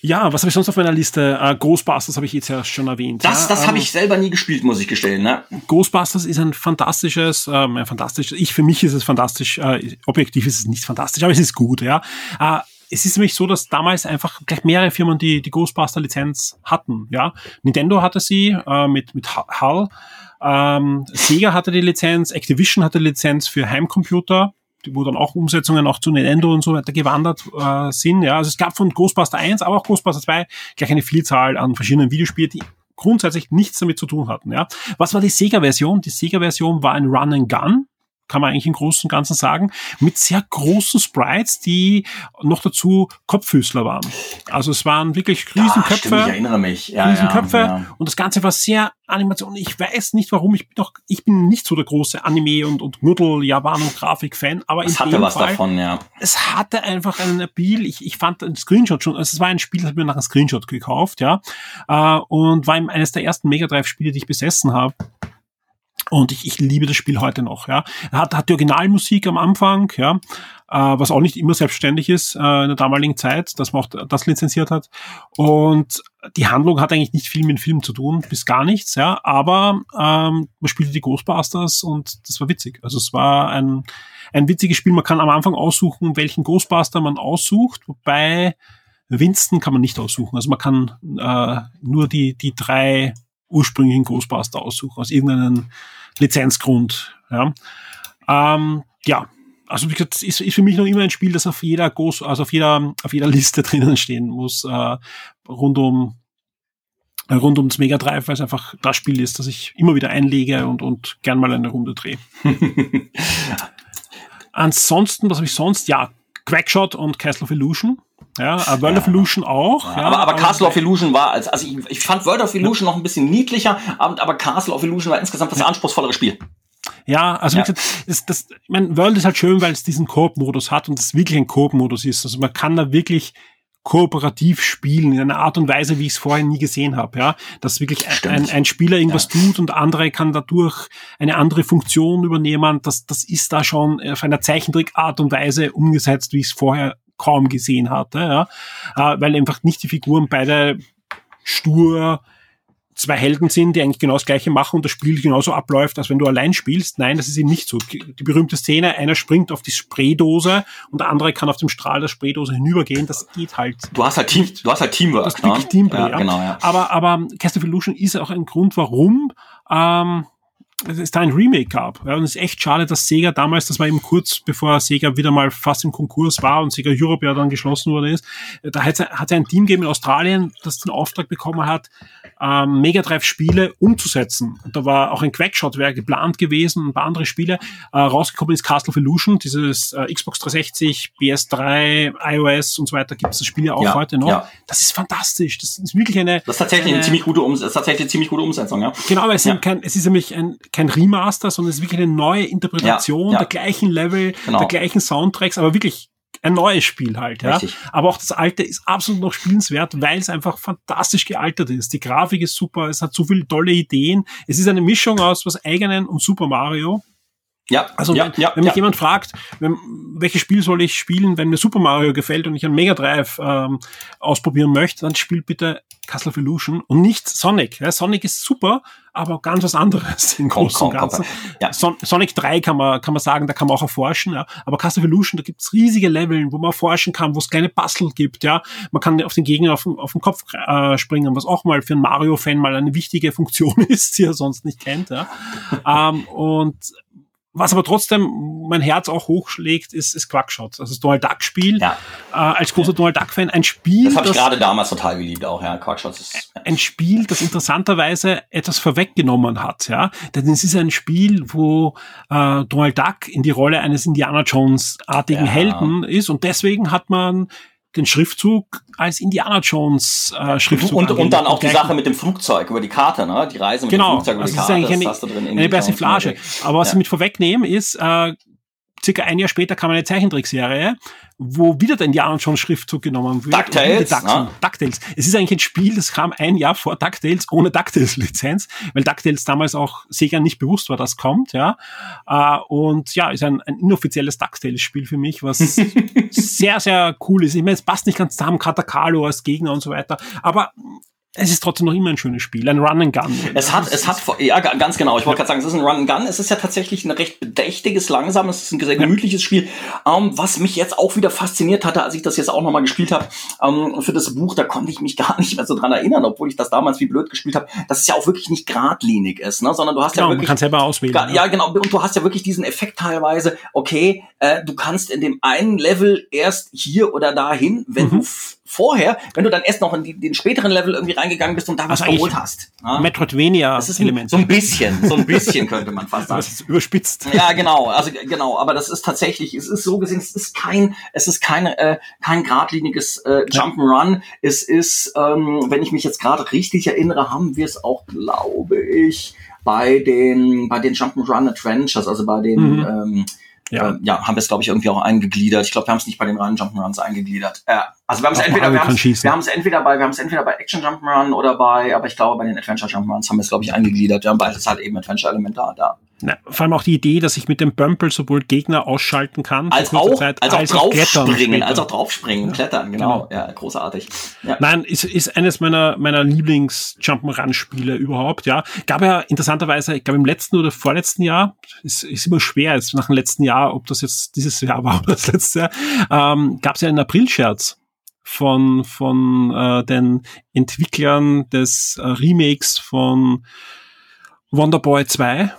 Ja, was habe ich sonst auf meiner Liste? Äh, Ghostbusters habe ich jetzt ja schon erwähnt. Das, ja, das ähm, habe ich selber nie gespielt, muss ich gestehen, ne? Ghostbusters ist ein fantastisches, ähm, ein fantastisches, ich, für mich ist es fantastisch, äh, objektiv ist es nicht fantastisch, aber es ist gut, ja. Äh, es ist nämlich so, dass damals einfach gleich mehrere Firmen die, die Ghostbuster-Lizenz hatten, ja. Nintendo hatte sie, äh, mit, mit HAL, ähm, Sega hatte die Lizenz, Activision hatte die Lizenz für Heimcomputer, wo dann auch Umsetzungen auch zu Nintendo und so weiter gewandert äh, sind, ja. Also es gab von Ghostbuster 1, aber auch Ghostbuster 2 gleich eine Vielzahl an verschiedenen Videospielen, die grundsätzlich nichts damit zu tun hatten. Ja. Was war die Sega-Version? Die Sega-Version war ein Run and Gun, kann man eigentlich im Großen und Ganzen sagen, mit sehr großen Sprites, die noch dazu Kopffüßler waren. Also es waren wirklich Ah, Riesenköpfe. stimmt, ich erinnere mich. Ja, Riesenköpfe ja, ja. und das Ganze war sehr Animation. Ich weiß nicht warum, ich bin doch, ich bin nicht so der große Anime und, und Nudel, Japan und Grafik-Fan, aber Es hatte was Fall, davon, ja. es hatte einfach einen Appeal. Ich, ich fand ein Screenshot schon, also es war ein Spiel, das habe ich mir nach einem Screenshot gekauft, ja, äh, und war eines der ersten Mega Drive Spiele, die ich besessen habe. Und ich, ich liebe das Spiel heute noch, ja. Er hat, hat die Originalmusik am Anfang, ja, äh, was auch nicht immer selbstständig ist äh, in der damaligen Zeit, dass man auch das lizenziert hat. Und die Handlung hat eigentlich nicht viel mit dem Film zu tun, bis gar nichts, ja. Aber ähm, man spielte die Ghostbusters und das war witzig. Also es war ein, ein witziges Spiel. Man kann am Anfang aussuchen, welchen Ghostbuster man aussucht, wobei Winston kann man nicht aussuchen. Also man kann äh, nur die, die drei ursprünglichen Ghostbuster aussuchen, aus irgendeinem Lizenzgrund. Ja, ähm, ja also wie gesagt, ist, ist für mich noch immer ein Spiel, das auf jeder Ghost, also auf jeder, auf jeder Liste drinnen stehen muss, äh, rund um rund ums Mega Drive, weil es einfach das Spiel ist, das ich immer wieder einlege und, und gern mal eine Runde drehe. Ansonsten, was habe ich sonst? Ja, Quackshot und Castle of Illusion. Ja, äh, World ja. of Illusion auch. Ja, ja, aber, aber Castle of Illusion war, als, also ich, ich fand World of Illusion noch ein bisschen niedlicher, aber, Castle of Illusion war insgesamt das anspruchsvollere Spiel. Ja, also wie gesagt, das, das, ich mein, World ist halt schön, weil es diesen Koop-Modus hat und es wirklich ein Koop-Modus ist. Also man kann da wirklich kooperativ spielen in einer Art und Weise, wie ich es vorher nie gesehen habe. Ja, dass wirklich ein, ein, Spieler irgendwas ja. tut und andere kann dadurch eine andere Funktion übernehmen. Das, das ist da schon auf einer Zeichentrickart und Weise umgesetzt, wie ich es vorher kaum gesehen hatte. Ja, äh, weil einfach nicht die Figuren beide stur zwei Helden sind, die eigentlich genau das Gleiche machen und das Spiel genauso abläuft, als wenn du allein spielst. Nein, das ist eben nicht so. Die berühmte Szene, einer springt auf die Spraydose und der andere kann auf dem Strahl der Spraydose hinübergehen, das geht halt. Du hast halt Team, du hast halt Teamwork. Das ist wirklich ne? Teamplay, ja, Genau, ja. Aber, aber Cast of Illusion ist auch ein Grund, warum ähm, es da ein Remake gab. Ja, und es ist echt schade, dass Sega damals, das war eben kurz bevor Sega wieder mal fast im Konkurs war und Sega Europe ja dann geschlossen wurde ist, da hat es ein Team gegeben in Australien, das den Auftrag bekommen hat, ähm, Mega Drive Spiele umzusetzen. Und da war auch ein Quackshot wäre geplant gewesen, ein paar andere Spiele. Äh, rausgekommen ist Castle of Illusion, dieses äh, Xbox 360, PS3, iOS und so weiter gibt es das Spiel ja auch ja, heute noch. Ja. Das ist fantastisch. Das ist wirklich eine. Das ist tatsächlich eine, eine ziemlich gute, um das ist tatsächlich eine ziemlich gute Umsetzung, ja. Genau, aber es, ja. kein, es ist nämlich ein, kein Remaster, sondern es ist wirklich eine neue Interpretation der gleichen Level, genau. der gleichen Soundtracks, aber wirklich ein neues Spiel halt, ja. Richtig. Aber auch das alte ist absolut noch spielenswert, weil es einfach fantastisch gealtert ist. Die Grafik ist super, es hat so viele tolle Ideen. Es ist eine Mischung aus was eigenen und Super Mario. Ja, also ja, wenn, ja, wenn mich ja. jemand fragt, wenn, welches Spiel soll ich spielen, wenn mir Super Mario gefällt und ich ein Mega Drive ähm, ausprobieren möchte, dann spiel bitte Castle of Illusion und nicht Sonic. Sonic ist super, aber ganz was anderes im Großen und Ganzen. Ja. Son Sonic 3 kann man, kann man sagen, da kann man auch erforschen, ja. aber Castle of Illusion, da gibt's riesige Leveln, wo man erforschen kann, wo es kleine Puzzle gibt, ja. Man kann auf den Gegner auf, auf den Kopf äh, springen, was auch mal für einen Mario-Fan mal eine wichtige Funktion ist, die er sonst nicht kennt, ja. ähm, und was aber trotzdem mein Herz auch hochschlägt, ist, ist Quackshot. Also das Donald Duck Spiel. Ja. Äh, als großer ja. Donald Duck Fan ein Spiel. Das habe ich gerade damals total geliebt auch, ja. Quackshot ist. Ein Spiel, das interessanterweise etwas vorweggenommen hat, ja. Denn es ist ein Spiel, wo äh, Donald Duck in die Rolle eines Indiana Jones-artigen ja. Helden ist und deswegen hat man den Schriftzug als Indiana Jones äh, Schriftzug. Und, und dann auch die Sache mit dem Flugzeug über die Karte, ne? Die Reise mit genau, dem Flugzeug über also die Karte. Ist eigentlich das eine, eine Persiflage. Aber was ja. ich mit vorwegnehmen ist, äh, circa ein Jahr später kam eine Zeichentrickserie, wo wieder der Indiana Jones Schriftzug genommen wird. DuckTales. Ne? DuckTales. Es ist eigentlich ein Spiel, das kam ein Jahr vor DuckTales ohne DuckTales-Lizenz, weil DuckTales damals auch Sega nicht bewusst war, dass kommt, ja. Uh, und ja, ist ein, ein inoffizielles DuckTales-Spiel für mich, was sehr, sehr cool ist. Ich meine, es passt nicht ganz zusammen, Katakalo als Gegner und so weiter, aber es ist trotzdem noch immer ein schönes Spiel, ein Run and Gun. Es hat, es hat, ja, ganz genau. Ich wollte gerade sagen, es ist ein Run and Gun. Es ist ja tatsächlich ein recht bedächtiges, langsames, es ist ein sehr gemütliches Spiel. Ähm, was mich jetzt auch wieder fasziniert hatte, als ich das jetzt auch nochmal gespielt habe, ähm, für das Buch, da konnte ich mich gar nicht mehr so dran erinnern, obwohl ich das damals wie blöd gespielt habe, dass es ja auch wirklich nicht geradlinig ist, ne? sondern du hast genau, ja wirklich. Man kann selber auswählen. Ja, ja, genau. Und du hast ja wirklich diesen Effekt teilweise, okay, äh, du kannst in dem einen Level erst hier oder dahin, wenn mhm. du vorher, wenn du dann erst noch in die, den späteren Level irgendwie reingegangen bist und da was geholt hast. Ja? Metroidvania das ist ein, so ein bisschen, so ein bisschen könnte man fast sagen. Das ist überspitzt. Ja, genau, also genau, aber das ist tatsächlich, es ist so gesehen, es ist kein, es ist kein, äh, kein geradliniges äh, Jump'n'Run. Es ist, ähm, wenn ich mich jetzt gerade richtig erinnere, haben wir es auch, glaube ich, bei den, bei den Jump'n'Run Adventures, also bei den, mhm. ähm, ja. Äh, ja, haben wir es, glaube ich, irgendwie auch eingegliedert. Ich glaube, wir haben es nicht bei den reinen Jump'n'Runs eingegliedert. Äh, also wir haben es entweder, wir haben wir haben es entweder bei, wir haben es entweder bei Action Jump'n'Run oder bei, aber ich glaube, bei den Adventure Jump'n'Runs haben wir es, glaube ich, eingegliedert. Ja, weil es halt eben Adventure-Element da, da. Na, vor allem auch die Idee, dass ich mit dem Bumble sowohl Gegner ausschalten kann, als auch, Zeit, als auch als draufspringen, als auch draufspringen, ja. klettern, genau. genau. Ja, großartig. Ja. Nein, ist, ist eines meiner, meiner Lieblings-Jump'n'Run-Spiele überhaupt, ja. Gab ja interessanterweise, ich glaube im letzten oder vorletzten Jahr, ist, ist immer schwer jetzt nach dem letzten Jahr, ob das jetzt dieses Jahr war oder das letzte Jahr, ähm, gab es ja einen April-Scherz von, von äh, den Entwicklern des äh, Remakes von Wonderboy 2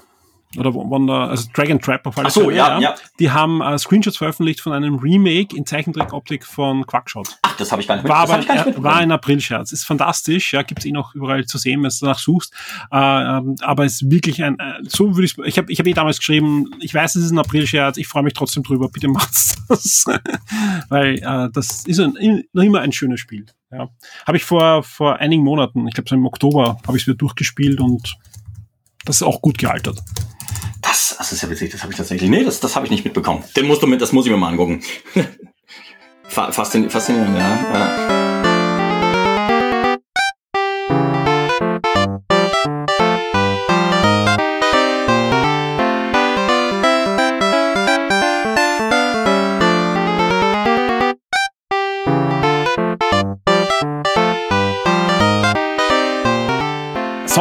oder Wonder, also Dragon Trap auf alle Ach so, Fälle, ja, ja. Die haben äh, Screenshots veröffentlicht von einem Remake in Zeichentrickoptik von Quackshot. Ach, das habe ich gar nicht War das hab aber gar nicht war ein Aprilscherz. Ist fantastisch, ja, gibt's eh noch überall zu sehen, wenn du danach suchst. Äh, ähm, aber es ist wirklich ein, äh, so würde ich, ich habe ich hab eh damals geschrieben, ich weiß, es ist ein Aprilscherz, ich freue mich trotzdem drüber, bitte macht's das. Weil äh, das ist ein, noch immer ein schönes Spiel. Ja. Habe ich vor, vor einigen Monaten, ich glaube so im Oktober, habe ich es wieder durchgespielt und das ist auch gut gealtert. Das, ist ja witzig, das habe ich tatsächlich. Nee, das, das habe ich nicht mitbekommen. Den musst du mit, das muss ich mir mal angucken. Fa- Faszin faszinierend, ja. ja.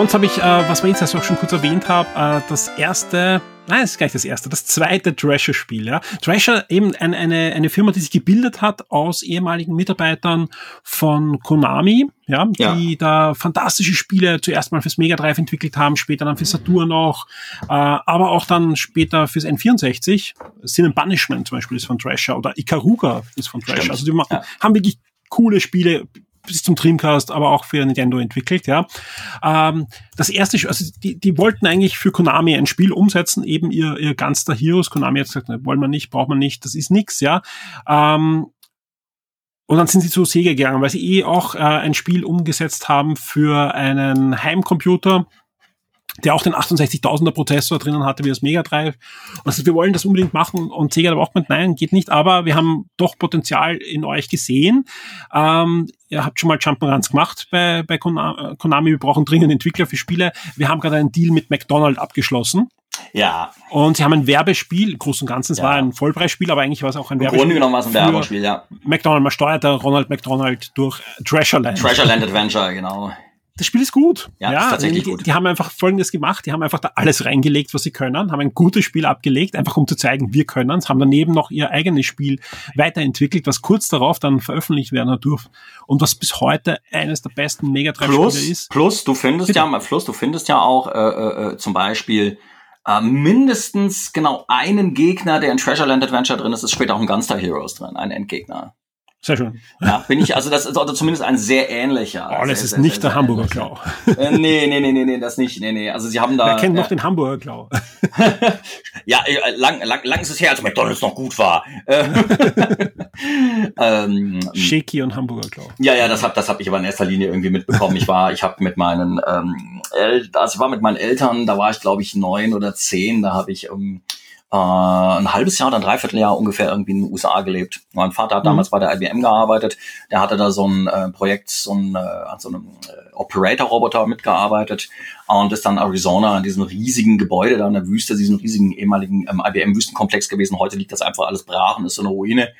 Sonst habe ich, äh, was wir jetzt erst auch schon kurz erwähnt haben, äh, das erste, nein, das ist gar nicht das erste, das zweite Thrasher-Spiel. Ja. Thrasher, eben ein, eine, eine Firma, die sich gebildet hat aus ehemaligen Mitarbeitern von Konami, ja, die da fantastische Spiele zuerst mal fürs Mega Drive entwickelt haben, später dann für Saturn auch, äh, aber auch dann später fürs N64. Sin and Punishment zum Beispiel ist von Thrasher oder Ikaruga ist von Thrasher. Stimmt. Also die machen, Ja. haben wirklich coole Spiele bis zum Dreamcast, aber auch für Nintendo entwickelt, ja. Ähm, das erste, also die, die wollten eigentlich für Konami ein Spiel umsetzen, eben ihr, ihr Gunster Heroes. Konami hat gesagt, ne, wollen wir nicht, braucht man nicht, das ist nix, ja. Ähm, und dann sind sie zu Sega gegangen, weil sie eh auch äh, ein Spiel umgesetzt haben für einen Heimcomputer, der auch den 68.000er Prozessor drinnen hatte wie das Mega Drive. Und also wir wollen das unbedingt machen und Sega hat auch gemeint, nein, geht nicht, aber wir haben doch Potenzial in euch gesehen. Ähm, ihr habt schon mal Jump'n'Runs gemacht bei, bei äh, Konami, wir brauchen dringend Entwickler für Spiele. Wir haben gerade einen Deal mit McDonald's abgeschlossen. Ja, Und sie haben ein Werbespiel, im Großen und Ganzen, es Ja. war ein Vollpreisspiel, aber eigentlich war es auch ein im Werbespiel. Grunde genommen war es ein Werbespiel, ja. McDonald, man steuert der Ronald McDonald durch Treasureland. Treasureland Adventure, genau. Das Spiel ist gut. Ja, ist tatsächlich die, gut. Die haben einfach Folgendes gemacht. Die haben einfach da alles reingelegt, was sie können, haben ein gutes Spiel abgelegt, einfach um zu zeigen, wir können es, haben daneben noch ihr eigenes Spiel weiterentwickelt, was kurz darauf dann veröffentlicht werden durfte und was bis heute eines der besten Mega Drive Spiele Plus, ist. plus, du findest Bitte. ja, plus, du findest ja auch äh, äh, äh, zum Beispiel äh, mindestens genau einen Gegner, der in Treasureland Adventure drin ist, ist später auch in Gunstar Heroes drin, ein Endgegner. Sehr schön. Ja, bin ich, also das ist also zumindest ein sehr ähnlicher. Oh, das sehr, ist sehr, nicht sehr, der Hamburger. Klau. Äh, nee, nee, nee, nee, nee, das nicht. Nee, nee. Also sie haben da. Wer kennt noch äh, den Hamburger Klau? Ja, äh, lang, lang, lang ist es her, als McDonalds noch gut war. Äh, ähm, Shaky und Hamburger Klau. ja, ja, das hab, das hab ich aber in erster Linie irgendwie mitbekommen. Ich war, ich habe mit meinen, ähm, El also ich war mit meinen Eltern, da war ich glaube ich neun oder zehn, da habe ich ähm, äh, ein halbes Jahr oder ein Dreivierteljahr ungefähr irgendwie in den USA gelebt. Mein Vater hat damals bei der IBM gearbeitet. Der hatte da so ein äh, Projekt, so ein, äh, an so einem äh, Operator-Roboter mitgearbeitet und ist dann Arizona in diesem riesigen Gebäude da in der Wüste, diesem riesigen ehemaligen ähm, IBM-Wüstenkomplex gewesen. Heute liegt das einfach alles brach und ist so eine Ruine.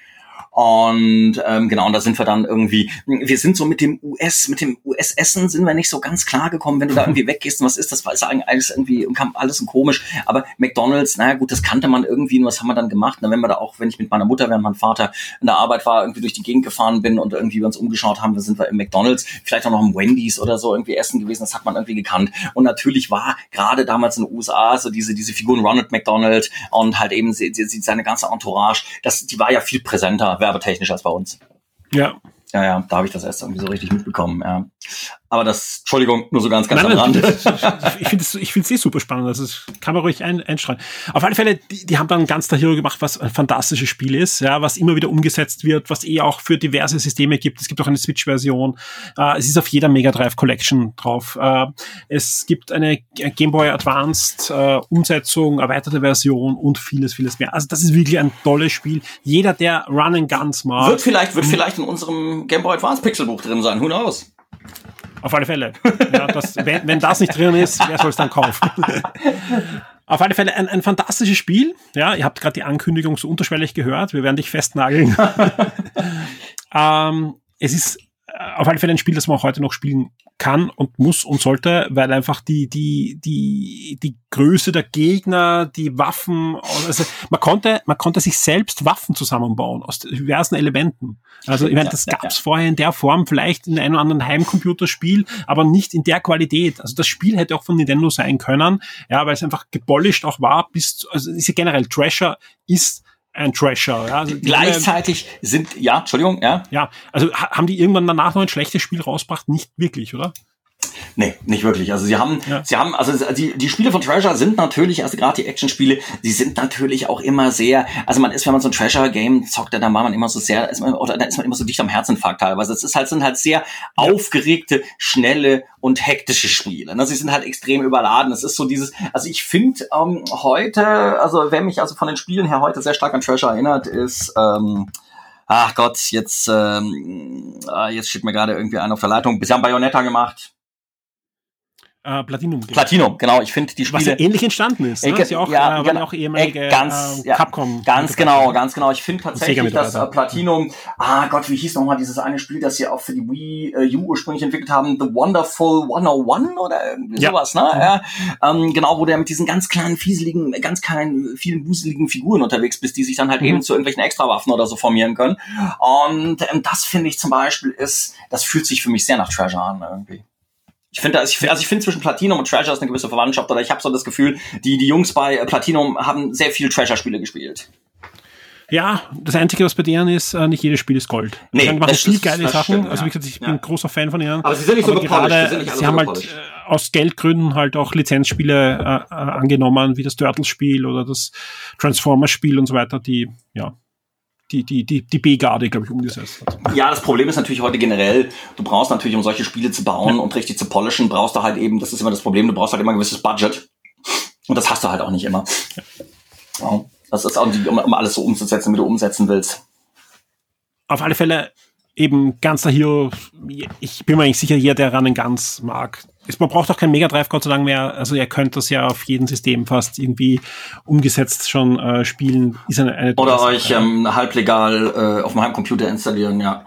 Und ähm, genau, und da sind wir dann irgendwie, wir sind so mit dem US, mit dem US-Essen sind wir nicht so ganz klar gekommen, wenn du da irgendwie weggehst und was ist das, ist eigentlich alles irgendwie, kam alles so komisch. Aber McDonalds, naja gut, das kannte man irgendwie, und was haben wir dann gemacht? Na, wenn wir da auch, wenn ich mit meiner Mutter, während mein Vater in der Arbeit war, irgendwie durch die Gegend gefahren bin und irgendwie wir uns umgeschaut haben, dann sind wir im McDonalds, vielleicht auch noch im Wendy's oder so irgendwie essen gewesen, das hat man irgendwie gekannt. Und natürlich war gerade damals in den USA so diese, diese Figuren Ronald McDonald und halt eben sie, sie, seine ganze Entourage, das, die war ja viel präsenter, werbetechnisch als bei uns. Ja. Ja, ja, da habe ich das erst irgendwie so richtig mitbekommen, ja. Aber das, Entschuldigung, nur so ganz, ganz Nein, am nein, Rand. das- ich finde es ich find's eh super spannend. Also das kann man ruhig ein, einstreuen. Auf alle Fälle, die, die haben dann ganz der Hero gemacht, was ein fantastisches Spiel ist, ja, was immer wieder umgesetzt wird, was eh auch für diverse Systeme gibt. Es gibt auch eine Switch-Version. Äh, es ist auf jeder Mega Drive Collection drauf. Äh, es gibt eine Game Boy Advanced äh, Umsetzung, erweiterte Version und vieles, vieles mehr. Also das ist wirklich ein tolles Spiel. Jeder, der Run and Guns mag, Wird vielleicht, wird vielleicht in unserem Game Boy Advance Pixelbuch drin sein, who knows? Auf alle Fälle. Ja, das, wenn, wenn das nicht drin ist, wer soll es dann kaufen? Auf alle Fälle ein, ein fantastisches Spiel. Ja, ihr habt gerade die Ankündigung so unterschwellig gehört. Wir werden dich festnageln. ähm, es ist auf alle Fälle ein Spiel, das man auch heute noch spielen kann und muss und sollte, weil einfach die, die, die, die Größe der Gegner, die Waffen, also man konnte, man konnte sich selbst Waffen zusammenbauen aus diversen Elementen. Also ich meine, das gab es vorher in der Form vielleicht in einem oder anderen Heimcomputerspiel, aber nicht in der Qualität. Also das Spiel hätte auch von Nintendo sein können, ja, weil es einfach gepolished auch war, bis, also ist ja generell Treasure ist ein Treasure. Ja. Also Gleichzeitig sind, ja, Entschuldigung, ja. Ja, also haben die irgendwann danach noch ein schlechtes Spiel rausgebracht? Nicht wirklich, oder? Nee, nicht wirklich. Also sie haben, ja. sie haben, also die, die Spiele von Treasure sind natürlich, also gerade die Action-Spiele, die sind natürlich auch immer sehr, also man ist, wenn man so ein Treasure-Game zockt, dann war man immer so sehr, ist man, oder dann ist man immer so dicht am Herzinfarkt teilweise. Es ist halt, sind halt sehr ja. aufgeregte, schnelle und hektische Spiele. Ne? Sie sind halt extrem überladen. Es ist so dieses, also ich finde ähm, heute, also wer mich also von den Spielen her heute sehr stark an Treasure erinnert, ist, ähm, ach Gott, jetzt, ähm, ah, jetzt steht mir gerade irgendwie einer auf der Leitung. Sie haben Bayonetta gemacht. Äh, Platinum. Platinum, genau. Ich finde die Spiele. Was ja ähnlich entstanden ist. Ne? ist ja auch, ja, äh, genau. auch ehemalige äh, ganz, äh, Capcom. Ganz genau, ganz genau. Ich finde tatsächlich, dass äh, Platinum, ah Gott, wie hieß nochmal dieses eine Spiel, das sie auch für die Wii äh, U ursprünglich entwickelt haben, The Wonderful 101 oder irgendwie ja. sowas, ne? Ja. Ähm, genau, wo der mit diesen ganz kleinen, fieseligen, ganz kleinen, vielen wuseligen Figuren unterwegs bist, die sich dann halt mhm. eben zu irgendwelchen Extrawaffen oder so formieren können. Und ähm, das finde ich zum Beispiel ist, das fühlt sich für mich sehr nach Treasure an irgendwie. Ich finde, also ich, also ich finde zwischen Platinum und Treasure ist eine gewisse Verwandtschaft, oder ich habe so das Gefühl, die, die Jungs bei Platinum haben sehr viel Treasure-Spiele gespielt. Ja, das Einzige, was bei denen ist, äh, nicht jedes Spiel ist Gold. Nee, die machen viel geile Sachen. Stimmt, also wie gesagt, ich ja. bin ein großer Fan von ihnen. Aber sie sind nicht aber so gerade, sie, sie haben halt äh, aus Geldgründen halt auch Lizenzspiele äh, äh, angenommen, wie das Turtles-Spiel oder das Transformers-Spiel und so weiter, die, ja, die, die, die, die B-Garde, glaube ich, umgesetzt hat. Ja, das Problem ist natürlich heute generell, du brauchst natürlich, um solche Spiele zu bauen ja. und richtig zu polischen, brauchst du halt eben, das ist immer das Problem, du brauchst halt immer ein gewisses Budget. Und das hast du halt auch nicht immer. Ja. Das ist auch, um, um alles so umzusetzen, wie du umsetzen willst. Auf alle Fälle eben ganzer Hero, ich bin mir eigentlich sicher, jeder, der Run ganz mag, ist, man braucht auch kein Mega Drive Gott sei Dank mehr. Also ihr könnt das ja auf jedem System fast irgendwie umgesetzt schon äh, spielen. Ist eine, eine Oder euch ähm, halblegal äh, auf dem Heimcomputer installieren, ja.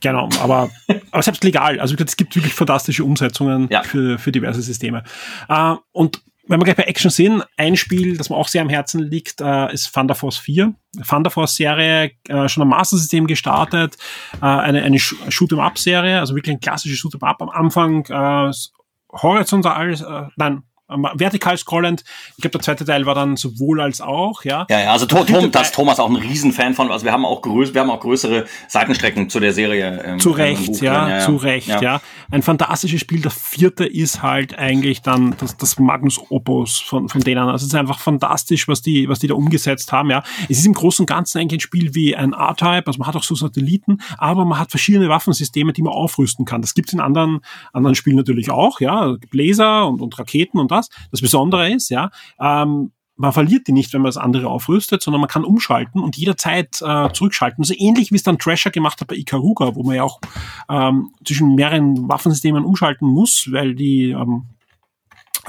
Genau, aber, aber selbst legal. Also es gibt wirklich fantastische Umsetzungen ja. für, für diverse Systeme. Äh, und wenn wir gleich bei Action sind, ein Spiel, das mir auch sehr am Herzen liegt, äh, ist Thunder Force 4. Thunder Force Serie, äh, schon am Master System gestartet, äh, eine, eine Shoot-em-up-Serie, also wirklich ein klassisches Shoot-em-up am Anfang, horizontal, äh, nein, vertikal scrollend. Ich glaube, der zweite Teil war dann sowohl als auch, ja. Ja, ja, also Tom, Tom, das Thomas auch ein Riesenfan von. Also wir haben auch größ, wir haben auch größere Seitenstrecken zu der Serie. Ähm, zu Recht, ja, ja, zu Recht, ja. ja. Ein fantastisches Spiel. Der vierte ist halt eigentlich dann das, das Magnus Opus von, von denen. Also es ist einfach fantastisch, was die, was die da umgesetzt haben, ja. Es ist im Großen und Ganzen eigentlich ein Spiel wie ein R-Type. Also man hat auch so Satelliten, aber man hat verschiedene Waffensysteme, die man aufrüsten kann. Das gibt es in anderen, anderen Spielen natürlich auch, ja. Laser und, und Raketen und das was. Das Besondere ist, ja, ähm, man verliert die nicht, wenn man das andere aufrüstet, sondern man kann umschalten und jederzeit äh, zurückschalten. Also ähnlich wie es dann Trasher gemacht hat bei Ikaruga, wo man ja auch ähm, zwischen mehreren Waffensystemen umschalten muss, weil die ähm,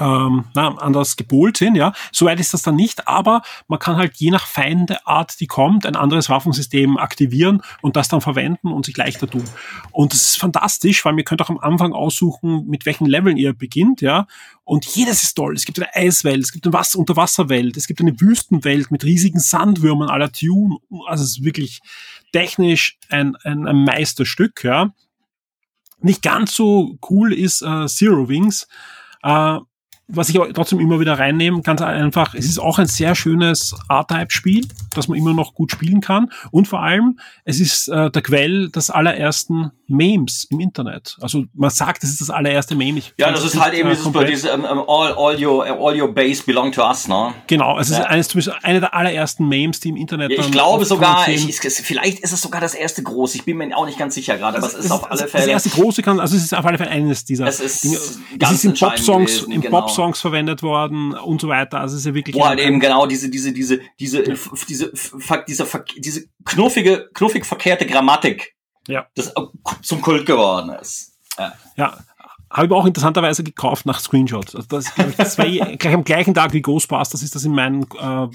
ähm, na, anders gepolt sind, ja. Soweit ist das dann nicht, aber man kann halt je nach Feindeart, die kommt, ein anderes Waffensystem aktivieren und das dann verwenden und sich leichter tun. Und das ist fantastisch, weil ihr könnt auch am Anfang aussuchen, mit welchen Leveln ihr beginnt, ja. Und jedes ist toll. Es gibt eine Eiswelt, es gibt eine Wasser Unterwasserwelt, es gibt eine Wüstenwelt mit riesigen Sandwürmern aller Tune. Also es ist wirklich technisch ein, ein, ein Meisterstück, ja. Nicht ganz so cool ist äh, Zero Wings. Äh, was ich aber trotzdem immer wieder reinnehme, ganz einfach, es ist auch ein sehr schönes R-Type-Spiel, das man immer noch gut spielen kann. Und vor allem, es ist äh, der Quell des allerersten Memes im Internet. Also man sagt, es ist das allererste Meme. Ich ja, das ist halt eben äh, dieses, dieses um, um, all, all, your, all your base belong to us, ne? Genau, es ja. ist eines, zumindest eine der allerersten Memes, die im Internet ja, Ich glaube sogar, ich, vielleicht ist es sogar das erste große. Ich bin mir auch nicht ganz sicher gerade, aber es ist, ist auf alle Fälle. Das erste große kann, also es ist auf alle Fälle eines dieser es ist Dinge. Es ist in Pop-Songs, in genau. Pop-Songs verwendet worden und so weiter. Also es ist ja wirklich. Wo halt eben genau diese, diese, diese, diese, diese, diese, diese knuffige, knuffig verkehrte Grammatik ja. das zum Kult geworden ist. Ja. ja. habe ich auch interessanterweise gekauft nach Screenshots. Also das, ich, eh gleich am gleichen Tag wie Ghostbusters ist das in meinen äh,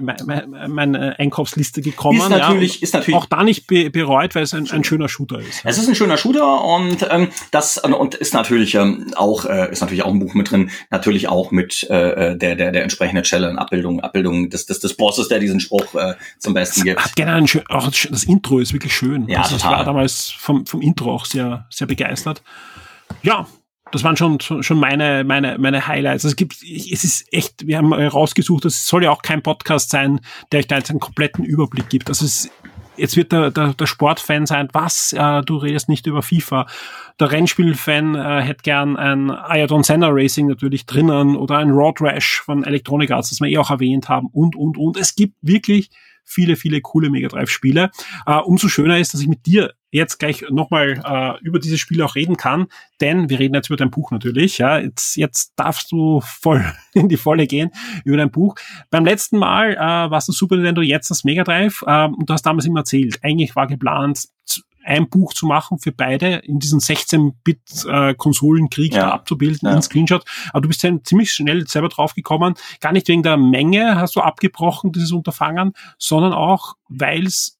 meine, meine Einkaufsliste gekommen. Ist natürlich, ja, ist natürlich auch da nicht be bereut, weil es ein, ein schöner Shooter ist. Es ist ein schöner Shooter und ähm, das und ist natürlich ähm, auch äh, ist natürlich auch ein Buch mit drin, natürlich auch mit äh, äh der der der entsprechenden Stelle Abbildung Abbildung des des, des Bosses, der diesen Spruch äh, zum Besten gibt. Genau, ein schön, auch das Intro ist wirklich schön. Ja, also total. Ich war damals vom vom Intro auch sehr sehr begeistert. Ja, das waren schon, schon meine, meine, meine Highlights. Es gibt, es ist echt, wir haben rausgesucht, es soll ja auch kein Podcast sein, der euch da jetzt einen kompletten Überblick gibt. Also es, jetzt wird der, der, der Sportfan sein, was, äh, du redest nicht über FIFA. Der Rennspielfan äh, hätte gern ein Ayadon Senna Racing natürlich drinnen oder ein Road Rash von Electronic Arts, das wir eh auch erwähnt haben und, und, und. Es gibt wirklich viele, viele coole Mega Drive Spiele. Äh, umso schöner ist, dass ich mit dir jetzt gleich nochmal äh, über diese Spiele auch reden kann, denn wir reden jetzt über dein Buch natürlich. Ja, jetzt, jetzt darfst du voll in die Volle gehen über dein Buch. Beim letzten Mal äh, warst du Super Nintendo, jetzt das Mega Drive äh, und du hast damals immer erzählt, eigentlich war geplant, ein Buch zu machen für beide, in diesen 16-Bit-Konsolenkrieg Ja. da abzubilden Ja. in Screenshot. Aber du bist dann ziemlich schnell selber draufgekommen. Gar nicht wegen der Menge hast du abgebrochen, dieses Unterfangen, sondern auch, weil es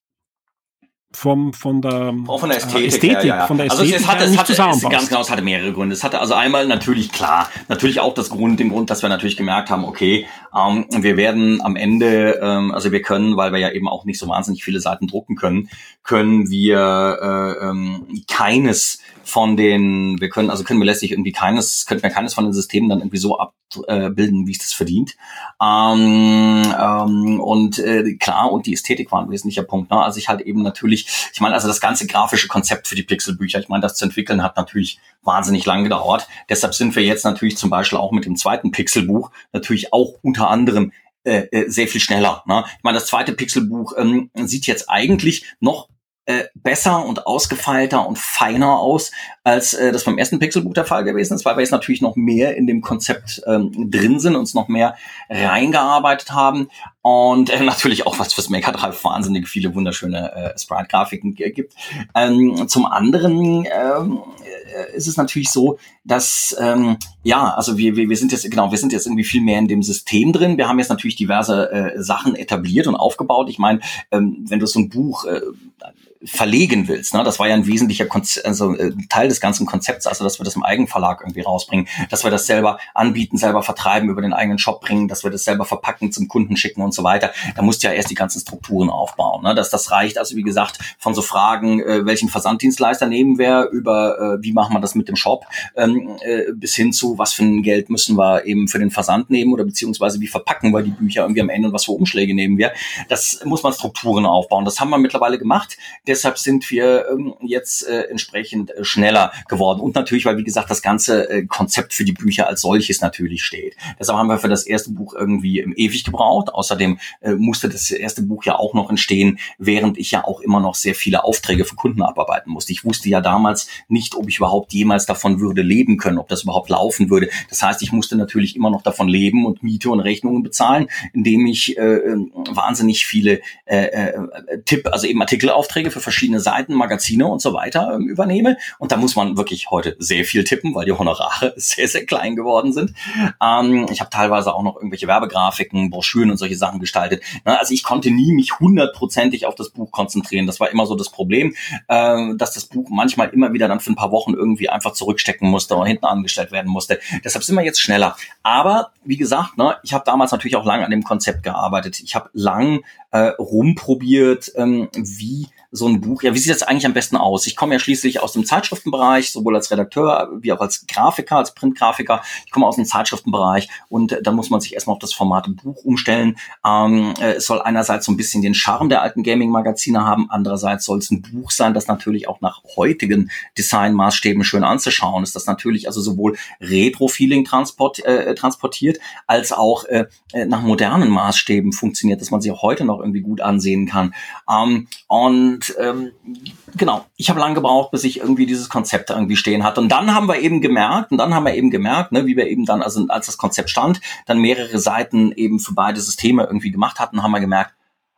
vom, von der, Auch von der äh, Ästhetik, Ästhetik, ja, ja. von der also Ästhetik es hatte, es hatte, es, ganz genau, es hatte mehrere Gründe. Es hatte also einmal natürlich klar, natürlich auch das Grund, den Grund, dass wir natürlich gemerkt haben, okay, ähm, wir werden am Ende, ähm, also wir können, weil wir ja eben auch nicht so wahnsinnig viele Seiten drucken können, können wir äh, ähm, keines von den, wir können, also können wir letztlich irgendwie keines, könnten wir keines von den Systemen dann irgendwie so abbilden, wie es das verdient. Ähm, ähm, und äh, klar, und die Ästhetik war ein wesentlicher Punkt. Ne? Also ich halt eben natürlich, ich meine, also das ganze grafische Konzept für die Pixelbücher, ich meine, das zu entwickeln hat natürlich wahnsinnig lang gedauert. Deshalb sind wir jetzt natürlich zum Beispiel auch mit dem zweiten Pixelbuch natürlich auch unter anderem äh, äh, sehr viel schneller. Ne? Ich meine, das zweite Pixelbuch ähm, sieht jetzt eigentlich noch äh, besser und ausgefeilter und feiner aus, als äh, das beim ersten Pixelbuch der Fall gewesen ist, weil wir jetzt natürlich noch mehr in dem Konzept ähm, drin sind, uns noch mehr reingearbeitet haben und äh, natürlich auch was fürs Mega Drive wahnsinnig viele wunderschöne äh, Sprite-Grafiken gibt. Ähm, zum anderen ähm, äh, ist es natürlich so, dass ähm, ja, also wir, wir, wir sind jetzt genau, wir sind jetzt irgendwie viel mehr in dem System drin. Wir haben jetzt natürlich diverse äh, Sachen etabliert und aufgebaut. Ich meine, ähm, wenn du so ein Buch äh, verlegen willst. Ne? Das war ja ein wesentlicher Konze also, äh, Teil des ganzen Konzepts, also dass wir das im Eigenverlag irgendwie rausbringen, dass wir das selber anbieten, selber vertreiben, über den eigenen Shop bringen, dass wir das selber verpacken, zum Kunden schicken und so weiter. Da musst du ja erst die ganzen Strukturen aufbauen. Ne? Dass das reicht, also wie gesagt, von so Fragen, äh, welchen Versanddienstleister nehmen wir, über äh, wie machen wir das mit dem Shop, ähm, äh, bis hin zu, was für ein Geld müssen wir eben für den Versand nehmen oder beziehungsweise wie verpacken wir die Bücher irgendwie am Ende und was für Umschläge nehmen wir. Das muss man Strukturen aufbauen. Das haben wir mittlerweile gemacht. Deshalb sind wir ähm, jetzt äh, entsprechend äh, geworden. Und natürlich, weil, wie gesagt, das ganze äh, Konzept für die Bücher als solches natürlich steht. Deshalb haben wir für das erste Buch irgendwie ähm, ewig gebraucht. Außerdem äh, musste das erste Buch ja auch noch entstehen, während ich ja auch immer noch sehr viele Aufträge für Kunden abarbeiten musste. Ich wusste ja damals nicht, ob ich überhaupt jemals davon würde leben können, ob das überhaupt laufen würde. Das heißt, ich musste natürlich immer noch davon leben und Miete und Rechnungen bezahlen, indem ich äh, äh, wahnsinnig viele äh, äh, Tipp, also eben Artikelaufträge für verschiedene Seiten, Magazine und so weiter ähm, übernehme. Und da muss man wirklich heute sehr viel tippen, weil die Honorare sehr, sehr klein geworden sind. Ähm, ich habe teilweise auch noch irgendwelche Werbegrafiken, Broschüren und solche Sachen gestaltet. Na, also ich konnte nie mich hundertprozentig auf das Buch konzentrieren. Das war immer so das Problem, äh, dass das Buch manchmal immer wieder dann für ein paar Wochen irgendwie einfach zurückstecken musste oder hinten angestellt werden musste. Deshalb sind wir jetzt schneller. Aber wie gesagt, ne, ich habe damals natürlich auch lange an dem Konzept gearbeitet. Ich habe lang äh, rumprobiert, ähm, wie so ein Buch, ja, wie sieht das eigentlich am besten aus? Ich komme ja schließlich aus dem Zeitschriftenbereich, sowohl als Redakteur wie auch als Grafiker, als Printgrafiker. Ich komme aus dem Zeitschriftenbereich und äh, da muss man sich erstmal auf das Format Buch umstellen. Ähm, äh, es soll einerseits so ein bisschen den Charme der alten Gaming-Magazine haben, andererseits soll es ein Buch sein, das natürlich auch nach heutigen Designmaßstäben schön anzuschauen ist. Das natürlich also sowohl Retro-Feeling transport, äh, transportiert, als auch äh, äh, nach modernen Maßstäben funktioniert, dass man sie auch heute noch irgendwie gut ansehen kann. Ähm, und ähm, genau, ich habe lange gebraucht, bis ich irgendwie dieses Konzept irgendwie stehen hatte. Und dann haben wir eben gemerkt, und dann haben wir eben gemerkt, ne, wie wir eben dann, also als das Konzept stand, dann mehrere Seiten eben für beide Systeme irgendwie gemacht hatten, haben wir gemerkt,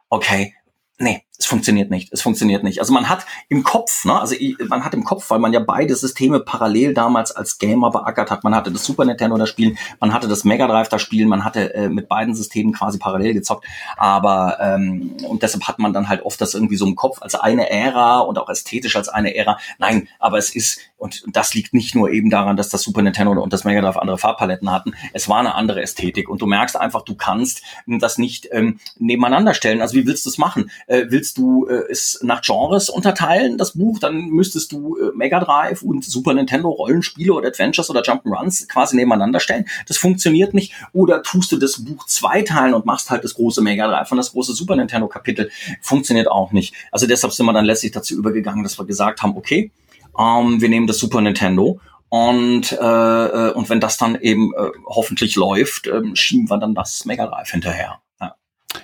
okay, nee, es funktioniert nicht. Es funktioniert nicht. Also man hat im Kopf, ne, also man hat im Kopf, weil man ja beide Systeme parallel damals als Gamer beackert hat. Man hatte das Super Nintendo da spielen, man hatte das Mega Drive da spielen, man hatte äh, mit beiden Systemen quasi parallel gezockt. Aber ähm, und deshalb hat man dann halt oft das irgendwie so im Kopf als eine Ära und auch ästhetisch als eine Ära. Nein, aber es ist und das liegt nicht nur eben daran, dass das Super Nintendo und das Mega Drive andere Farbpaletten hatten. Es war eine andere Ästhetik und du merkst einfach, du kannst das nicht ähm, nebeneinander stellen. Also wie willst du es machen? Äh, willst du äh, es nach Genres unterteilen, das Buch? Dann müsstest du äh, Mega Drive und Super Nintendo Rollenspiele oder Adventures oder Jump'n'Runs quasi nebeneinander stellen. Das funktioniert nicht. Oder tust du das Buch zweiteilen und machst halt das große Mega Drive und das große Super Nintendo Kapitel. Funktioniert auch nicht. Also deshalb sind wir dann letztlich dazu übergegangen, dass wir gesagt haben, okay, ähm, wir nehmen das Super Nintendo und, äh, äh, und wenn das dann eben äh, hoffentlich läuft, äh, schieben wir dann das Mega Drive hinterher.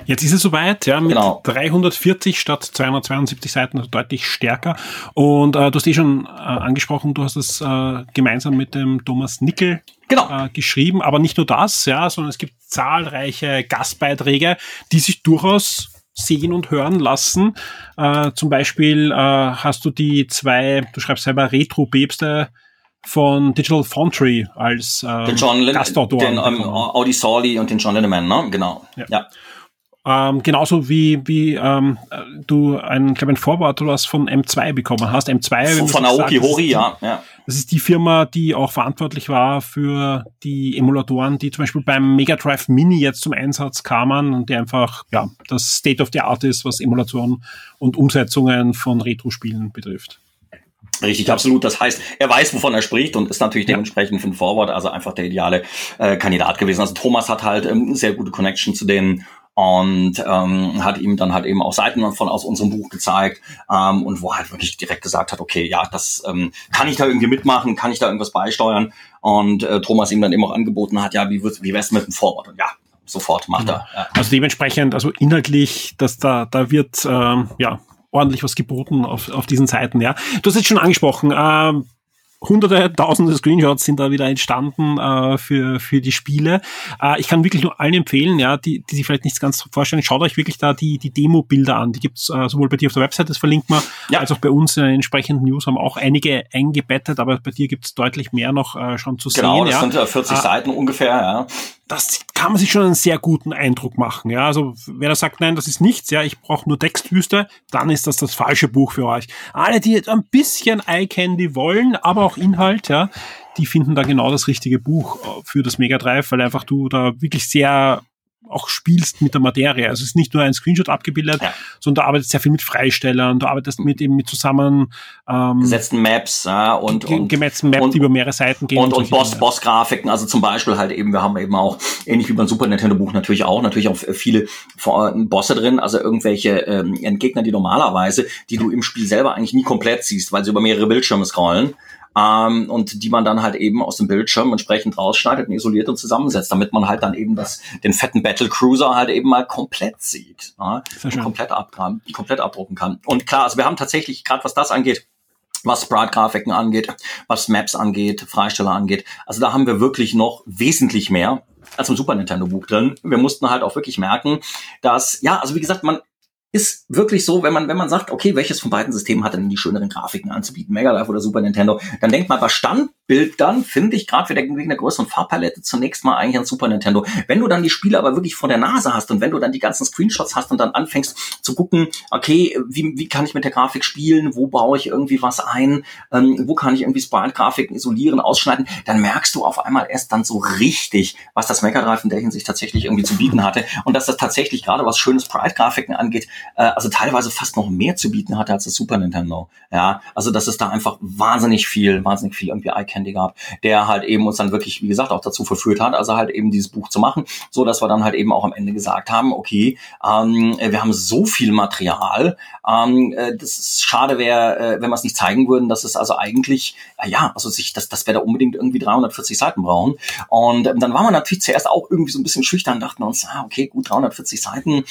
Jetzt ist es soweit, ja, mit genau. 340 statt 272 Seiten, also deutlich stärker. Und äh, du hast eh schon äh, angesprochen, du hast es äh, gemeinsam mit dem Thomas Nickel genau. äh, geschrieben, aber nicht nur das, ja, sondern es gibt zahlreiche Gastbeiträge, die sich durchaus sehen und hören lassen. Äh, zum Beispiel äh, hast du die zwei, du schreibst selber Retro-Päpste von Digital Foundry als äh, den John Gastautor. Den ähm, Audi Sawley und den John Linneman, ne? Genau. Ja. ja. Ähm, genauso wie, wie ähm, du ein, glaube ein Vorwort oder was von M2 bekommen hast. M2 von, von Aoki Hori, ja, ja. Das ist die Firma, die auch verantwortlich war für die Emulatoren, die zum Beispiel beim Mega Drive Mini jetzt zum Einsatz kamen und die einfach ja das State of the Art ist, was Emulatoren und Umsetzungen von Retro-Spielen betrifft. Richtig, absolut. Das heißt, er weiß, wovon er spricht und ist natürlich dementsprechend für den Forward, also einfach der ideale äh, Kandidat gewesen. Also Thomas hat halt ähm, sehr gute Connection zu den und ähm, hat ihm dann halt eben auch Seiten von aus unserem Buch gezeigt ähm, und wo er halt wirklich direkt gesagt hat, okay, ja, das ähm, kann ich da irgendwie mitmachen, kann ich da irgendwas beisteuern und äh, Thomas ihm dann eben auch angeboten hat, ja, wie wie wär's mit dem Forward und ja, sofort macht er. Ja. Also dementsprechend, also inhaltlich, dass da da wird ähm, ja ordentlich was geboten auf, auf diesen Seiten, ja. Du hast jetzt schon angesprochen, ähm, hunderte, tausende Screenshots sind da wieder entstanden äh, für, für die Spiele. Äh, ich kann wirklich nur allen empfehlen, ja, die, die sich vielleicht nichts ganz vorstellen, schaut euch wirklich da die, die Demo-Bilder an. Die gibt's äh, sowohl bei dir auf der Website, das verlinkt man, ja. als auch bei uns in den entsprechenden News haben auch einige eingebettet, aber bei dir gibt's deutlich mehr noch äh, schon zu genau, sehen. Genau, das ja. sind 40 äh, Seiten ungefähr, ja das kann man sich schon einen sehr guten Eindruck machen. Ja, also wer da sagt, nein, das ist nichts, ja, ich brauche nur Textwüste, dann ist das das falsche Buch für euch. Alle, die ein bisschen Eye Candy wollen, aber auch Inhalt, ja, die finden da genau das richtige Buch für das Mega Drive, weil einfach du da wirklich sehr auch spielst mit der Materie. Also es ist nicht nur ein Screenshot abgebildet, ja. sondern du arbeitest sehr viel mit Freistellern, du arbeitest mit eben mit zusammen ähm, gesetzten Maps ja, und, und gesetzten Maps, und, die über mehrere Seiten gehen. Und, und, und Boss, Boss-Grafiken, also zum Beispiel halt eben, wir haben eben auch, ähnlich wie beim Super Nintendo-Buch natürlich auch, natürlich auch viele Bosse drin, also irgendwelche ähm, Endgegner, die normalerweise, die du im Spiel selber eigentlich nie komplett siehst, weil sie über mehrere Bildschirme scrollen ähm, und die man dann halt eben aus dem Bildschirm entsprechend rausschneidet und isoliert und zusammensetzt, damit man halt dann eben das, den fetten Battle Cruiser halt eben mal komplett sieht, ja, komplett, abgraben, komplett abdrucken kann. Und klar, also wir haben tatsächlich, gerade was das angeht, was Sprite-Grafiken angeht, was Maps angeht, Freisteller angeht. Also da haben wir wirklich noch wesentlich mehr als im Super Nintendo Buch drin. Wir mussten halt auch wirklich merken, dass, ja, also wie gesagt, man, ist wirklich so, wenn man, wenn man sagt, okay, welches von beiden Systemen hat denn die schöneren Grafiken anzubieten, Mega Drive oder Super Nintendo, dann denkt man bei Standbild dann, finde ich, gerade wegen der größeren Farbpalette zunächst mal eigentlich an Super Nintendo. Wenn du dann die Spiele aber wirklich vor der Nase hast und wenn du dann die ganzen Screenshots hast und dann anfängst zu gucken, okay, wie, wie kann ich mit der Grafik spielen, wo baue ich irgendwie was ein, ähm, wo kann ich irgendwie Sprite-Grafiken isolieren, ausschneiden, dann merkst du auf einmal erst dann so richtig, was das Mega Drive in der Hinsicht tatsächlich irgendwie zu bieten hatte. Und dass das tatsächlich gerade was schönes Sprite-Grafiken angeht, äh, also teilweise fast noch mehr zu bieten hatte als das Super Nintendo. Ja, also dass es da einfach wahnsinnig viel, wahnsinnig viel irgendwie Eye Candy gab, der halt eben uns dann wirklich, wie gesagt, auch dazu verführt hat, also halt eben dieses Buch zu machen, so dass wir dann halt eben auch am Ende gesagt haben, okay, ähm, wir haben so viel Material, ähm, äh, das ist schade wäre, äh, wenn wir es nicht zeigen würden, dass es also eigentlich, äh, ja, also sich, dass, dass wir da unbedingt irgendwie 340 Seiten brauchen. Und ähm, dann waren wir natürlich zuerst auch irgendwie so ein bisschen schüchtern, dachten uns, ah, okay, gut, 340 Seiten,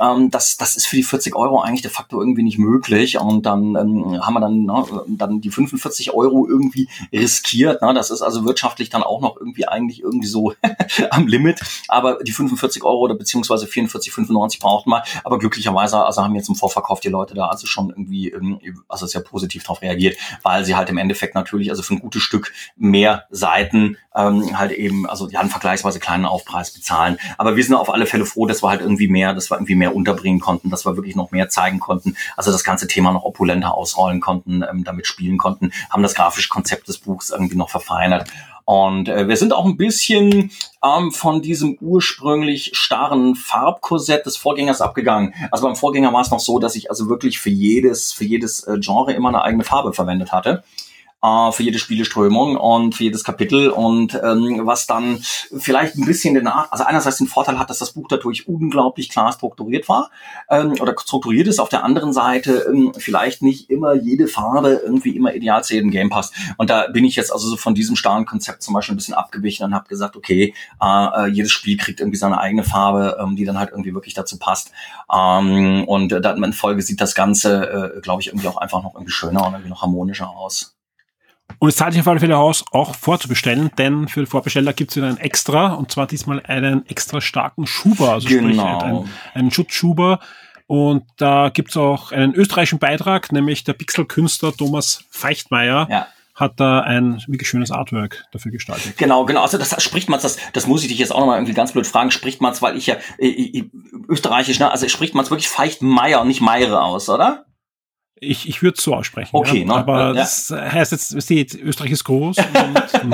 ähm, das, das ist für die 40 Euro eigentlich de facto irgendwie nicht möglich. Und dann ähm, haben wir dann, ne, dann die 45 Euro irgendwie riskiert. Ne? Das ist also wirtschaftlich dann auch noch irgendwie eigentlich irgendwie so am Limit. Aber die 45 Euro oder beziehungsweise 44,95 brauchten wir. Aber glücklicherweise also haben jetzt im Vorverkauf die Leute da also schon irgendwie, also sehr positiv darauf reagiert, weil sie halt im Endeffekt natürlich also für ein gutes Stück mehr Seiten ähm, halt eben, also ja, einen vergleichsweise kleinen Aufpreis bezahlen. Aber wir sind auf alle Fälle froh, dass wir halt irgendwie mehr, dass wir irgendwie mehr unterbringen konnten, dass wir wirklich noch mehr zeigen konnten, also das ganze Thema noch opulenter ausrollen konnten, ähm, damit spielen konnten, haben das grafische Konzept des Buchs irgendwie noch verfeinert. Und äh, wir sind auch ein bisschen ähm, von diesem ursprünglich starren Farbkorsett des Vorgängers abgegangen. Also beim Vorgänger war es noch so, dass ich also wirklich für jedes, für jedes äh, Genre immer eine eigene Farbe verwendet hatte äh, für jede Spieleströmung und für jedes Kapitel und ähm, was dann vielleicht ein bisschen den also einerseits den Vorteil hat, dass das Buch dadurch unglaublich klar strukturiert war ähm, oder strukturiert ist. Auf der anderen Seite ähm, vielleicht nicht immer jede Farbe irgendwie immer ideal zu jedem Game passt. Und da bin ich jetzt also so von diesem starren Konzept zum Beispiel ein bisschen abgewichen und habe gesagt, okay, äh, äh, jedes Spiel kriegt irgendwie seine eigene Farbe, ähm, die dann halt irgendwie wirklich dazu passt. Ähm, und äh, dann in Folge sieht das Ganze, äh, glaube ich, irgendwie auch einfach noch irgendwie schöner und irgendwie noch harmonischer aus. Und es zahlt sich auf alle Fälle aus, auch vorzubestellen, denn für Vorbesteller gibt es wieder ein Extra, und zwar diesmal einen extra starken Schuber, also genau. sprich einen, einen Schutzschuber. Und da gibt es auch einen österreichischen Beitrag, nämlich der Pixelkünstler Thomas Feichtmeier. Ja hat da ein wirklich schönes Artwork dafür gestaltet. Genau, genau. Also das spricht man, das, das muss ich dich jetzt auch nochmal irgendwie ganz blöd fragen, spricht man weil ich ja ich, ich, österreichisch, ne? also spricht man es wirklich Feichtmeier und nicht Meire aus, oder? Ich, ich würde es so aussprechen. Okay, ja. ne? aber ja. das heißt jetzt, steht, Österreich ist groß. Und,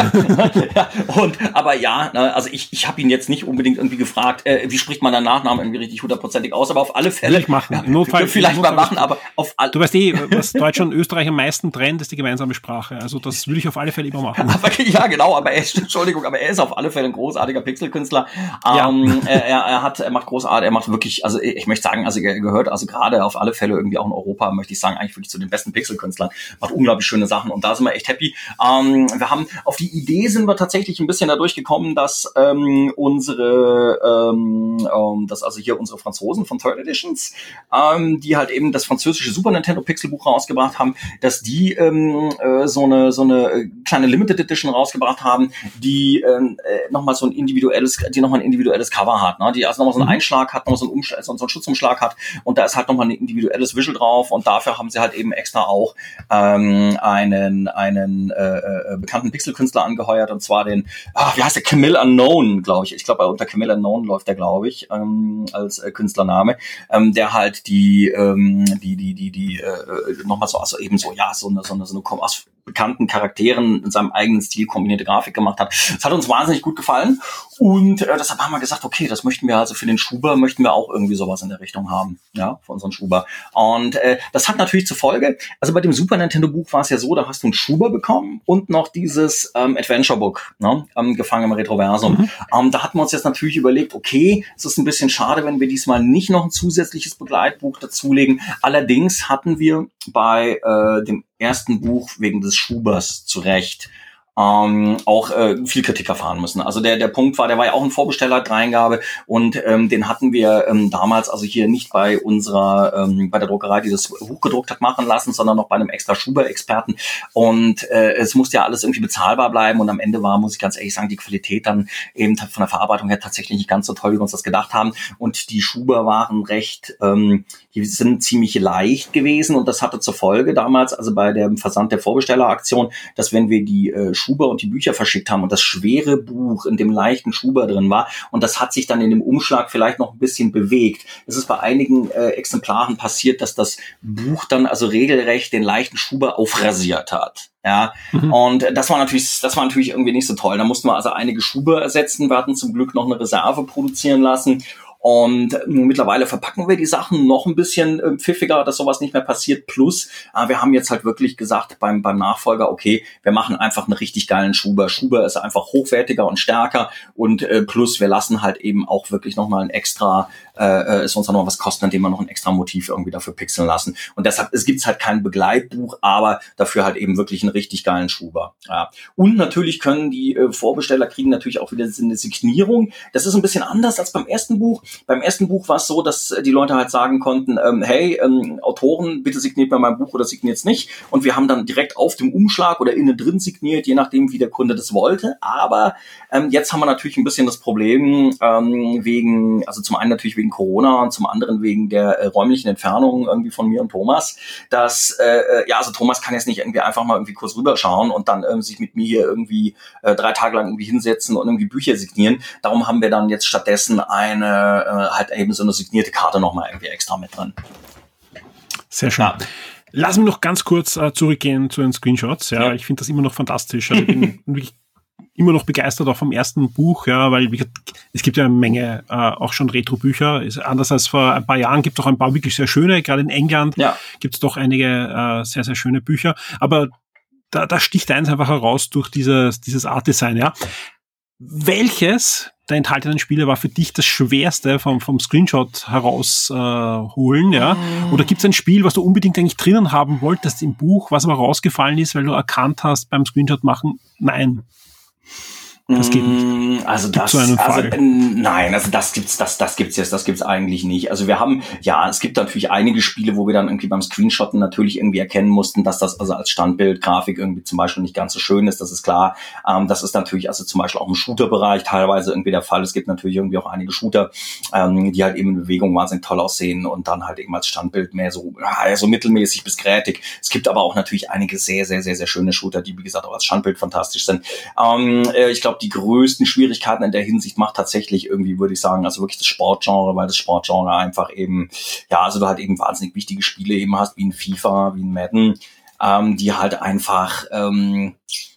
ja, und aber ja, also ich, ich habe ihn jetzt nicht unbedingt irgendwie gefragt, äh, wie spricht man deinen Nachnamen irgendwie richtig hundertprozentig aus, aber auf alle Fälle. Vielleicht machen. Notfall, vielleicht Notfall, mal machen, aber auf alle. Du weißt eh, was Deutschland und Österreich am meisten trennt, ist die gemeinsame Sprache. Also das würde ich auf alle Fälle immer machen. Aber, ja, genau, aber er ist, Entschuldigung, aber er ist auf alle Fälle ein großartiger Pixelkünstler. Ähm, er, er hat, er macht großartig, er macht wirklich, also ich möchte sagen, also er gehört also gerade auf alle Fälle irgendwie auch in Europa, möchte ich sagen, eigentlich wirklich zu den besten Pixelkünstlern, macht unglaublich schöne Sachen und da sind wir echt happy. Ähm, wir haben auf die Idee sind wir tatsächlich ein bisschen dadurch gekommen, dass ähm, unsere, ähm, ähm, dass also hier unsere Franzosen von Third Editions, ähm, die halt eben das französische Super Nintendo Pixelbuch rausgebracht haben, dass die ähm, äh, so eine so eine kleine Limited Edition rausgebracht haben, die ähm, äh, nochmal so ein individuelles, die nochmal ein individuelles Cover hat, ne? die also nochmal so einen Einschlag hat, nochmal so einen, Umschlag, so einen Schutzumschlag hat und da ist halt nochmal ein individuelles Visual drauf und dafür haben sie halt eben extra auch ähm, einen, einen äh, äh, bekannten Pixelkünstler angeheuert, und zwar den, ach, wie heißt der, Camille Unknown, glaube ich. Ich glaube, unter Camille Unknown läuft der, glaube ich, ähm, als äh, Künstlername, ähm, der halt die, ähm, die, die, die, die, äh, nochmal so, also eben so, ja, so eine, so eine, so eine aus bekannten Charakteren in seinem eigenen Stil kombinierte Grafik gemacht hat. Das hat uns wahnsinnig gut gefallen und äh, deshalb haben wir gesagt, okay, das möchten wir also für den Schuber, möchten wir auch irgendwie sowas in der Richtung haben, ja, für unseren Schuber. Und äh, das hat natürlich zur Folge, also bei dem Super Nintendo Buch war es ja so, da hast du einen Schuber bekommen und noch dieses ähm, Adventure Book, ne, ähm, gefangen im Retroversum. Mhm. Ähm, da hatten wir uns jetzt natürlich überlegt, okay, es ist ein bisschen schade, wenn wir diesmal nicht noch ein zusätzliches Begleitbuch dazulegen. Allerdings hatten wir bei äh, dem ersten Buch wegen des Schubers zurecht ähm, auch äh, viel Kritik erfahren müssen. Also der, der Punkt war, der war ja auch ein Vorbesteller, Dreingabe und ähm, den hatten wir ähm, damals also hier nicht bei unserer, ähm, bei der Druckerei, die das Buch gedruckt hat, machen lassen, sondern noch bei einem extra Schuber-Experten und äh, es musste ja alles irgendwie bezahlbar bleiben und am Ende war, muss ich ganz ehrlich sagen, die Qualität dann eben von der Verarbeitung her tatsächlich nicht ganz so toll, wie wir uns das gedacht haben und die Schuber waren recht, ähm, die sind ziemlich leicht gewesen und das hatte zur Folge damals, also bei dem Versand der Vorbestelleraktion, dass wenn wir die äh, Schuber und die Bücher verschickt haben und das schwere Buch in dem leichten Schuber drin war und das hat sich dann in dem Umschlag vielleicht noch ein bisschen bewegt. Es ist bei einigen äh, Exemplaren passiert, dass das Buch dann also regelrecht den leichten Schuber aufrasiert hat. Ja, mhm. und das war natürlich, das war natürlich irgendwie nicht so toll. Da mussten wir also einige Schuber ersetzen. Wir hatten zum Glück noch eine Reserve produzieren lassen und mittlerweile verpacken wir die Sachen noch ein bisschen äh, pfiffiger, dass sowas nicht mehr passiert. Plus, äh, wir haben jetzt halt wirklich gesagt beim, beim Nachfolger, okay, wir machen einfach einen richtig geilen Schuber. Schuber ist einfach hochwertiger und stärker und äh, plus wir lassen halt eben auch wirklich nochmal ein extra, äh, es uns noch was kosten, indem wir noch ein extra Motiv irgendwie dafür pixeln lassen. Und deshalb, es gibt halt kein Begleitbuch, aber dafür halt eben wirklich einen richtig geilen Schuber. Ja. Und natürlich können die äh, Vorbesteller kriegen natürlich auch wieder eine Signierung. Das ist ein bisschen anders als beim ersten Buch. beim ersten Buch war es so, dass die Leute halt sagen konnten, ähm, hey, ähm, Autoren, bitte signiert mir mein Buch oder signiert es nicht. Und wir haben dann direkt auf dem Umschlag oder innen drin signiert, je nachdem, wie der Kunde das wollte. Aber ähm, jetzt haben wir natürlich ein bisschen das Problem ähm, wegen, also zum einen natürlich wegen Corona und zum anderen wegen der äh, räumlichen Entfernung irgendwie von mir und Thomas, dass, äh, äh ja, also Thomas kann jetzt nicht irgendwie einfach mal irgendwie kurz rüberschauen und dann ähm, sich mit mir hier irgendwie äh, drei Tage lang irgendwie hinsetzen und irgendwie Bücher signieren. Darum haben wir dann jetzt stattdessen eine, äh, halt eben so eine signierte Karte nochmal irgendwie extra mit drin. Sehr schön. Ja. Lass mich noch ganz kurz äh, zurückgehen zu den Screenshots. Ja, ja. ich finde das immer noch fantastisch. Also ich bin wirklich immer noch begeistert auch vom ersten Buch, ja, weil es gibt ja eine Menge äh, auch schon Retro-Bücher. Anders als vor ein paar Jahren gibt es auch ein paar wirklich sehr schöne. Gerade in England ja. gibt es doch einige äh, sehr, sehr schöne Bücher. Aber da, da sticht eins einfach heraus durch dieses, dieses Art-Design, ja. Welches der enthaltenen Spiele war für dich das schwerste vom, vom Screenshot herausholen, äh, ja? Mhm. Oder gibt es ein Spiel, was du unbedingt eigentlich drinnen haben wolltest im Buch, was aber rausgefallen ist, weil du erkannt hast beim Screenshot machen, nein, das geht nicht. Mm, also das, so also, nein, also das gibt's, das, das gibt's jetzt, das gibt's eigentlich nicht. Also wir haben, ja, es gibt natürlich einige Spiele, wo wir dann irgendwie beim Screenshotten natürlich irgendwie erkennen mussten, dass das also als Standbildgrafik irgendwie zum Beispiel nicht ganz so schön ist. Das ist klar. Ähm, das ist natürlich also zum Beispiel auch im Shooter-Bereich teilweise irgendwie der Fall. Es gibt natürlich irgendwie auch einige Shooter, ähm, die halt eben in Bewegung wahnsinnig toll aussehen und dann halt eben als Standbild mehr so, ja, so mittelmäßig bis grätig. Es gibt aber auch natürlich einige sehr, sehr, sehr, sehr schöne Shooter, die wie gesagt auch als Standbild fantastisch sind. Ähm, äh, ich glaube, glaube, die größten Schwierigkeiten in der Hinsicht macht tatsächlich irgendwie, würde ich sagen, also wirklich das Sportgenre, weil das Sportgenre einfach eben, ja, also du halt eben wahnsinnig wichtige Spiele eben hast, wie ein FIFA, wie ein Madden, ähm, die halt einfach, ähm,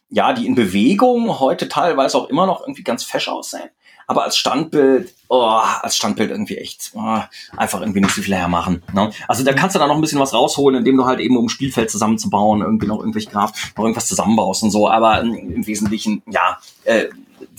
ja, die in Bewegung heute teilweise auch immer noch irgendwie ganz fesch aussehen. Aber als Standbild, oh, als Standbild irgendwie echt oh, einfach irgendwie nicht so viel hermachen. Ne? Also da kannst du da noch ein bisschen was rausholen, indem du halt eben um Spielfeld zusammenzubauen, irgendwie noch irgendwelche Graf, noch irgendwas zusammenbaust und so. Aber im Wesentlichen, ja, äh,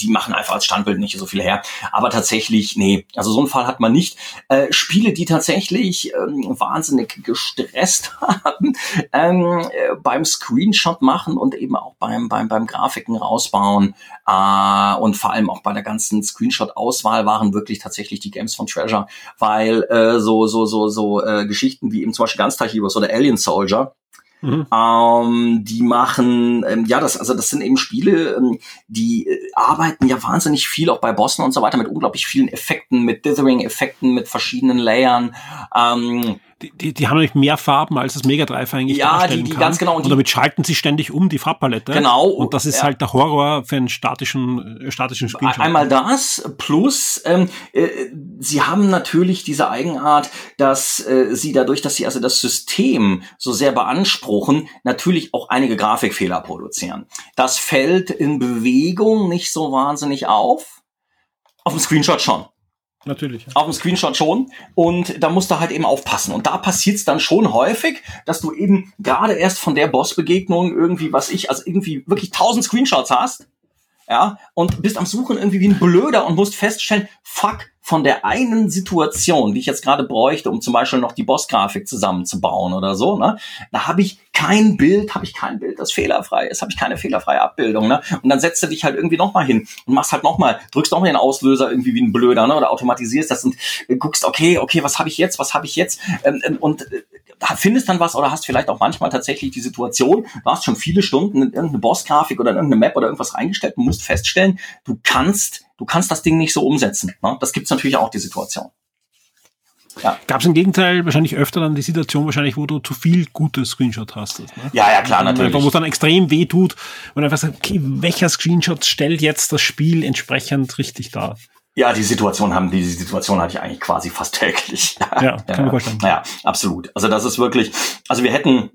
die machen einfach als Standbild nicht so viel her. Aber tatsächlich, nee, also so einen Fall hat man nicht. Äh, Spiele, die tatsächlich ähm, wahnsinnig gestresst haben ähm, äh, beim Screenshot machen und eben auch beim, beim, beim Grafiken rausbauen äh, und vor allem auch bei der ganzen Screenshot-Auswahl waren wirklich tatsächlich die Games von Treasure, weil äh, so, so, so, so äh, Geschichten wie eben zum Beispiel Gunstar Heroes oder Alien Soldier, Mhm. Ähm, die machen, ähm, ja, das, also das sind eben Spiele, ähm, die äh, arbeiten ja wahnsinnig viel auch bei Bossen und so weiter mit unglaublich vielen Effekten, mit Dithering-Effekten, mit verschiedenen Layern. Ähm, die, die, die haben nämlich mehr Farben, als das Mega Drive eigentlich ja, darstellen die, die, kann. Ganz genau. Und, und damit schalten sie ständig um die Farbpalette. Genau. Und das ist ja. halt der Horror für einen statischen, äh, statischen Screenshot. Einmal das, plus ähm, äh, sie haben natürlich diese Eigenart, dass äh, sie dadurch, dass sie also das System so sehr beanspruchen, natürlich auch einige Grafikfehler produzieren. Das fällt in Bewegung nicht so wahnsinnig auf. Auf dem Screenshot schon. Natürlich. Auf dem Screenshot schon. Und da musst du halt eben aufpassen. Und da passiert es dann schon häufig, dass du eben gerade erst von der Bossbegegnung irgendwie, was ich, also irgendwie wirklich tausend Screenshots hast. Ja, und bist am Suchen irgendwie wie ein Blöder und musst feststellen, fuck, von der einen Situation, die ich jetzt gerade bräuchte, um zum Beispiel noch die Bossgrafik zusammenzubauen oder so, ne, da habe ich kein Bild, habe ich kein Bild, das fehlerfrei ist, habe ich keine fehlerfreie Abbildung, ne? Und dann setzt du dich halt irgendwie nochmal hin und machst halt nochmal, drückst nochmal den Auslöser irgendwie wie ein Blöder, ne? Oder automatisierst das und guckst, okay, okay, was habe ich jetzt, was habe ich jetzt? Ähm, ähm, und äh, findest dann was oder hast vielleicht auch manchmal tatsächlich die Situation, du hast schon viele Stunden in irgendeine Bossgrafik oder in irgendeine Map oder irgendwas reingestellt und musst feststellen, du kannst du kannst das Ding nicht so umsetzen. Ne? Das gibt's natürlich auch, die Situation. Ja. Gab es im Gegenteil wahrscheinlich öfter dann die Situation, wahrscheinlich, wo du zu viel gute Screenshot hast. Ne? Ja, ja, klar, natürlich. Wo es dann extrem weh tut und einfach sagt, okay, welcher Screenshot stellt jetzt das Spiel entsprechend richtig dar? Ja, die Situation haben, diese Situation hatte ich eigentlich quasi fast täglich. Ja, kann ja. vorstellen. Ja, absolut. Also das ist wirklich, also wir hätten,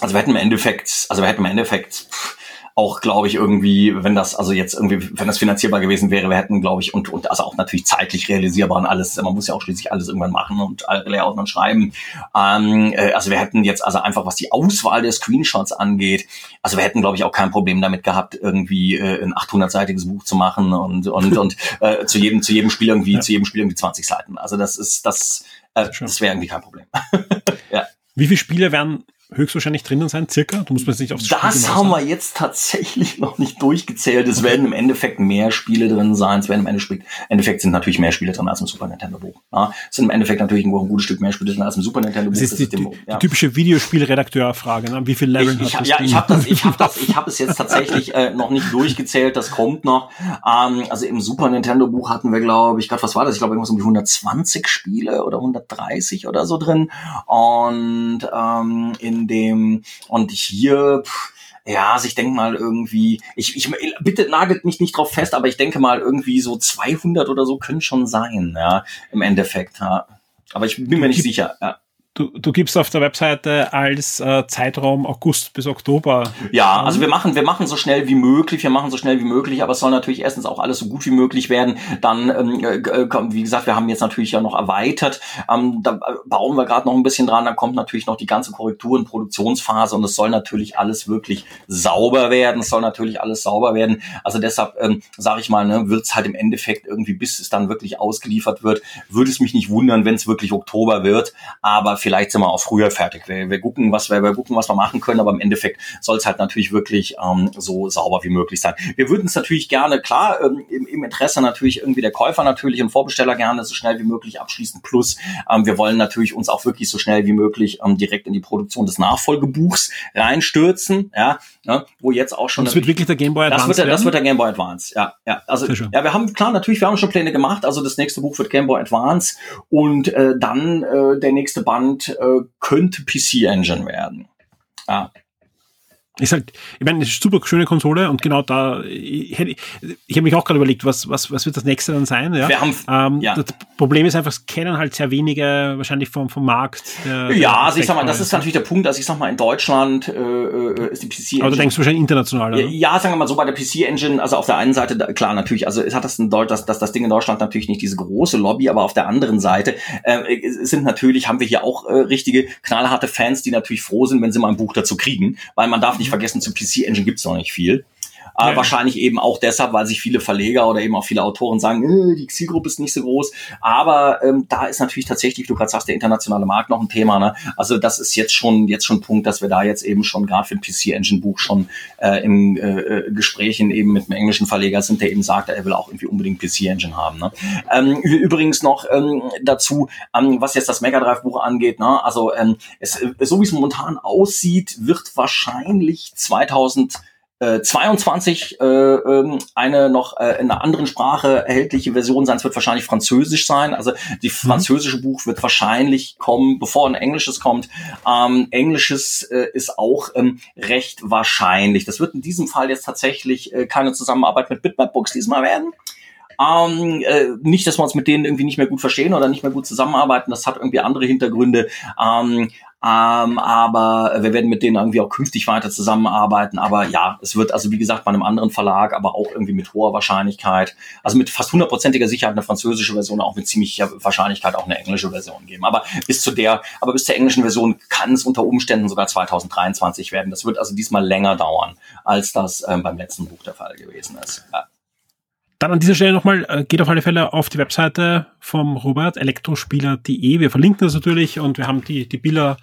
also wir hätten im Endeffekt, also wir hätten im Endeffekt, pff, auch, glaube ich, irgendwie, wenn das, also jetzt irgendwie, wenn das finanzierbar gewesen wäre, wir hätten, glaube ich, und, und also auch natürlich zeitlich realisierbar und alles, man muss ja auch schließlich alles irgendwann machen und alle Layout und schreiben. Ähm, äh, also wir hätten jetzt also einfach, was die Auswahl der Screenshots angeht, also wir hätten, glaube ich, auch kein Problem damit gehabt, irgendwie äh, ein 800-seitiges Buch zu machen und, und, und äh, zu jedem, zu jedem Spiel irgendwie, ja. zu jedem Spiel irgendwie 20 Seiten. Also das ist, das, äh, das wäre irgendwie kein Problem. ja. Wie viele Spiele werden höchstwahrscheinlich drinnen sein, circa? Du musst mir jetzt nicht aufs Das Spiel haben wir jetzt tatsächlich noch nicht durchgezählt. Es werden im Endeffekt mehr Spiele drin sein. Es werden im Endeffekt, Endeffekt sind natürlich mehr Spiele drin als im Super Nintendo Buch. Ja, es sind im Endeffekt natürlich ein, ein gutes Stück mehr Spiele drin als im Super Nintendo Buch. Das ist die, die, ja. die typische Videospielredakteurfrage. Ne? Wie viel Level ich, ich, ja, ich habe das, ich habe das, ich habe es jetzt tatsächlich äh, noch nicht durchgezählt. Das kommt noch. Ähm, also im Super Nintendo Buch hatten wir, glaube ich, Gott, was war das? Ich glaube irgendwas um die 120 Spiele oder 130 oder so drin. Und ähm, in dem und hier. Pff, ja, also ich denke mal irgendwie, ich, ich bitte nagelt mich nicht drauf fest, aber ich denke mal irgendwie so 200 oder so können schon sein, ja, im Endeffekt. Ja. Aber ich bin mir nicht sicher. Ja. Du, du gibst auf der Webseite als äh, Zeitraum August bis Oktober. Ja, also wir machen, wir machen so schnell wie möglich, wir machen so schnell wie möglich, aber es soll natürlich erstens auch alles so gut wie möglich werden. Dann, ähm, äh, wie gesagt, wir haben jetzt natürlich ja noch erweitert. Ähm, da bauen wir gerade noch ein bisschen dran. Dann kommt natürlich noch die ganze Korrektur- und Produktionsphase und es soll natürlich alles wirklich sauber werden. Es soll natürlich alles sauber werden. Also deshalb ähm, sage ich mal, ne, wird es halt im Endeffekt irgendwie, bis es dann wirklich ausgeliefert wird, würde es mich nicht wundern, wenn es wirklich Oktober wird. Aber vielleicht sind wir auch früher fertig. Wir, wir gucken, was wir, wir gucken, was wir machen können, aber im Endeffekt soll es halt natürlich wirklich ähm, so sauber wie möglich sein. Wir würden es natürlich gerne, klar, ähm, im, im Interesse natürlich irgendwie der Käufer natürlich und Vorbesteller gerne so schnell wie möglich abschließen. Plus, ähm, wir wollen natürlich uns auch wirklich so schnell wie möglich ähm, direkt in die Produktion des Nachfolgebuchs reinstürzen, ja, ne, wo jetzt auch schon. das wird wirklich der Game Boy Advance. Das wird der, das wird der Game Boy Advance, ja, ja. Also, ja, wir haben klar natürlich, wir haben schon Pläne gemacht. Also das nächste Buch wird Game Boy Advance und äh, dann äh, der nächste Band und äh, könnte PC Engine werden. Ja. Ist halt, ich meine, eine super schöne Konsole und genau da, ich, ich habe mich auch gerade überlegt, was, was, was wird das nächste dann sein? Ja? Wir haben, ähm, ja. Das Problem ist einfach, es kennen halt sehr wenige wahrscheinlich vom, vom Markt. Der, ja, der also ich sag mal, das ist natürlich der Punkt, also ich sag mal, in Deutschland äh, äh ist die PC Engine. Aber du denkst wahrscheinlich international, oder? Ja, sagen wir mal so, bei der PC Engine, also auf der einen Seite, klar, natürlich, also es hat das, in Deutsch, das, das, das Ding in Deutschland natürlich nicht diese große Lobby, aber auf der anderen Seite äh, sind natürlich, haben wir hier auch äh, richtige knallharte Fans, die natürlich froh sind, wenn sie mal ein Buch dazu kriegen, weil man darf nicht nicht vergessen, zum PC Engine gibt's noch nicht viel. Aber ja. wahrscheinlich eben auch deshalb, weil sich viele Verleger oder eben auch viele Autoren sagen, äh, die Zielgruppe ist nicht so groß. Aber ähm, da ist natürlich tatsächlich, wie du gerade sagst, der internationale Markt noch ein Thema. Ne? Also das ist jetzt schon jetzt schon ein Punkt, dass wir da jetzt eben schon gerade für ein PC Engine Buch schon äh, im äh, äh, Gesprächen eben mit einem englischen Verleger sind, der eben sagt, er will auch irgendwie unbedingt PC Engine haben. Ne? Ähm, übrigens noch ähm, dazu, ähm, was jetzt das Mega Drive Buch angeht. Ne? Also ähm, es, so wie es momentan aussieht, wird wahrscheinlich 2000 äh, 22 äh, ähm, eine noch äh, in einer anderen Sprache erhältliche Version sein. Es wird wahrscheinlich Französisch sein. Also die mhm. französische Buch wird wahrscheinlich kommen, bevor ein Englisches kommt. Ähm, Englisches äh, ist auch ähm, recht wahrscheinlich. Das wird in diesem Fall jetzt tatsächlich äh, keine Zusammenarbeit mit Bitmap Books diesmal werden. Ähm, äh, nicht, dass wir uns mit denen irgendwie nicht mehr gut verstehen oder nicht mehr gut zusammenarbeiten. Das hat irgendwie andere Hintergründe. Ähm, ähm, aber wir werden mit denen irgendwie auch künftig weiter zusammenarbeiten. Aber ja, es wird also wie gesagt bei einem anderen Verlag, aber auch irgendwie mit hoher Wahrscheinlichkeit, also mit fast hundertprozentiger Sicherheit eine französische Version, auch mit ziemlicher Wahrscheinlichkeit auch eine englische Version geben. Aber bis zu der, aber bis zur englischen Version kann es unter Umständen sogar 2023 werden. Das wird also diesmal länger dauern, als das ähm, beim letzten Buch der Fall gewesen ist. Ja. Dann an dieser Stelle nochmal, äh, geht auf alle Fälle auf die Webseite vom Robert, elektrospieler.de. Wir verlinken das natürlich und wir haben die, die Bilder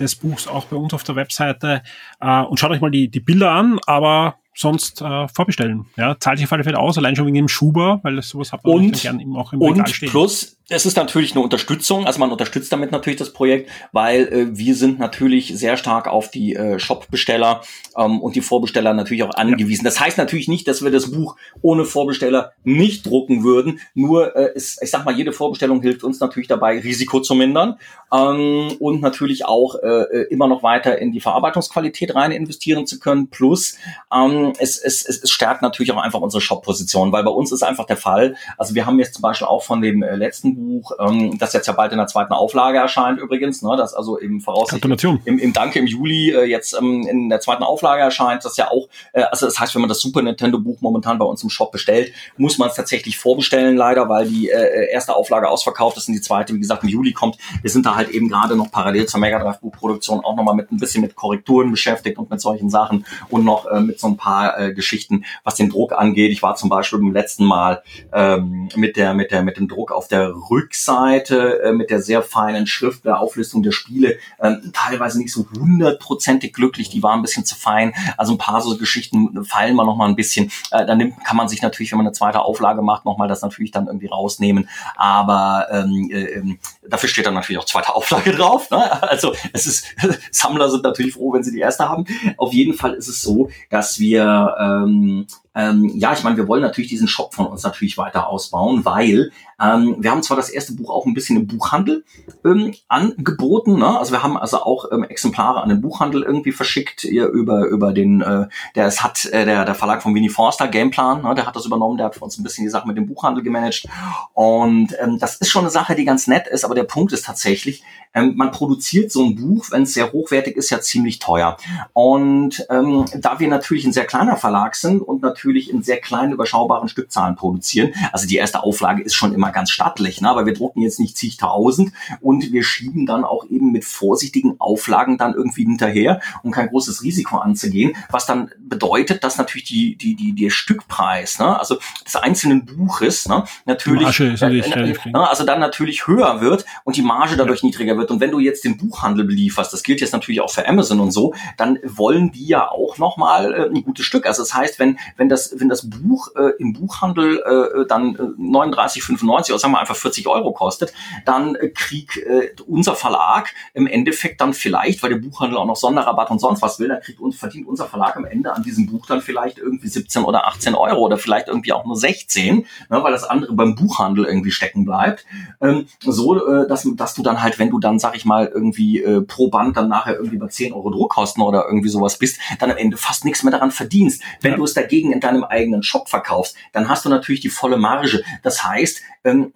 des Buchs auch bei uns auf der Webseite. Äh, und schaut euch mal die, die Bilder an, aber sonst äh, vorbestellen. Ja, zahlt sich auf alle Fälle aus, allein schon wegen dem Schuber, weil das sowas hat man und, dann gerne auch im und Regal stehen. plus es ist natürlich eine Unterstützung, also man unterstützt damit natürlich das Projekt, weil äh, wir sind natürlich sehr stark auf die äh, Shop-Besteller ähm, und die Vorbesteller natürlich auch angewiesen. Ja. Das heißt natürlich nicht, dass wir das Buch ohne Vorbesteller nicht drucken würden, nur äh, ist, ich sag mal, jede Vorbestellung hilft uns natürlich dabei, Risiko zu mindern ähm, und natürlich auch äh, äh immer noch weiter in die Verarbeitungsqualität rein investieren zu können. Plus ähm, es, es, es stärkt natürlich auch einfach unsere Shop-Position, weil bei uns ist einfach der Fall, also wir haben jetzt zum Beispiel auch von dem äh, letzten Buch, ähm, das jetzt ja bald in der zweiten Auflage erscheint übrigens, ne, das also eben voraussichtlich im, im Danke im Juli äh, jetzt ähm, in der zweiten Auflage erscheint, das ja auch, äh, also das heißt, wenn man das Super Nintendo Buch momentan bei uns im Shop bestellt, muss man es tatsächlich vorbestellen leider, weil die äh, erste Auflage ausverkauft ist und die zweite, wie gesagt, im Juli kommt. Wir sind da halt eben gerade noch parallel zur Mega Drive Buchproduktion auch nochmal mit ein bisschen mit Korrekturen beschäftigt und mit solchen Sachen und noch äh, mit so ein paar äh, Geschichten, was den Druck angeht. Ich war zum Beispiel beim letzten Mal ähm, mit der mit der mit dem Druck auf der Rückseite äh, mit der sehr feinen Schrift der Auflistung der Spiele ähm, teilweise nicht so hundertprozentig glücklich. Die war ein bisschen zu fein. Also ein paar so Geschichten fallen mal noch mal ein bisschen. Äh, dann nimmt, kann man sich natürlich, wenn man eine zweite Auflage macht, noch mal das natürlich dann irgendwie rausnehmen. Aber ähm, äh, dafür steht dann natürlich auch zweite Auflage drauf. Ne? Also es ist Sammler sind natürlich froh, wenn sie die erste haben. Auf jeden Fall ist es so, dass wir ähm, ähm, ja, ich meine, wir wollen natürlich diesen Shop von uns natürlich weiter ausbauen, weil ähm, wir haben zwar das erste Buch auch ein bisschen im Buchhandel ähm, angeboten, ne? also wir haben also auch ähm, Exemplare an den Buchhandel irgendwie verschickt hier über über den, äh, der es hat äh, der der Verlag von Winnie Forster Gameplan, ne? der hat das übernommen, der hat für uns ein bisschen die Sache mit dem Buchhandel gemanagt und ähm, das ist schon eine Sache, die ganz nett ist, aber der Punkt ist tatsächlich, ähm, man produziert so ein Buch, wenn es sehr hochwertig ist, ja ziemlich teuer und ähm, da wir natürlich ein sehr kleiner Verlag sind und natürlich in sehr kleinen, überschaubaren Stückzahlen produzieren. Also die erste Auflage ist schon immer ganz stattlich, ne? aber wir drucken jetzt nicht zigtausend und wir schieben dann auch eben mit vorsichtigen Auflagen dann irgendwie hinterher, um kein großes Risiko anzugehen, was dann bedeutet, dass natürlich die, die, die, der Stückpreis, ne? also des einzelnen Buches, ne? natürlich, äh, äh, äh, also dann natürlich höher wird und die Marge dadurch ja. niedriger wird. Und wenn du jetzt den Buchhandel belieferst, das gilt jetzt natürlich auch für Amazon und so, dann wollen die ja auch nochmal äh, ein gutes Stück. Also das heißt, wenn, wenn das, wenn das Buch äh, im Buchhandel äh, dann äh, 39,95 oder sagen wir einfach 40 Euro kostet, dann äh, kriegt äh, unser Verlag im Endeffekt dann vielleicht, weil der Buchhandel auch noch Sonderrabatt und sonst was will, dann kriegt uns, verdient unser Verlag am Ende an diesem Buch dann vielleicht irgendwie 17 oder 18 Euro oder vielleicht irgendwie auch nur 16, ne, weil das andere beim Buchhandel irgendwie stecken bleibt. Ähm, so, äh, dass, dass du dann halt, wenn du dann, sag ich mal, irgendwie äh, pro Band dann nachher irgendwie bei 10 Euro Druckkosten oder irgendwie sowas bist, dann am Ende fast nichts mehr daran verdienst. Wenn ja. du es dagegen in deinem eigenen Shop verkaufst, dann hast du natürlich die volle Marge. Das heißt, ähm, And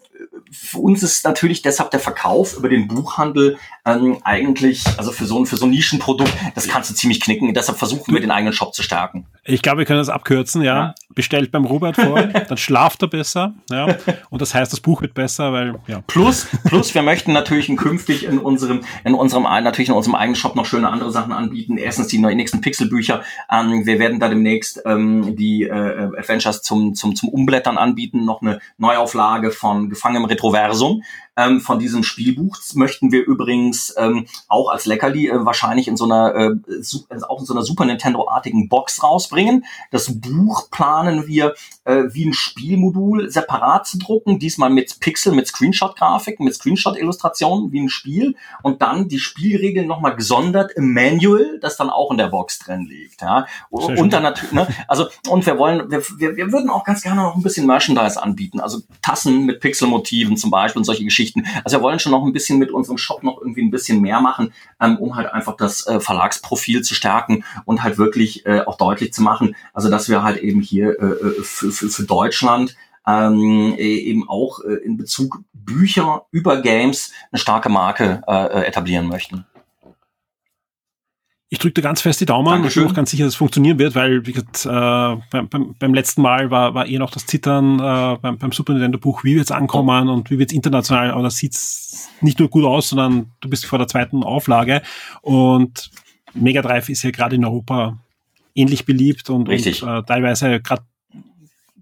für uns ist natürlich deshalb der Verkauf über den Buchhandel ähm, eigentlich, also für so, ein, für so ein Nischenprodukt, das kannst du ziemlich knicken. Deshalb versuchen wir den eigenen Shop zu stärken. Ich glaube, wir können das abkürzen, ja. ja. Bestellt beim Robert vor, dann schlaft er besser, ja. Und das heißt, das Buch wird besser, weil, ja. Plus, plus, wir möchten natürlich in künftig in unserem, in unserem, natürlich in unserem eigenen Shop noch schöne andere Sachen anbieten. Erstens die nächsten Pixelbücher. Ähm, wir werden da demnächst ähm, die äh, Adventures zum, zum, zum Umblättern anbieten. Noch eine Neuauflage von Gefangen im Retroversum ähm, von diesem Spielbuch möchten wir übrigens ähm, auch als Leckerli äh, wahrscheinlich in so einer äh, also auch in so einer Super Nintendo-artigen Box rausbringen. Das Buch planen wir äh, wie ein Spielmodul separat zu drucken, diesmal mit Pixel, mit Screenshot-Grafiken, mit Screenshot-Illustrationen wie ein Spiel und dann die Spielregeln nochmal gesondert im Manual, das dann auch in der Box drin liegt. Ja. Und dann natürlich, ne, also und wir wollen, wir, wir, wir würden auch ganz gerne noch ein bisschen Merchandise anbieten, also Tassen mit Pixelmotiven zum Beispiel und solche Geschichten Geschichten. Also wir wollen schon noch ein bisschen mit unserem Shop noch irgendwie ein bisschen mehr machen, ähm, um halt einfach das äh, Verlagsprofil zu stärken und halt wirklich äh, auch deutlich zu machen, also dass wir halt eben hier äh, äh für, für, für Deutschland ähm, e, eben auch äh, in Bezug Bücher über Games eine starke Marke äh, etablieren möchten. Ich drücke ganz fest die Daumen. Dankeschön. Ich bin auch ganz sicher, dass es funktionieren wird, weil wie gesagt, äh, beim, beim, beim letzten Mal war, war eher noch das Zittern äh, beim, beim Super Nintendo Buch, wie wird es ankommen und wie wird es international, aber das sieht nicht nur gut aus, sondern du bist vor der zweiten Auflage und Mega Drive ist ja gerade in Europa ähnlich beliebt und, und äh, teilweise gerade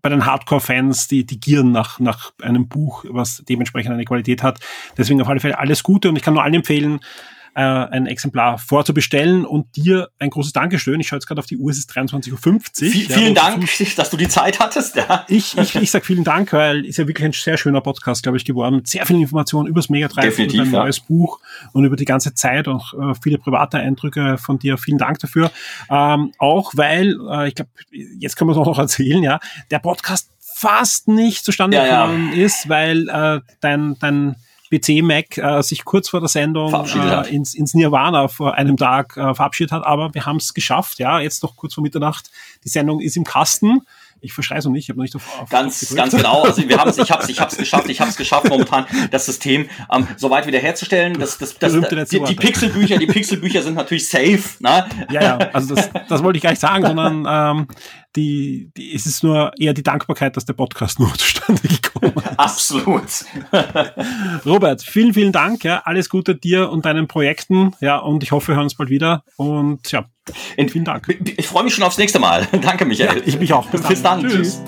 bei den Hardcore-Fans, die, die gieren nach, nach einem Buch, was dementsprechend eine Qualität hat. Deswegen auf alle Fälle alles Gute und ich kann nur allen empfehlen, äh, ein Exemplar vorzubestellen und dir ein großes Dankeschön. Ich schaue jetzt gerade auf die Uhr, es ist 23.50 Uhr. Viel, ja, vielen Dank, dass du die Zeit hattest. Ja. Ich, ich, ich sage vielen Dank, weil ist ja wirklich ein sehr schöner Podcast, glaube ich, geworden, mit sehr vielen Informationen übers Mega Drive, über dein ja. neues Buch und über die ganze Zeit und äh, viele private Eindrücke von dir. Vielen Dank dafür. Ähm, auch weil, äh, ich glaube, jetzt können wir es auch noch erzählen, ja, der Podcast fast nicht zustande gekommen ja, ist, weil äh, dein, dein PC Mac äh, sich kurz vor der Sendung äh, ins, ins Nirvana vor einem Tag äh, verabschiedet hat. Aber wir haben es geschafft, ja, jetzt noch kurz vor Mitternacht. Die Sendung ist im Kasten. Ich verschreiße noch nicht, ich habe noch nicht auf, auf Ganz, ganz genau. Also wir haben es, ich habe es, ich habe es geschafft, ich habe es geschafft, momentan das System ähm, so weit wiederherzustellen. Das, das, das, das die, die Pixelbücher, die Pixelbücher sind natürlich safe. Ne? Ja, ja, also das, das wollte ich gar nicht sagen, sondern ähm, die, die, es ist nur eher die Dankbarkeit, dass der Podcast nur zustande gekommen ist. Absolut. Robert, vielen, vielen Dank. Ja, alles Gute dir und deinen Projekten. Ja, und ich hoffe, wir hören uns bald wieder. Und ja, vielen Dank. Ich freue mich schon aufs nächste Mal. Danke, Michael. Ja, ich mich auch. Bis, Bis dann. dann. Tschüss.